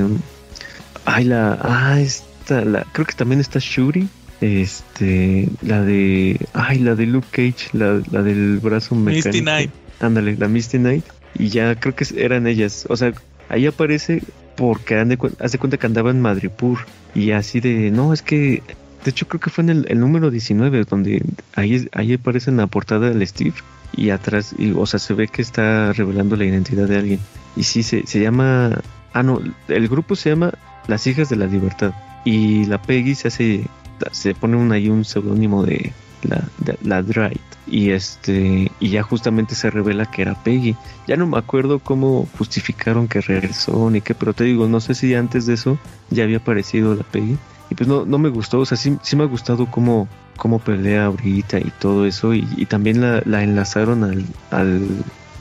ay, la, ah, esta, la, creo que también está Shuri, este, la de, ay, la de Luke Cage, la, la del brazo mecánico. Misty Knight. Ándale, la Misty Knight. Y ya creo que eran ellas. O sea, ahí aparece porque haz de cuenta que andaba en Madripur. Y así de, no, es que, de hecho creo que fue en el, número 19, donde ahí, aparece en la portada del Steve. Y atrás, y, o sea, se ve que está revelando la identidad de alguien. Y sí, se, se llama, ah, no, el grupo se llama Las Hijas de la Libertad. Y la Peggy se hace, se pone un, ahí un seudónimo de la, de, la Dright. Y este, y ya justamente se revela que era Peggy. Ya no me acuerdo cómo justificaron que regresó ni qué, pero te digo, no sé si antes de eso ya había aparecido la Peggy. Y pues no, no me gustó, o sea, sí, sí me ha gustado cómo, cómo pelea ahorita y todo eso. Y, y también la, la enlazaron al, al,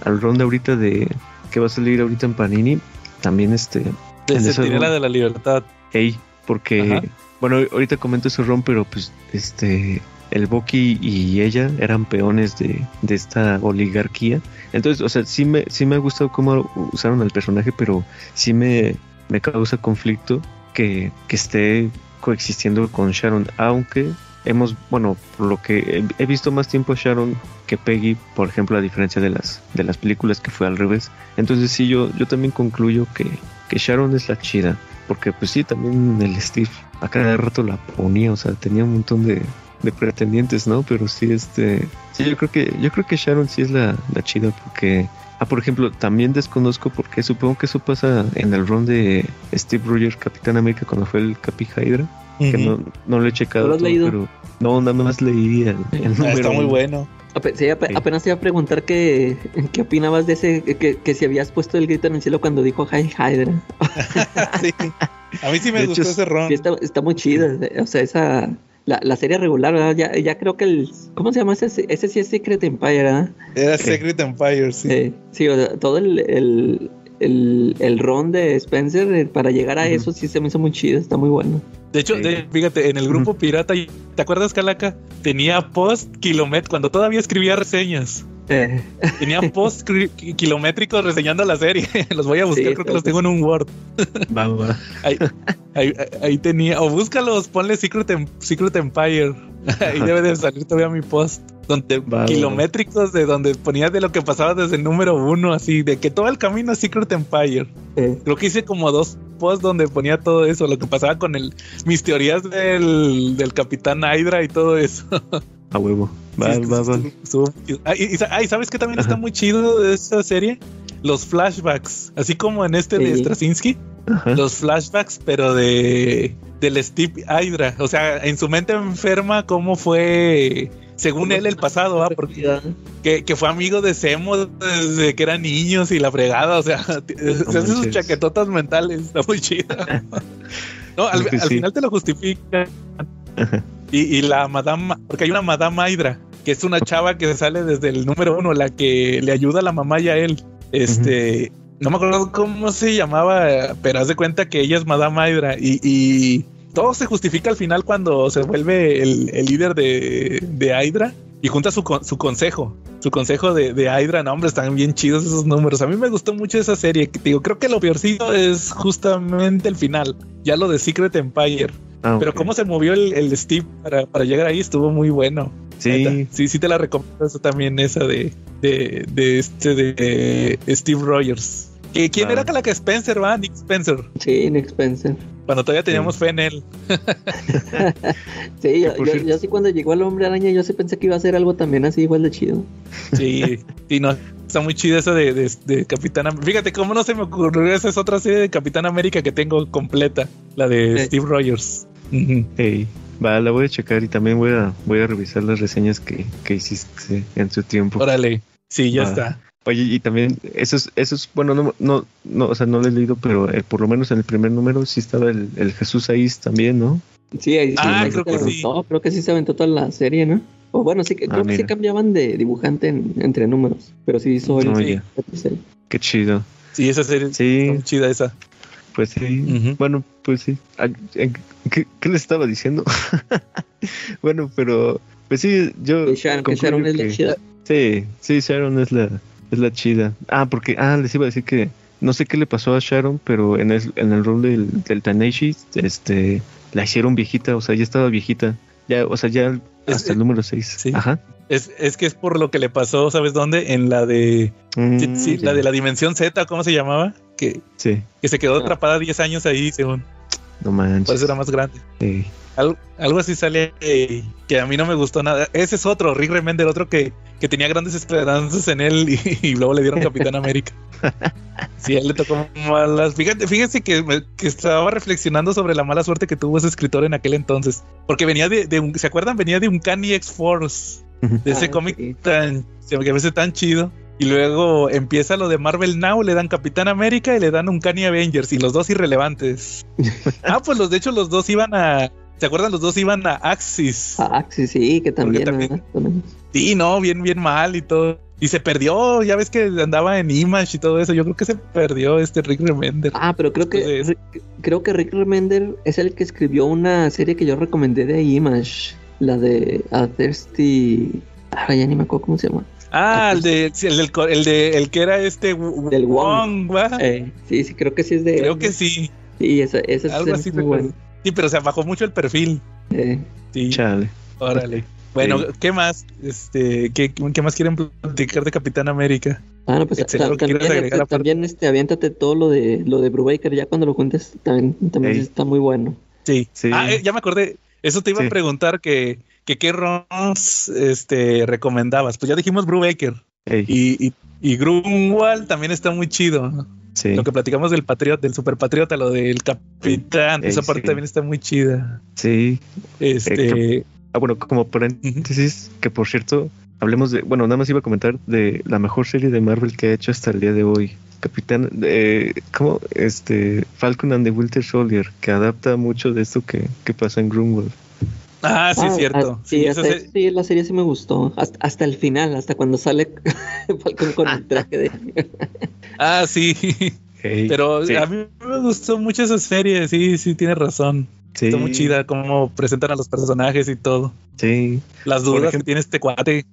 al ron de ahorita de que va a salir ahorita en Panini. También este, De En eso- Centinela de la Libertad. hey, porque, Ajá. bueno, ahorita comento ese ron, pero pues este, el Bucky y ella eran peones de, de esta oligarquía. Entonces, o sea, sí me, sí me ha gustado cómo usaron al personaje, pero sí me, me causa conflicto que, que esté coexistiendo con Sharon, aunque hemos, bueno, por lo que he, visto más tiempo a Sharon que Peggy, por ejemplo, a diferencia de las, de las películas que fue al revés. Entonces sí, yo, yo también concluyo que, que Sharon es la chida, porque pues sí, también el Steve a cada rato la ponía, o sea, tenía un montón de, de pretendientes, ¿no? Pero sí, este, sí, yo creo que, yo creo que Sharon sí es la, la chida, porque, ah, por ejemplo, también desconozco porque supongo que eso pasa en el run de Steve Rogers, Capitán América, cuando fue el Capi Hydra, que no, no lo he checado, ¿No lo has todo, leído? pero no, nada más leí el, el Ah, número está muy uno. bueno. Sí. Apenas te iba a preguntar que, qué opinabas de ese, que, que si habías puesto el grito en el cielo cuando dijo Hi Hydra. Sí. A mí sí me De gustó hecho, ese ron. Está, está muy chida. O sea, esa. La, la serie regular, ¿verdad? Ya, ya creo que el. ¿Cómo se llama ese? Ese sí es Secret Empire, ¿verdad? Era Secret Empire, sí. Sí, sí, o sea, todo el, el, el, el ron de Spencer eh, para llegar a eso sí se me hizo muy chido, está muy bueno. De hecho, Sí. de- fíjate, en el grupo pirata, ¿te acuerdas, Calaca? Tenía post kilométricos, cuando todavía escribía reseñas. Eh, Tenía post kilométricos reseñando la serie. los voy a buscar, Sí, creo que los tengo en un Word. Va, va. Ahí, ahí, ahí tenía, o búscalos, ponle Secret, Em- Secret Empire. Ahí debe de salir todavía mi post. Donde Va, va, kilométricos de donde ponía de lo que pasaba desde el número uno, así, de que todo el camino es Secret Empire. eh, Creo que hice como dos posts donde ponía todo eso, lo que pasaba con el, mis teorías del, del Capitán Hydra y todo eso. A huevo. Va, Sí, va, va. Ah, y, ah, y sabes que también está muy chido de esta serie, los flashbacks, así como en este de. Straczynski, Ajá. los flashbacks, pero de del Steve Hydra, o sea, en su mente enferma cómo fue según él el pasado, ¿va? porque que, que fue amigo de Semo desde que eran niños y la fregada, o sea, se hace sus chaquetotas mentales, está muy chido. No, al, al final te lo justifica. Y, y la Madame, porque hay una Madame Hydra, que es una chava que sale desde el número uno, la que le ayuda a la mamá y a él. Este, no me acuerdo cómo se llamaba, pero haz de cuenta que ella es Madame Hydra y, y todo se justifica al final cuando se vuelve el, el líder de, de Hydra y junta su, su consejo. Su consejo de, de Hydra, no, hombre, están bien chidos esos números. A mí me gustó mucho esa serie. Digo, creo que lo peorcito es justamente el final, ya lo de Secret Empire. Ah, Pero cómo se movió el, el Steve para, para llegar ahí estuvo muy bueno. Sí, sí, sí te la recomiendo eso también, esa de, de, de este de Steve Rogers. ¿Que ¿Quién Ah. era la que Spencer va? Nick Spencer. sí, Nick Spencer. Cuando todavía teníamos fe en él. Sí, yo, sí cuando llegó el hombre araña, yo sí pensé que iba a ser algo también así igual de chido. Sí, sí, no. Está muy chida esa de, de, de Capitán América. Fíjate cómo no se me ocurrió. Esa es otra serie de Capitán América que tengo completa. La de Sí. Steve Rogers. Ujú. Ey, va, la voy a checar y también voy a, voy a revisar las reseñas que, que hiciste en su tiempo. Órale. Sí, ya Va. está. Oye, y también, esos, esos, bueno, no, no, no, o sea, no lo he leído, pero eh, por lo menos en el primer número sí estaba el, el Jesús ahí también, ¿no? Sí, ahí sí, Ah, creo que aventó, creo que sí se aventó toda la serie, ¿no? O bueno, sí, que- Ah, creo que sí cambiaban de dibujante en- entre números, pero sí hizo el, Oh, sí. serie. Qué chido. Sí, esa serie está Sí, muy chida esa. pues sí. Bueno, pues sí. Ah, eh, ¿Qué, qué les estaba diciendo? bueno, pero, pues sí, yo. Que Sharon, que es la chida. Sí, sí, Sharon es la, es la chida. Ah, porque, ah, les iba a decir que no sé qué le pasó a Sharon, pero en el, en el rol del, del Taneshi, este, la hicieron viejita, o sea, ya estaba viejita. Ya, o sea, ya Es- hasta el número 6. sí. Ajá. Es, es que es por lo que le pasó, ¿sabes dónde? En la de. Mm, sí, sí, ya. la de la dimensión Z, ¿cómo se llamaba? Que, Sí, que se quedó Ah. atrapada 10 años ahí, según. No manches. Por eso era más grande. Sí. Algo, algo así sale eh, que a mí no me gustó nada. Ese es otro, Rick Remender, otro que, que tenía grandes esperanzas en él y, y luego le dieron Capitán América. Sí, a él le tocó malas. Fíjate, fíjense que, me- que estaba reflexionando sobre la mala suerte que tuvo ese escritor en aquel entonces. Porque venía de, de un, ¿se acuerdan? Venía de un Canny X-Force, de ese Ah, cómic sí. tan, que a veces tan chido. Y luego empieza lo de Marvel Now, le dan Capitán América y le dan un Canny Avengers, y los dos irrelevantes. ah, pues los de hecho los dos iban a. ¿Se acuerdan? Los dos iban a Axis. Ah, sí, sí, que también. Sí, no, bien, bien mal y todo. Y se perdió, ya ves que andaba en Image y todo eso. Yo creo que se perdió este Rick Remender. Ah, pero creo que Entonces- Rick- creo que Rick Remender es el que escribió una serie que yo recomendé de Image, la de A Thirsty. Ah, ya ni me acuerdo cómo se llama. Ah, el de, el del, co- el de, el que era este Del Wong, Wong. ¿va? Eh, sí, sí, creo que sí es de. Creo que sí, Sí, esa, esa algo serie así. es muy buena. Sí, pero se bajó mucho el perfil. Eh, Sí, Chale. órale. Bueno, Sí. ¿qué más? Este, ¿qué, ¿qué más quieren platicar de Capitán América? Bueno, pues ta- ¿algo que quieras también, agregar aparte? también este, aviéntate todo lo de lo de Brubaker ya cuando lo juntes, también, también está muy bueno. Sí. Sí. Ah, eh, ya me acordé. Eso te iba Sí. a preguntar que, que qué rons este, recomendabas. Pues ya dijimos Brubaker. Ey, Y, y, y Grunwald también está muy chido. sí. Lo que platicamos del patriota, del super patriota, lo del capitán, esa parte sí. también está muy chida. Sí. Este, Ah, bueno, como paréntesis, que por cierto, hablemos de, bueno, nada más iba a comentar de la mejor serie de Marvel que ha hecho hasta el día de hoy. Capitán, eh, ¿cómo? Este, Falcon and the Winter Soldier, que adapta mucho de esto que, que pasa en Greenwood. Ah, sí, Ah, cierto. ah, sí, esa hasta- se- sí, la serie sí me gustó. Hasta, hasta el final, hasta cuando sale Falcon con el traje de. Ah, sí. Hey, Pero sí, a mí me gustó mucho esa serie, sí, sí, tienes razón. sí, Está muy chida cómo presentan a los personajes y todo. Sí, Las dudas que ejemplo- tiene este cuate.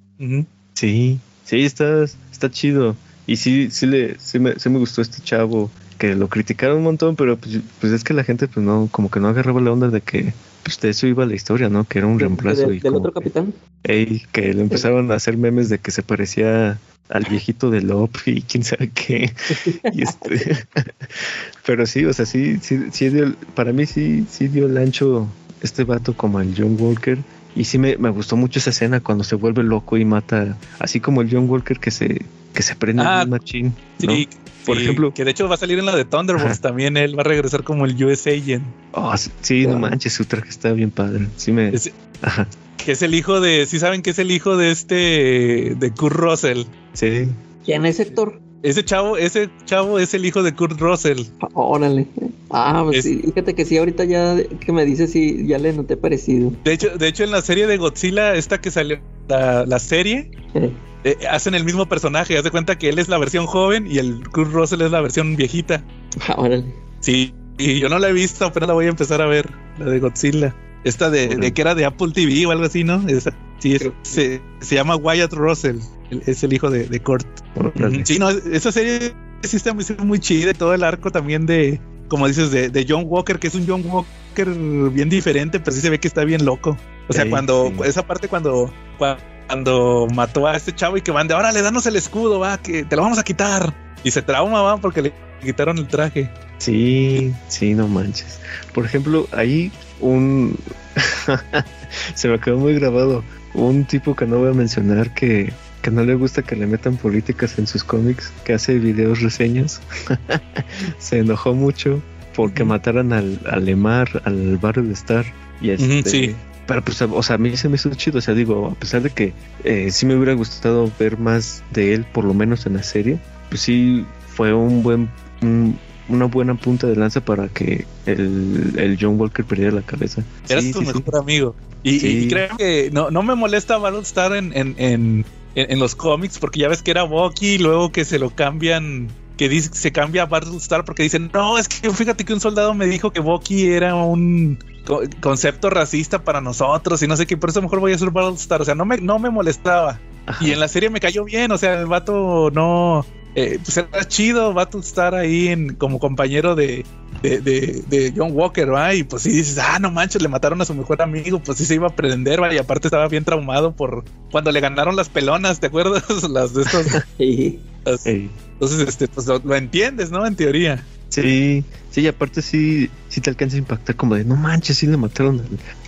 Sí, sí, está, está chido. Y sí, sí, le, sí, me, sí me gustó este chavo, que lo criticaron un montón, pero pues, pues es que la gente pues no, como que no agarraba la onda de que pues de eso iba la historia, ¿no? Que era un reemplazo. de- y del como otro capitán. Ey, que le empezaron a hacer memes de que se parecía al viejito de Lop y quién sabe qué. Y este, pero sí, o sea, sí, sí, sí dio, para mí sí, sí dio el ancho este vato como el John Walker. Y sí me, me gustó mucho esa escena cuando se vuelve loco y mata, así como el John Walker que se, que se prende Ah, un machín. ¿no? Sí, Por sí, ejemplo- Que de hecho va a salir en la de Thunderbolts también. Él va a regresar como el US Agent. Oh, sí, no manches, su traje está bien padre. Sí me. Es- Ajá. que es el hijo de. Sí, saben que es el hijo de este. de Kurt Russell. Sí. ¿Quién es Héctor? Ese chavo, ese chavo es el hijo de Kurt Russell. Órale. Ah, pues Es- sí, fíjate que sí, ahorita ya que me dices, sí, ya le noté parecido. De hecho, de hecho, en la serie de Godzilla, esta que salió, la, la serie, Eh, eh, hacen el mismo personaje. Haz de cuenta que él es la versión joven y el Kurt Russell es la versión viejita. ah, órale. Sí, y yo no la he visto, apenas la voy a empezar a ver, la de Godzilla. Esta de, que era de Apple TV o algo así, ¿no? Esa- sí, es- se, se llama Wyatt Russell, el- es el hijo de, de Kurt. Órale. Sí, no, esa serie sí está muy, muy chida. y Todo el arco también de, como dices, de, de John Walker, que es un John Walker bien diferente, pero sí se ve que está bien loco. O sea, cuando, sí. esa parte cuando, cua- cuando mató a este chavo y que van de, órale, danos el escudo, va, que te lo vamos a quitar. Y se trauma, va, porque le quitaron el traje. Sí, sí, no manches. Por ejemplo, ahí un... Se me quedó muy grabado. Un tipo que no voy a mencionar que, que no le gusta que le metan políticas en sus cómics, que hace videos reseñas, se enojó mucho porque mataran al, al Lemar, al barrio de Star. Y este, sí. Pero pues, o sea, a mí se me hizo chido. O sea, digo, a pesar de que eh, sí me hubiera gustado ver más de él, por lo menos en la serie, pues sí fue un buen, un- una buena punta de lanza para que el, el John Walker perdiera la cabeza. Era Sí, sí. mejor amigo. Y creo que no, no me molesta Battlestar en, en, en, en, en los cómics, porque ya ves que era Bucky y luego que se lo cambian, que dice, se cambia a Battlestar porque dicen, no, es que fíjate que un soldado me dijo que Bucky era un co- concepto racista para nosotros y no sé qué, por eso mejor voy a ser Battlestar. O sea, no me, no me molestaba. Ajá. Y en la serie me cayó bien, o sea, el vato no. Eh, pues era chido, Battlestar ahí en, como compañero de, de, de, de John Walker, ¿va? Y pues sí dices, ah, no manches, le mataron a su mejor amigo, pues sí se iba a prender, ¿va? Y aparte estaba bien traumado por cuando le ganaron las pelonas, ¿te acuerdas? Las de estos. Las- Ey, entonces, este, pues lo, lo entiendes, ¿no? En teoría. Sí, sí, y aparte sí, sí te alcanza a impactar como de no manches, sí le mataron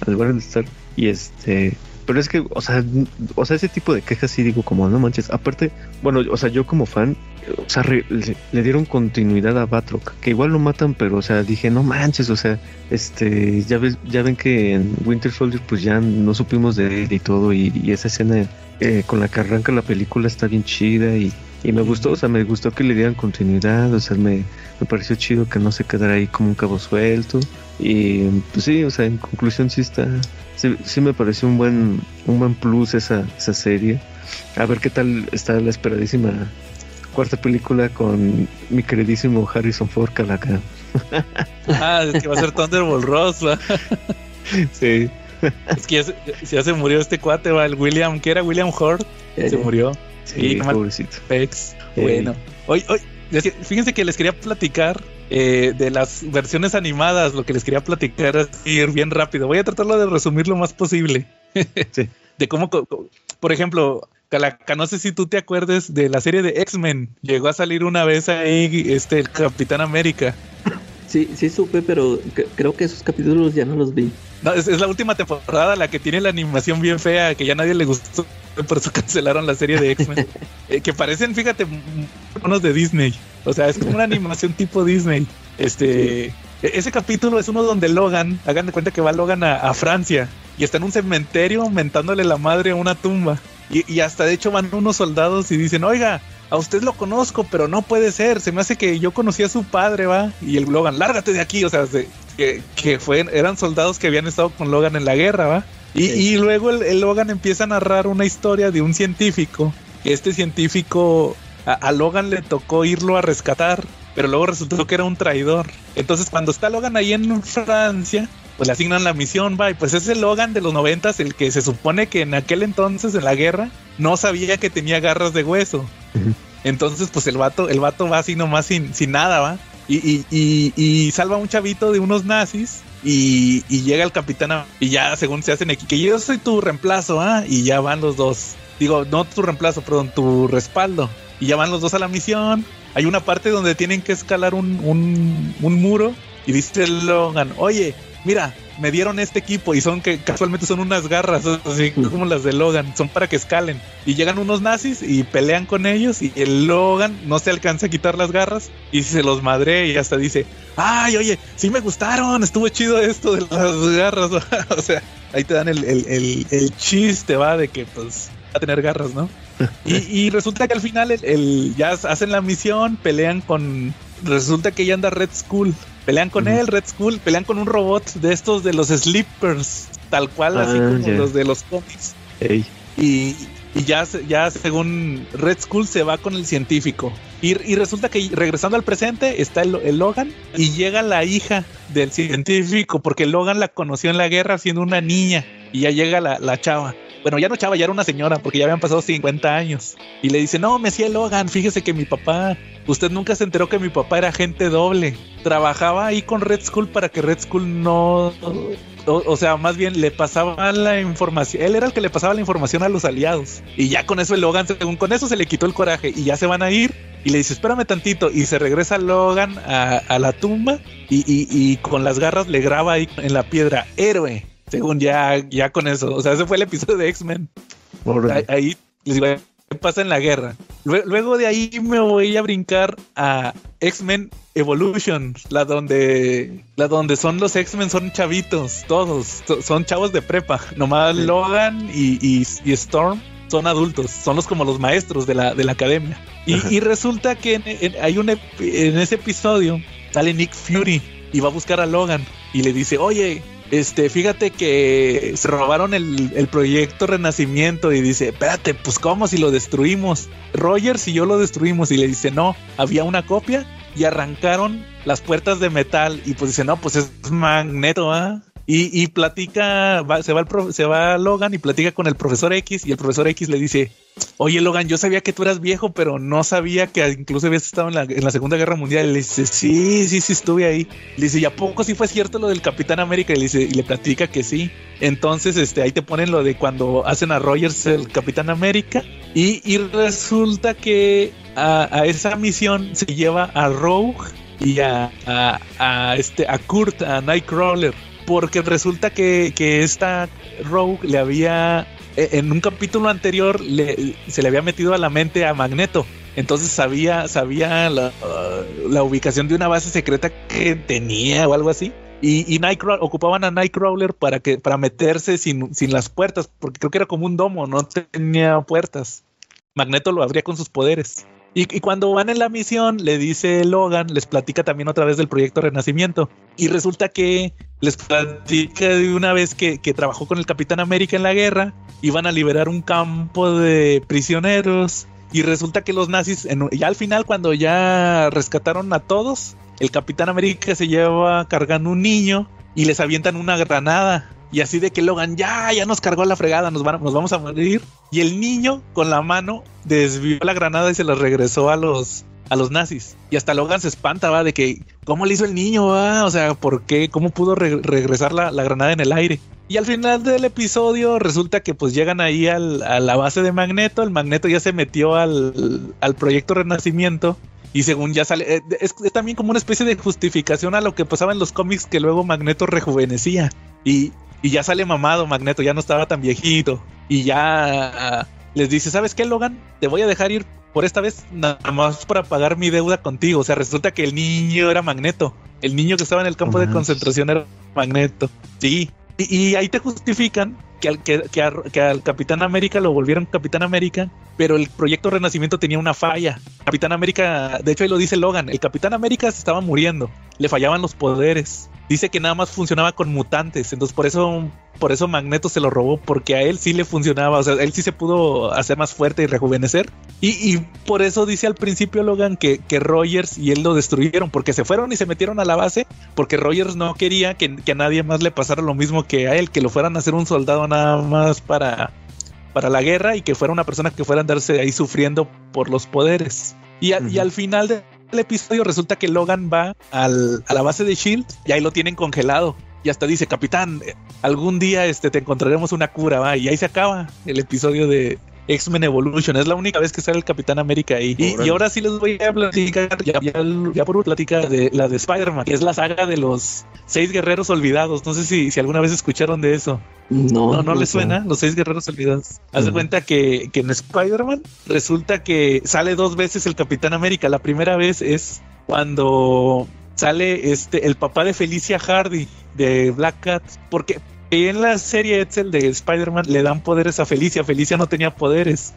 al, al Star. Y este, pero es que, o sea, o sea, ese tipo de quejas sí digo como no manches. Aparte, bueno, o sea, yo como fan, o sea, re- le, le dieron continuidad a Batroc, que igual lo matan, pero, o sea, dije no manches, o sea, este, ya ves, ya ven que en Winter Soldier pues ya no supimos de él y todo, y, y esa escena eh, con la que arranca la película está bien chida y, y me gustó, o sea, me gustó que le dieran continuidad, o sea, me, me pareció chido que no se quedara ahí como un cabo suelto. Y pues sí, o sea, en conclusión sí está, sí, sí me pareció un buen, un buen plus esa, esa serie. A ver qué tal está la esperadísima cuarta película con mi queridísimo Harrison Ford Calaca. Ah, es que va a ser Thunderbolt Ross, ¿va? Sí. Es que ya se, ya se murió este cuate, ¿va? El William, que era William Hurt, se murió. Sí, Sí, pobrecito. Pex. Eh. Bueno, hoy, hoy, fíjense que les quería platicar eh, de las versiones animadas, lo que les quería platicar así bien rápido. Voy a tratarlo de resumir lo más posible. Sí. De cómo, por ejemplo, Calaca, no sé si tú te acuerdes de la serie de X-Men. Llegó a salir una vez ahí este el Capitán América. Sí, sí supe, pero creo que esos capítulos ya no los vi. No, es, es la última temporada la que tiene la animación bien fea, que ya nadie le gustó, por eso cancelaron la serie de X-Men. Eh, que parecen, fíjate, unos de Disney. O sea, es como una animación tipo Disney. Este, e- ese capítulo es uno donde Logan, hagan de cuenta que va Logan a, a Francia y está en un cementerio mentándole la madre a una tumba. Y, y hasta de hecho van unos soldados y dicen, oiga, a usted lo conozco, pero no puede ser. Se me hace que yo conocí a su padre, va. Y el Logan, lárgate de aquí. O sea, se- que, que fue, eran soldados que habían estado con Logan en la guerra, va. Y, y luego el, el Logan empieza a narrar una historia de un científico. Que este científico, a, a Logan le tocó irlo a rescatar, pero luego resultó que era un traidor. Entonces, cuando está Logan ahí en Francia, pues le asignan la misión, va, y pues es el Logan de los noventas, el que se supone que en aquel entonces, en la guerra, no sabía que tenía garras de hueso. Entonces, pues el vato, el vato va así nomás sin, sin nada, va. Y, y, y, y salva a un chavito de unos nazis. Y, y llega el capitán y ya según se hacen aquí, que yo soy tu reemplazo, ¿ah? Y ya van los dos. Digo, no tu reemplazo, perdón, tu respaldo. Y ya van los dos a la misión. Hay una parte donde tienen que escalar un, un, un muro. Y dice Logan, oye, mira, me dieron este equipo y son que casualmente son unas garras, así como las de Logan, son para que escalen. Y llegan unos nazis y pelean con ellos y el Logan no se alcanza a quitar las garras y se los madre y hasta dice, ay, oye, sí me gustaron, estuvo chido esto de las garras. o sea, ahí te dan el, el, el, el chiste, va, de que pues va a tener garras, ¿no? Y, y resulta que al final el, el- ya hacen la misión, pelean con... Resulta que ya anda Red Skull. Pelean con él, Red Skull. Pelean con un robot de estos de los Sleepers. Tal cual, así Ah, como los de los cómics. Y, y ya, se- ya según Red Skull se va con el científico. Y, y resulta que regresando al presente está el, el Logan y llega la hija del científico porque Logan la conoció en la guerra siendo una niña y ya llega la, la chava. Bueno, ya no chava, ya era una señora porque ya habían pasado 50 años. Y le dice, no, Mesía Logan, fíjese que mi papá, usted nunca se enteró que mi papá era agente doble. Trabajaba ahí con Red Skull para que Red Skull no... O, sea, más bien le pasaba la información. Él era el que le pasaba la información a los aliados. Y ya con eso el Logan, según con eso se le quitó el coraje. Y ya se van a ir. Y le dice, espérame tantito. Y se regresa Logan a, la tumba. Y- y con las garras le graba ahí en la piedra, héroe. Según ya, ya con eso. O sea, ese fue el episodio de X-Men. Ahí, les digo, ¿qué pasa en la guerra? Lue- Luego de ahí me voy a brincar a X-Men Evolution, la donde, la donde son los X-Men, son chavitos, todos, so- son chavos de prepa. Nomás Logan y, y- y Storm son adultos, son los como los maestros de la, de la academia. Y, resulta que en, en- hay un en ese episodio sale Nick Fury y va a buscar a Logan y le dice, oye, este, fíjate que se robaron el, el proyecto Renacimiento y dice, espérate, pues cómo si lo destruimos. Rogers y yo lo destruimos y le dice, no, había una copia y arrancaron las puertas de metal y pues dice, no, pues es magneto, ¿ah? Y, platica, se, va se va Logan y platica con el profesor X y el profesor X le dice, oye Logan, yo sabía que tú eras viejo, pero no sabía que incluso habías estado en la, en la Segunda Guerra Mundial. Y le dice, sí, sí, sí, estuve ahí. Le dice, ¿y a poco sí fue cierto lo del Capitán América? Y le, dice, y le platica que sí. Entonces, este, ahí te ponen lo de cuando hacen a Rogers el Capitán América. Y, y resulta que a, a esa misión se lleva a Rogue y a, a, a este, a Kurt, a Nightcrawler. Porque resulta que, que esta Rogue le había eh, en un capítulo anterior se le había metido a la mente a Magneto. Entonces sabía, sabía la, uh, la ubicación de una base secreta que tenía o algo así. Y, y Nightcrawler, ocupaban a Nightcrawler para que, para meterse sin, sin las puertas, porque creo que era como un domo, no tenía puertas. Magneto lo abría con sus poderes. Y, cuando van en la misión, le dice Logan, les platica también otra vez del proyecto Renacimiento. Y resulta que les platica de una vez que, trabajó con el Capitán América en la guerra, iban a liberar un campo de prisioneros. Y resulta que los nazis, ya al final, cuando ya rescataron a todos, el Capitán América se lleva cargando un niño y les avientan una granada. Y así de que Logan, ya, ya nos cargó la fregada, nos, van, nos vamos a morir. Y el niño con la mano desvió la granada y se la regresó a los, a los nazis. Y hasta Logan se espanta, va, de que, ¿cómo le hizo el niño? O sea, ¿por qué? ¿Cómo pudo re- regresar la, la granada en el aire? Y al final del episodio resulta que pues llegan ahí al- a la base de Magneto. El Magneto ya se metió al, al proyecto Renacimiento. Y según ya sale, eh, es también como una especie de justificación a lo que pasaba en los cómics que luego Magneto rejuvenecía. Y, y ya sale mamado Magneto, ya no estaba tan viejito. Y ya ah, les dice, ¿sabes qué, Logan? Te voy a dejar ir por esta vez nada más para pagar mi deuda contigo. O sea, resulta que el niño era Magneto. El niño que estaba en el campo de concentración era Magneto. Sí. y, ahí te justifican que al, que, que, al Capitán América lo volvieron Capitán América, pero el proyecto Renacimiento tenía una falla. Capitán América, de hecho ahí lo dice Logan, el Capitán América se estaba muriendo, le fallaban los poderes. Dice que nada más funcionaba con mutantes, entonces por eso por eso Magneto se lo robó, porque a él sí le funcionaba, o sea, él sí se pudo hacer más fuerte y rejuvenecer. Y, por eso dice al principio Logan que, que, Rogers y él lo destruyeron, porque se fueron y se metieron a la base, porque Rogers no quería que, a nadie más le pasara lo mismo que a él, que lo fueran a hacer un soldado nada más para, para la guerra y que fuera una persona que fuera a andarse ahí sufriendo por los poderes. Y, y al final del episodio resulta que Logan va al, a la base de Shield y ahí lo tienen congelado y hasta dice, capitán, algún día este, te encontraremos una cura, va. Y ahí se acaba el episodio de X-Men Evolution. Es la única vez que sale el Capitán América ahí. Y, ahora sí les voy a platicar, ya, ya, por plática de la de Spider-Man, que es la saga de los seis guerreros olvidados. No sé si, si alguna vez escucharon de eso. No, no, no, les suena los seis guerreros olvidados. Haz de cuenta que, que en Spider-Man resulta que sale dos veces el Capitán América. La primera vez es cuando sale este el papá de Felicia Hardy de Black Cat, porque en la serie Etzel de Spider-Man le dan poderes a Felicia, Felicia no tenía poderes.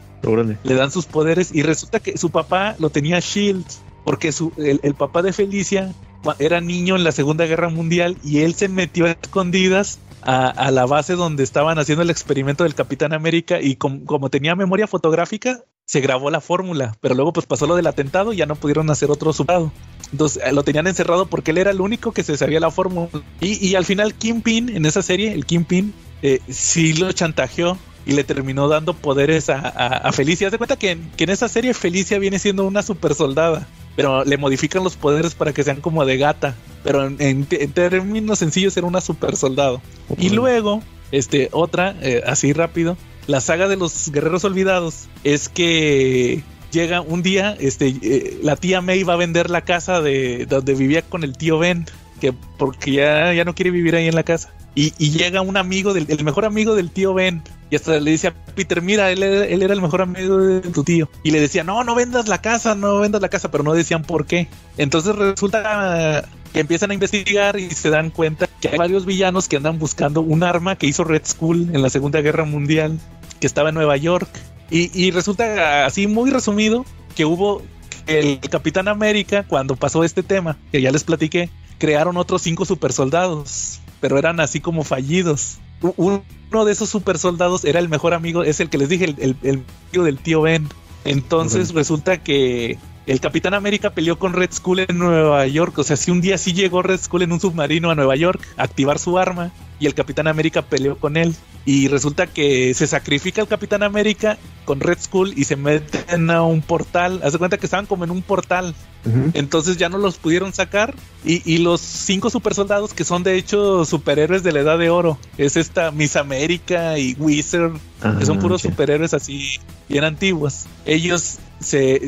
Le dan sus poderes y resulta que su papá lo tenía Shield, porque su, el, papá de Felicia era niño en la Segunda Guerra Mundial y él se metió a escondidas a, la base donde estaban haciendo el experimento del Capitán América y como tenía memoria fotográfica, se grabó la fórmula, pero luego pues pasó lo del atentado y ya no pudieron hacer otro superado. Entonces eh, lo tenían encerrado porque él era el único que se sabía la fórmula. Y, al final Kingpin, en esa serie, el Kingpin, eh, sí lo chantajeó y le terminó dando poderes a, Felicia. Haz de cuenta que, en esa serie Felicia viene siendo una super soldada, pero le modifican los poderes para que sean como de gata. Pero en, términos sencillos era una super soldado. Y luego, este, otra, eh, así rápido, la saga de los guerreros olvidados es que llega un día, este, eh, la tía May va a vender la casa de donde vivía con el tío Ben, que porque ya, ya no quiere vivir ahí en la casa. Y, llega un amigo, del, el mejor amigo del tío Ben, y hasta le dice a Peter, mira, él, él, era el mejor amigo de tu tío. Y le decía, no, no vendas la casa, no vendas la casa, pero no decían por qué. Entonces resulta que empiezan a investigar y se dan cuenta que hay varios villanos que andan buscando un arma que hizo Red Skull en la Segunda Guerra Mundial, que estaba en Nueva York. Y, resulta así muy resumido que hubo el Capitán América cuando pasó este tema, que ya les platiqué, crearon otros cinco super soldados, pero eran así como fallidos. Uno de esos super soldados era el mejor amigo, es el que les dije, el, el, amigo del tío Ben. Entonces resulta que el Capitán América peleó con Red Skull en Nueva York. O sea, si un día sí llegó Red Skull en un submarino a Nueva York a activar su arma y el Capitán América peleó con él. Y resulta que se sacrifica el Capitán América con Red Skull y se meten a un portal. Haz de cuenta que estaban como en un portal. Entonces ya no los pudieron sacar. Y, los cinco super soldados, que son de hecho superhéroes de la edad de oro, es esta Miss América y Wizard, que son puros superhéroes así bien antiguos. Ellos se,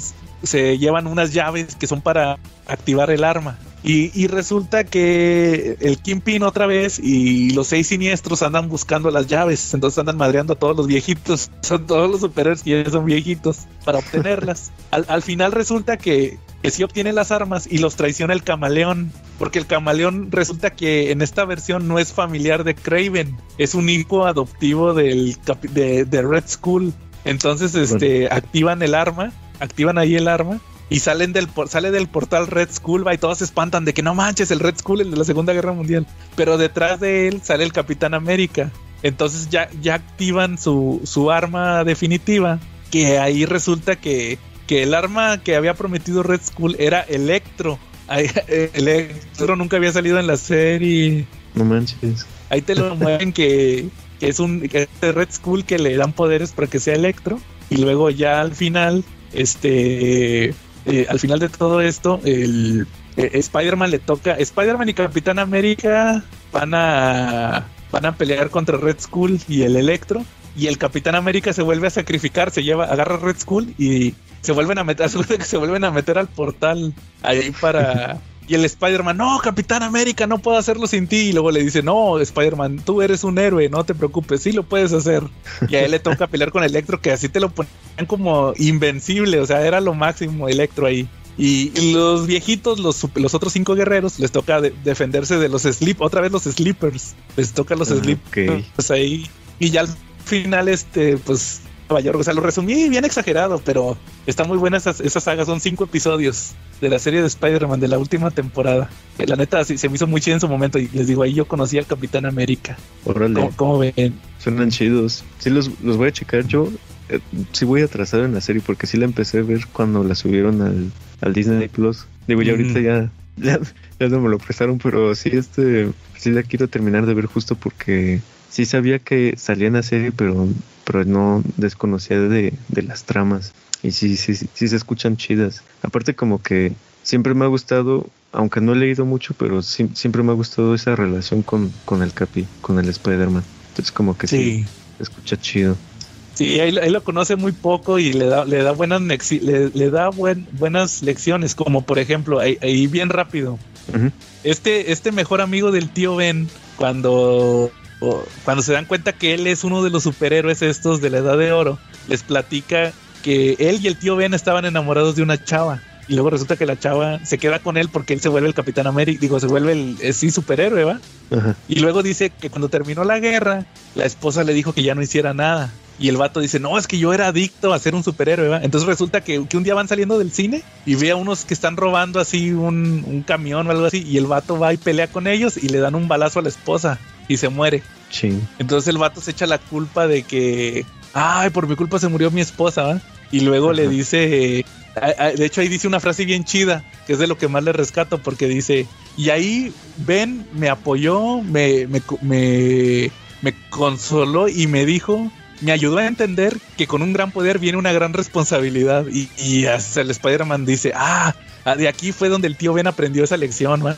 se llevan unas llaves que son para activar el arma. Y, resulta que el Kingpin otra vez y los seis siniestros andan buscando las llaves. Entonces andan madreando a todos los viejitos. Son todos los superhéroes que ya son viejitos para obtenerlas. al, final resulta que, que sí obtiene las armas y los traiciona el camaleón. Porque el camaleón resulta que en esta versión no es familiar de Craven. Es un hijo adoptivo del, de, de Red Skull. Entonces, este, activan el arma, activan ahí el arma y salen del sale del portal Red Skull y todos se espantan de que no manches el Red Skull el de la Segunda Guerra Mundial. Pero detrás de él sale el Capitán América. Entonces ya, ya activan su, su arma definitiva que ahí resulta que, que el arma que había prometido Red Skull era Electro. Electro nunca había salido en la serie. No manches. Ahí te lo mueven que, que es un que es Red Skull que le dan poderes para que sea Electro y luego ya al final este eh, al final de todo esto, el eh, Spider-Man le toca. Spider-Man y Capitán América van a van a pelear contra Red Skull y el Electro. Y el Capitán América se vuelve a sacrificar, se lleva, agarra Red Skull y se vuelven a meter, se vuelven a meter al portal ahí para Y el Spider-Man, no, Capitán América, no puedo hacerlo sin ti. Y luego le dice, no, Spider-Man, tú eres un héroe, no te preocupes, sí lo puedes hacer. Y a él le toca pelear con Electro, que así te lo ponían como invencible, o sea, era lo máximo Electro ahí. Y, y los viejitos, los, los otros cinco guerreros, les toca de- defenderse de los sleep, otra vez los sleepers. Les toca los Ah, sleepers ok. pues ahí. Y ya al final, este, pues, Nueva York, o sea, lo resumí bien exagerado, pero está muy buena esa, esa saga. Son cinco episodios de la serie de Spider-Man de la última temporada. Que La neta, sí, se me hizo muy chido en su momento. Y les digo, ahí yo conocí al Capitán América. Órale, ¿Cómo, cómo ven? suenan chidos. Sí, los, los voy a checar yo. eh, sí voy atrasado en la serie porque sí la empecé a ver cuando la subieron al, al Disney Plus. Digo, ya Mm. ahorita ya, ya, ya no me lo prestaron, pero sí, este, sí la quiero terminar de ver justo porque sí sabía que salía en la serie, pero, pero no desconocía de, de las tramas. Y sí, sí, sí, sí se escuchan chidas. Aparte como que siempre me ha gustado, aunque no he leído mucho, pero siempre me ha gustado esa relación con, con el Capi, con el Spider-Man. Entonces como que sí, Sí. se escucha chido. Sí, ahí, ahí lo conoce muy poco y le da, le da buenas le, le da buen- buenas lecciones, como por ejemplo, ahí, ahí bien rápido. Este, este mejor amigo del tío Ben, cuando, o- cuando se dan cuenta que él es uno de los superhéroes estos de la edad de oro, les platica que él y el tío Ben estaban enamorados de una chava. Y luego resulta que la chava se queda con él porque él se vuelve el Capitán América, digo, se vuelve el, eh, sí, superhéroe, ¿va? Ajá. Y luego dice que cuando terminó la guerra, la esposa le dijo que ya no hiciera nada. Y el vato dice, no, es que yo era adicto a ser un superhéroe, ¿va? Entonces resulta que, que un día van saliendo del cine y ve a unos que están robando así un, un camión o algo así. Y el vato va y pelea con ellos y le dan un balazo a la esposa y se muere. Entonces el vato se echa la culpa de que, ay, por mi culpa se murió mi esposa, ¿va? Y luego le dice, a- a- de hecho ahí dice una frase bien chida, que es de lo que más le rescato, porque dice, y ahí Ben me apoyó, me, me, me, me consoló y me dijo, me ayudó a entender que con un gran poder viene una gran responsabilidad. Y, y hasta el Spider-Man dice, ah, ah, de aquí fue donde el tío Ben aprendió esa lección, ¿va?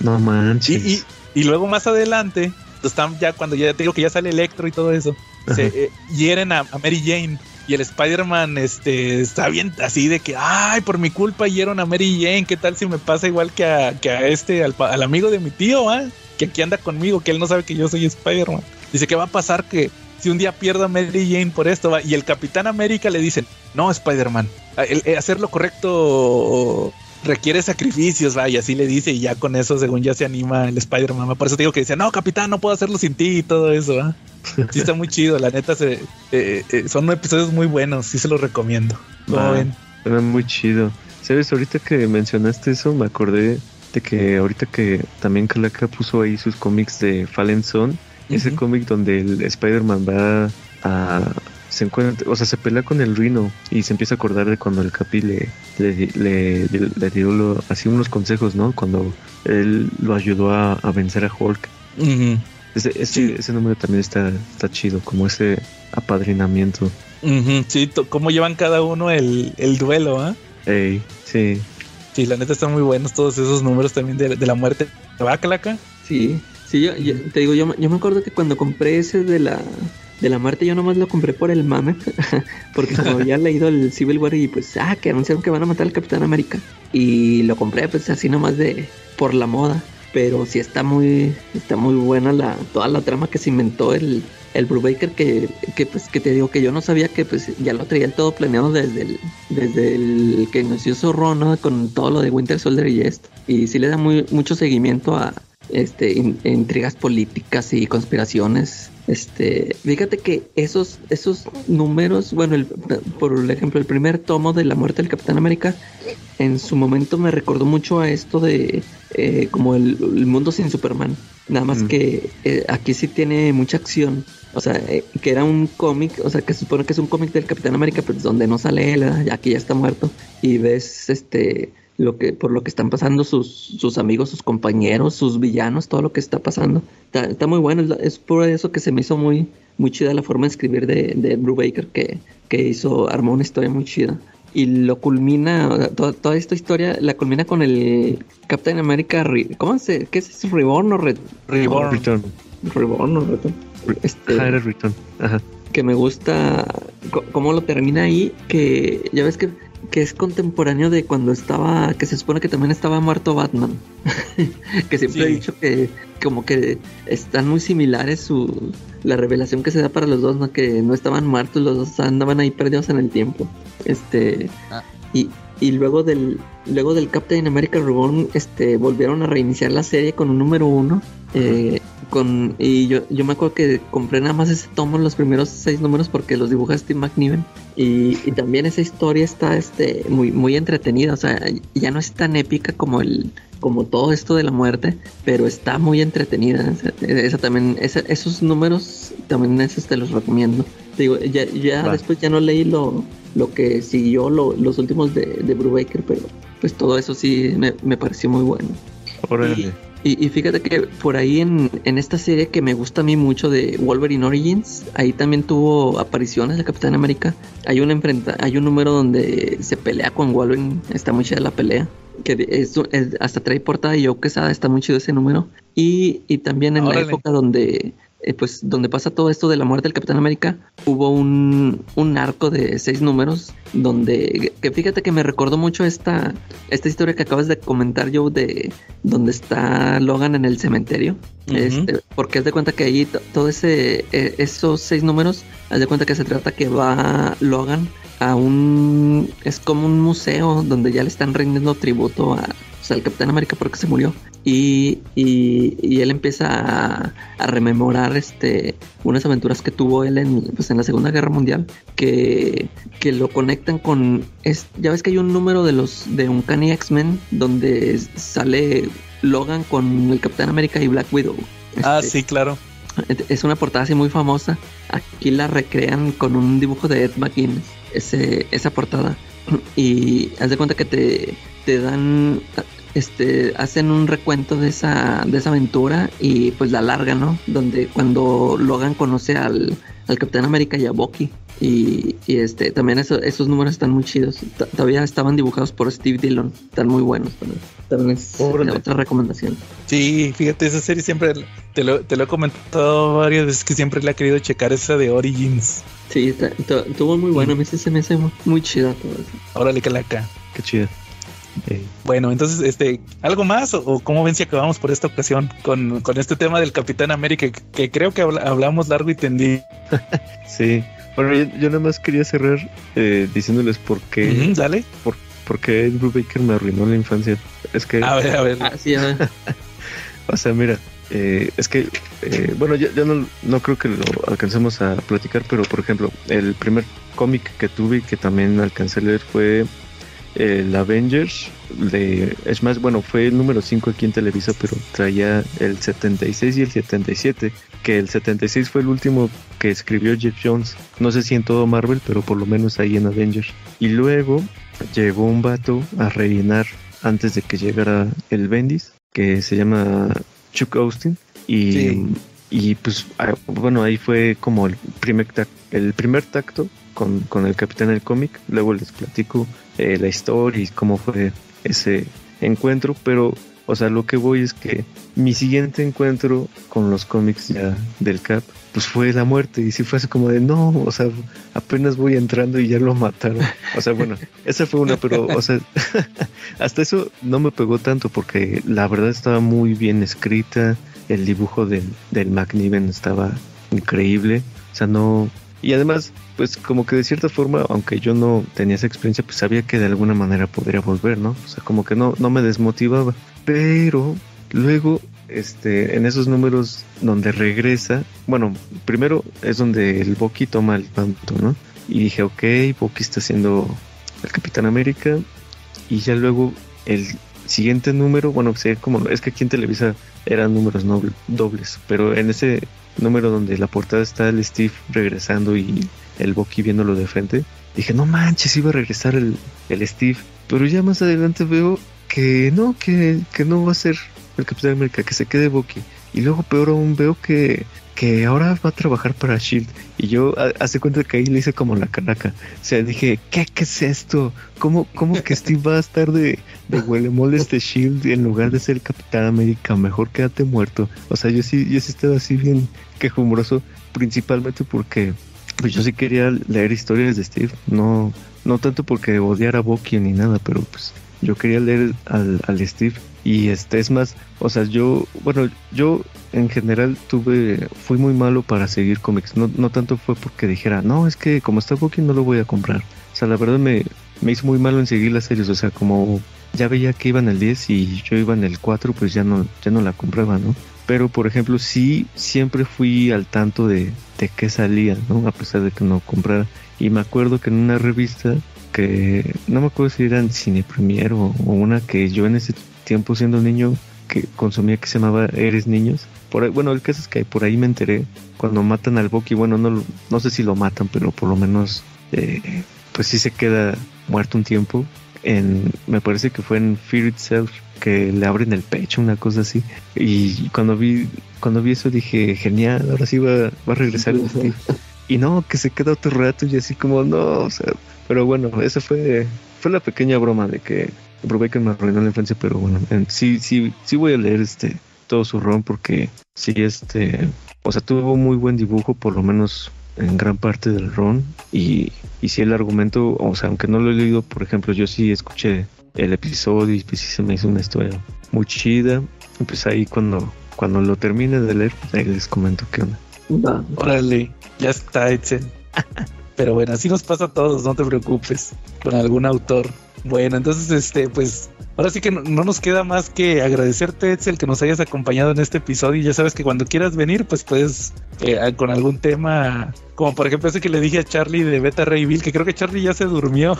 No Y, manches. y, y luego más adelante, están ya cuando ya te digo que ya sale Electro y todo eso, se eh, hieren a, a Mary Jane. Y el Spider-Man este, está bien así de que, ay, por mi culpa hieron a Mary Jane. ¿Qué tal si me pasa igual que a, que a este, al, al amigo de mi tío, ah? que aquí anda conmigo, que él no sabe que yo soy Spider-Man? Dice que va a pasar que si un día pierdo a Mary Jane por esto, va. Y el Capitán América le dice, no, Spider-Man, el hacer lo correcto requiere sacrificios, va, y así le dice, y ya con eso, según ya se anima el Spider-Man. Por eso te digo que dice, no, capitán, no puedo hacerlo sin ti y todo eso, va. Sí está muy chido, la neta, se, eh, eh, son episodios muy buenos, sí se los recomiendo. ¿Cómo Va. ven? Era muy chido. ¿Sabes? Ahorita que mencionaste eso, me acordé de que ahorita que también Calaca puso ahí sus cómics de Fallen Son, ese cómic donde el Spider-Man va a. Se encuentra, o sea, se pelea con el Rhino y se empieza a acordar de cuando el Capi le, le, le, le dio lo- así unos consejos, ¿no? Cuando él lo ayudó a, a vencer a Hulk. Ese, ese, Sí. ese número también está, está chido, como ese apadrinamiento. ujú, sí, cómo llevan cada uno el, el duelo, ¿ah? Sí. Sí, la neta están muy buenos todos esos números también de, de la muerte. ¿Va, Calaca? Sí, sí, yo, yo- te digo, yo, yo me acuerdo que cuando compré ese de la de la muerte, yo nomás lo compré por el mame, porque como había leído el Civil War y pues, ah, que anunciaron que van a matar al Capitán América, y lo compré pues así nomás de por la moda, pero sí está muy, está muy buena la toda la trama que se inventó el el Brubaker que, que pues que te digo que yo no sabía que pues ya lo traía todo planeado desde el, desde el que su run, ¿no? con todo lo de Winter Soldier y esto y sí le da muy mucho seguimiento a este in- intrigas políticas y conspiraciones. Este fíjate que esos esos números bueno el- por ejemplo el primer tomo de la muerte del Capitán América en su momento me recordó mucho a esto de eh, como el, el mundo sin Superman. Nada más Mm. que eh, aquí sí tiene mucha acción. O sea eh, que era un cómic o sea que se supone que es un cómic del Capitán América pues donde no sale él que ya está muerto. Y ves este lo que por lo que están pasando sus, sus amigos, sus compañeros, sus villanos, todo lo que está pasando. Está, está muy bueno, es, por eso que se me hizo muy muy chida la forma de escribir de, de Brubaker que, que hizo, armó una historia muy chida. Y lo culmina, o sea, toda, toda esta historia la culmina con el Captain America, Re- ¿cómo se? ¿Qué es? eso? ¿Reborn o Re- Reborn. Return. Reborn o Return? Este, Ajá, era Return. Ajá. que me gusta cómo lo termina ahí, que ya ves que, que es contemporáneo de cuando estaba, que se supone que también estaba muerto Batman, que siempre he Sí. dicho que como que están muy similares su la revelación que se da para los dos, ¿no? que no estaban muertos, los dos andaban ahí perdidos en el tiempo. Este, Ah. Y, y luego del luego del Captain America Reborn este volvieron a reiniciar la serie con un número uno eh, con y yo, yo me acuerdo que compré nada más ese tomo los primeros seis números porque los dibuja Steve McNiven y, y también esa historia está este muy muy entretenida o sea ya no es tan épica como el como todo esto de la muerte pero está muy entretenida esa, esa también esa- esos números también esos te los recomiendo digo ya, ya Va. después ya no leí lo lo que siguió lo- los últimos de, de Brubaker pero pues todo eso sí me, me pareció muy bueno Órale. y, y fíjate que por ahí en, en esta serie que me gusta a mí mucho de Wolverine Origins, ahí también tuvo apariciones de Capitán América. Hay un enfrenta, hay un número donde se pelea con Wolverine, está muy chida la pelea. Que es, es- hasta trae portada de Joe Quesada, está muy chido ese número. Y, y también en la época donde eh, pues donde pasa todo esto de la muerte del Capitán América, hubo un, un arco de seis números donde, que fíjate que me recordó mucho esta, esta historia que acabas de comentar, Joe, de donde está Logan en el cementerio. Este, porque haz de cuenta que ahí to- todo ese, eh, esos seis números, haz de cuenta que se trata que va Logan a un, es como un museo donde ya le están rindiendo tributo a, pues, al Capitán América porque se murió. Y, y, y él empieza a, a rememorar este unas aventuras que tuvo él en, pues, en la Segunda Guerra Mundial que, que lo conectan con es, ya ves que hay un número de los de Uncanny X-Men donde sale Logan con el Capitán América y Black Widow. Ah, Este, sí, claro. Es una portada así muy famosa. Aquí la recrean con un dibujo de Ed McGuinness, ese, esa portada. Y haz de cuenta que te, te dan, este, hacen un recuento de esa, de esa aventura y pues la larga, ¿no? Donde cuando Logan conoce al, al Capitán América y a Bucky. Y, y, este, también eso- esos números están muy chidos. T- Todavía estaban dibujados por Steve Dillon. Están muy buenos también. También es Órale. otra recomendación. Sí, fíjate, esa serie siempre te lo, te lo he comentado varias veces que siempre le he querido checar esa de Origins. Sí, estuvo muy bueno. A mí se me hace muy, muy chida todo eso. Órale, calaca. Qué chido. Eh, Bueno, entonces, este, ¿algo más o, o cómo ven si acabamos por esta ocasión con, con este tema del Capitán América que, que creo que habla- hablamos largo y tendido? sí. Bueno, yo, yo nada más quería cerrar eh, diciéndoles por qué, Ujú, dale. por qué Ed Brubaker me arruinó la infancia. Es que, A ver, a ver. Ah, sí, a ver. o sea, mira, eh, es que, eh, bueno, ya, ya no, no creo que lo alcancemos a platicar, pero por ejemplo, el primer cómic que tuve y que también alcancé a leer fue el Avengers de es más bueno fue el número 5 aquí en Televisa pero traía el 76 y el 77 que el 76 fue el último que escribió Jeff Jones. No sé si en todo Marvel pero por lo menos ahí en Avengers. Y luego llegó un vato a rellenar antes de que llegara el Bendis que se llama Chuck Austin y Sí. y pues ah, bueno ahí fue como el primer el primer tacto con, con el Capitán del cómic. Luego les platico eh, la historia y cómo fue ese encuentro, pero, o sea, lo que voy es que mi siguiente encuentro con los cómics ya del Cap, pues fue la muerte, y sí fue así como de, no, o sea, apenas voy entrando y ya lo mataron. O sea, bueno, esa fue una, pero, o sea, hasta eso no me pegó tanto porque la verdad estaba muy bien escrita, el dibujo del, del McNiven estaba increíble, o sea, no... Y además, pues como que de cierta forma, aunque yo no tenía esa experiencia, pues sabía que de alguna manera podría volver, ¿no? O sea, como que no, no me desmotivaba. Pero luego, este, en esos números donde regresa, bueno, primero es donde el Bucky toma el manto, ¿no? Y dije, ok, Bucky está siendo el Capitán América. Y ya luego el siguiente número, bueno, sería como, es que aquí en Televisa eran números dobles, pero en ese número donde la portada está el Steve regresando y el Bucky viéndolo de frente, dije, no manches, iba a regresar el, el Steve. Pero ya más adelante veo que no, que, que no va a ser el Capitán América, que se quede Bucky. Y luego peor aún veo que, que ahora va a trabajar para Shield. Y yo ha- hace cuenta que ahí le hice como la caraca. O sea, dije, ¿qué, qué es esto? ¿Cómo, cómo que Steve va a estar de, de huelemoles de Shield en lugar de ser Capitán América? Mejor quédate muerto. O sea, yo sí, yo sí estaba así bien quejumbroso, principalmente porque pues yo sí quería leer historias de Steve, no, no tanto porque odiara a Bucky ni nada, pero pues yo quería leer al, al Steve. Y este es más, o sea, yo, bueno, yo en general tuve, fui muy malo para seguir cómics, no, no tanto fue porque dijera, no, es que como está Bucky no lo voy a comprar, o sea, la verdad me, me hizo muy malo en seguir las series, o sea, como ya veía que iba en el 10 y yo iba en el 4, pues ya no, ya no la compraba, ¿no? Pero, por ejemplo, sí, siempre fui al tanto de, de qué salía, ¿no? A pesar de que no comprara. Y me acuerdo que en una revista que, no me acuerdo si era en Cine Premier o, o una que yo en ese tiempo siendo niño que consumía que se llamaba Eres Niños. Por ahí, bueno, el caso es que por ahí me enteré cuando matan al Bucky. Bueno, no, no sé si lo matan, pero por lo menos, eh, pues sí se queda muerto un tiempo. En, me parece que fue en Fear Itself que le abren el pecho, una cosa así. Y cuando vi, cuando vi eso dije, genial, ahora sí va, va a regresar el Steve. Y no, que se queda otro rato y así como, no, o sea, pero bueno, esa fue, fue la pequeña broma de que Brubaker me arruinó la infancia, pero bueno, en- sí, sí, sí voy a leer este todo su ron porque sí, este, o sea, tuvo muy buen dibujo, por lo menos en gran parte del ron y, y sí el argumento, o sea, aunque no lo he leído, por ejemplo, yo sí escuché el episodio y pues sí se me hizo una historia muy chida. Y pues ahí cuando, cuando lo termine de leer, pues ahí les comento qué onda. Va. Órale, ya está, Edsel. Pero bueno, así nos pasa a todos, no te preocupes, con algún autor. Bueno, entonces, este, pues, ahora sí que no, no nos queda más que agradecerte, Edsel, que nos hayas acompañado en este episodio. Y ya sabes que cuando quieras venir, pues puedes, eh, con algún tema, como por ejemplo ese que le dije a Charlie de Beta Ray Bill, que creo que Charlie ya se durmió.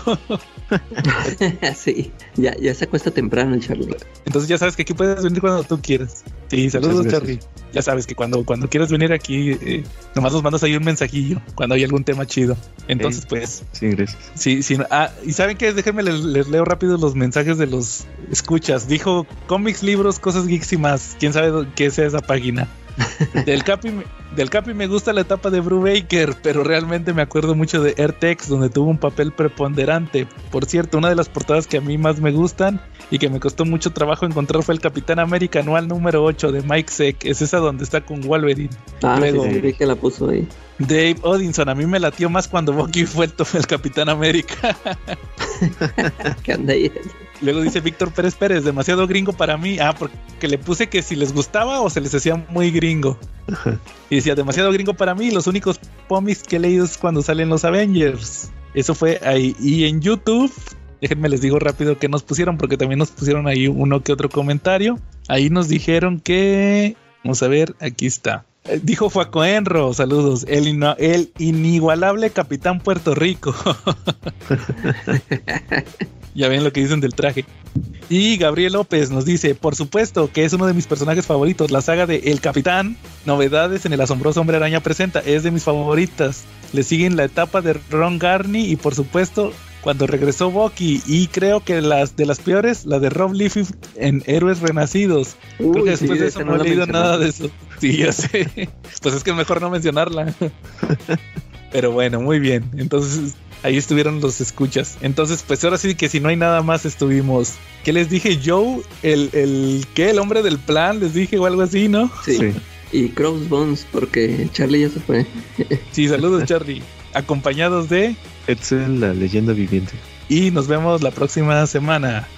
sí, ya, ya se acuesta temprano el Charlie. Entonces ya sabes que aquí puedes venir cuando tú quieras. Sí, saludos. Charlie. Ya sabes que cuando, cuando quieras venir aquí, eh, nomás nos mandas ahí un mensajillo cuando hay algún tema chido. Entonces, pues, Sí, gracias. Sí, sí. Ah, y saben qué, déjenme les, les leo rápido los mensajes de los escuchas. Dijo cómics, libros, cosas geeks y más. ¿Quién sabe qué sea esa página? Del Capi, me- del Capi me gusta la etapa de Brubaker, pero realmente me acuerdo mucho de Airtex, donde tuvo un papel preponderante. Por cierto, una de las portadas que a mí más me gustan y que me costó mucho trabajo encontrar fue el Capitán América anual número 8 de Mike Seck. Es esa donde está con Wolverine. Ah, Luego- sí, sí, que la puso ahí. Dave Odinson, a mí me latió más cuando Bucky fue el, el Capitán América. que anda ahí. Luego dice Víctor Pérez Pérez, demasiado gringo para mí. Ah, porque le puse que si les gustaba o se les hacía muy gringo. Y decía, demasiado gringo para mí. Los únicos pomis que he leído es cuando salen los Avengers. Eso fue ahí. Y en YouTube, déjenme les digo rápido que nos pusieron, porque también nos pusieron ahí uno que otro comentario. Ahí nos dijeron que. Vamos a ver, aquí está. Eh, Dijo Faco Enro, saludos. El, ino- el inigualable Capitán Puerto Rico. ya ven lo que dicen del traje. Y Gabriel López nos dice, por supuesto que es uno de mis personajes favoritos, la saga de El Capitán, novedades en el asombroso hombre araña presenta, es de mis favoritas. Le siguen la etapa de Ron Garney y por supuesto cuando regresó Bucky y creo que las de las peores, la de Rob Liefeld en Héroes Renacidos. Creo que después sí, de eso no no he leído nada de eso. Sí, ya sé. Pues es que es mejor no mencionarla. Pero bueno, muy bien. Entonces ahí estuvieron los escuchas. Entonces, pues ahora sí que si no hay nada más estuvimos. ¿Qué les dije? Joe, el, el ¿qué? El hombre del plan, les dije o algo así, ¿no? Sí. Sí. Y Crossbones, porque Charlie ya se fue. Sí, saludos Charlie. Acompañados de Edsel, la leyenda viviente. y nos vemos la próxima semana.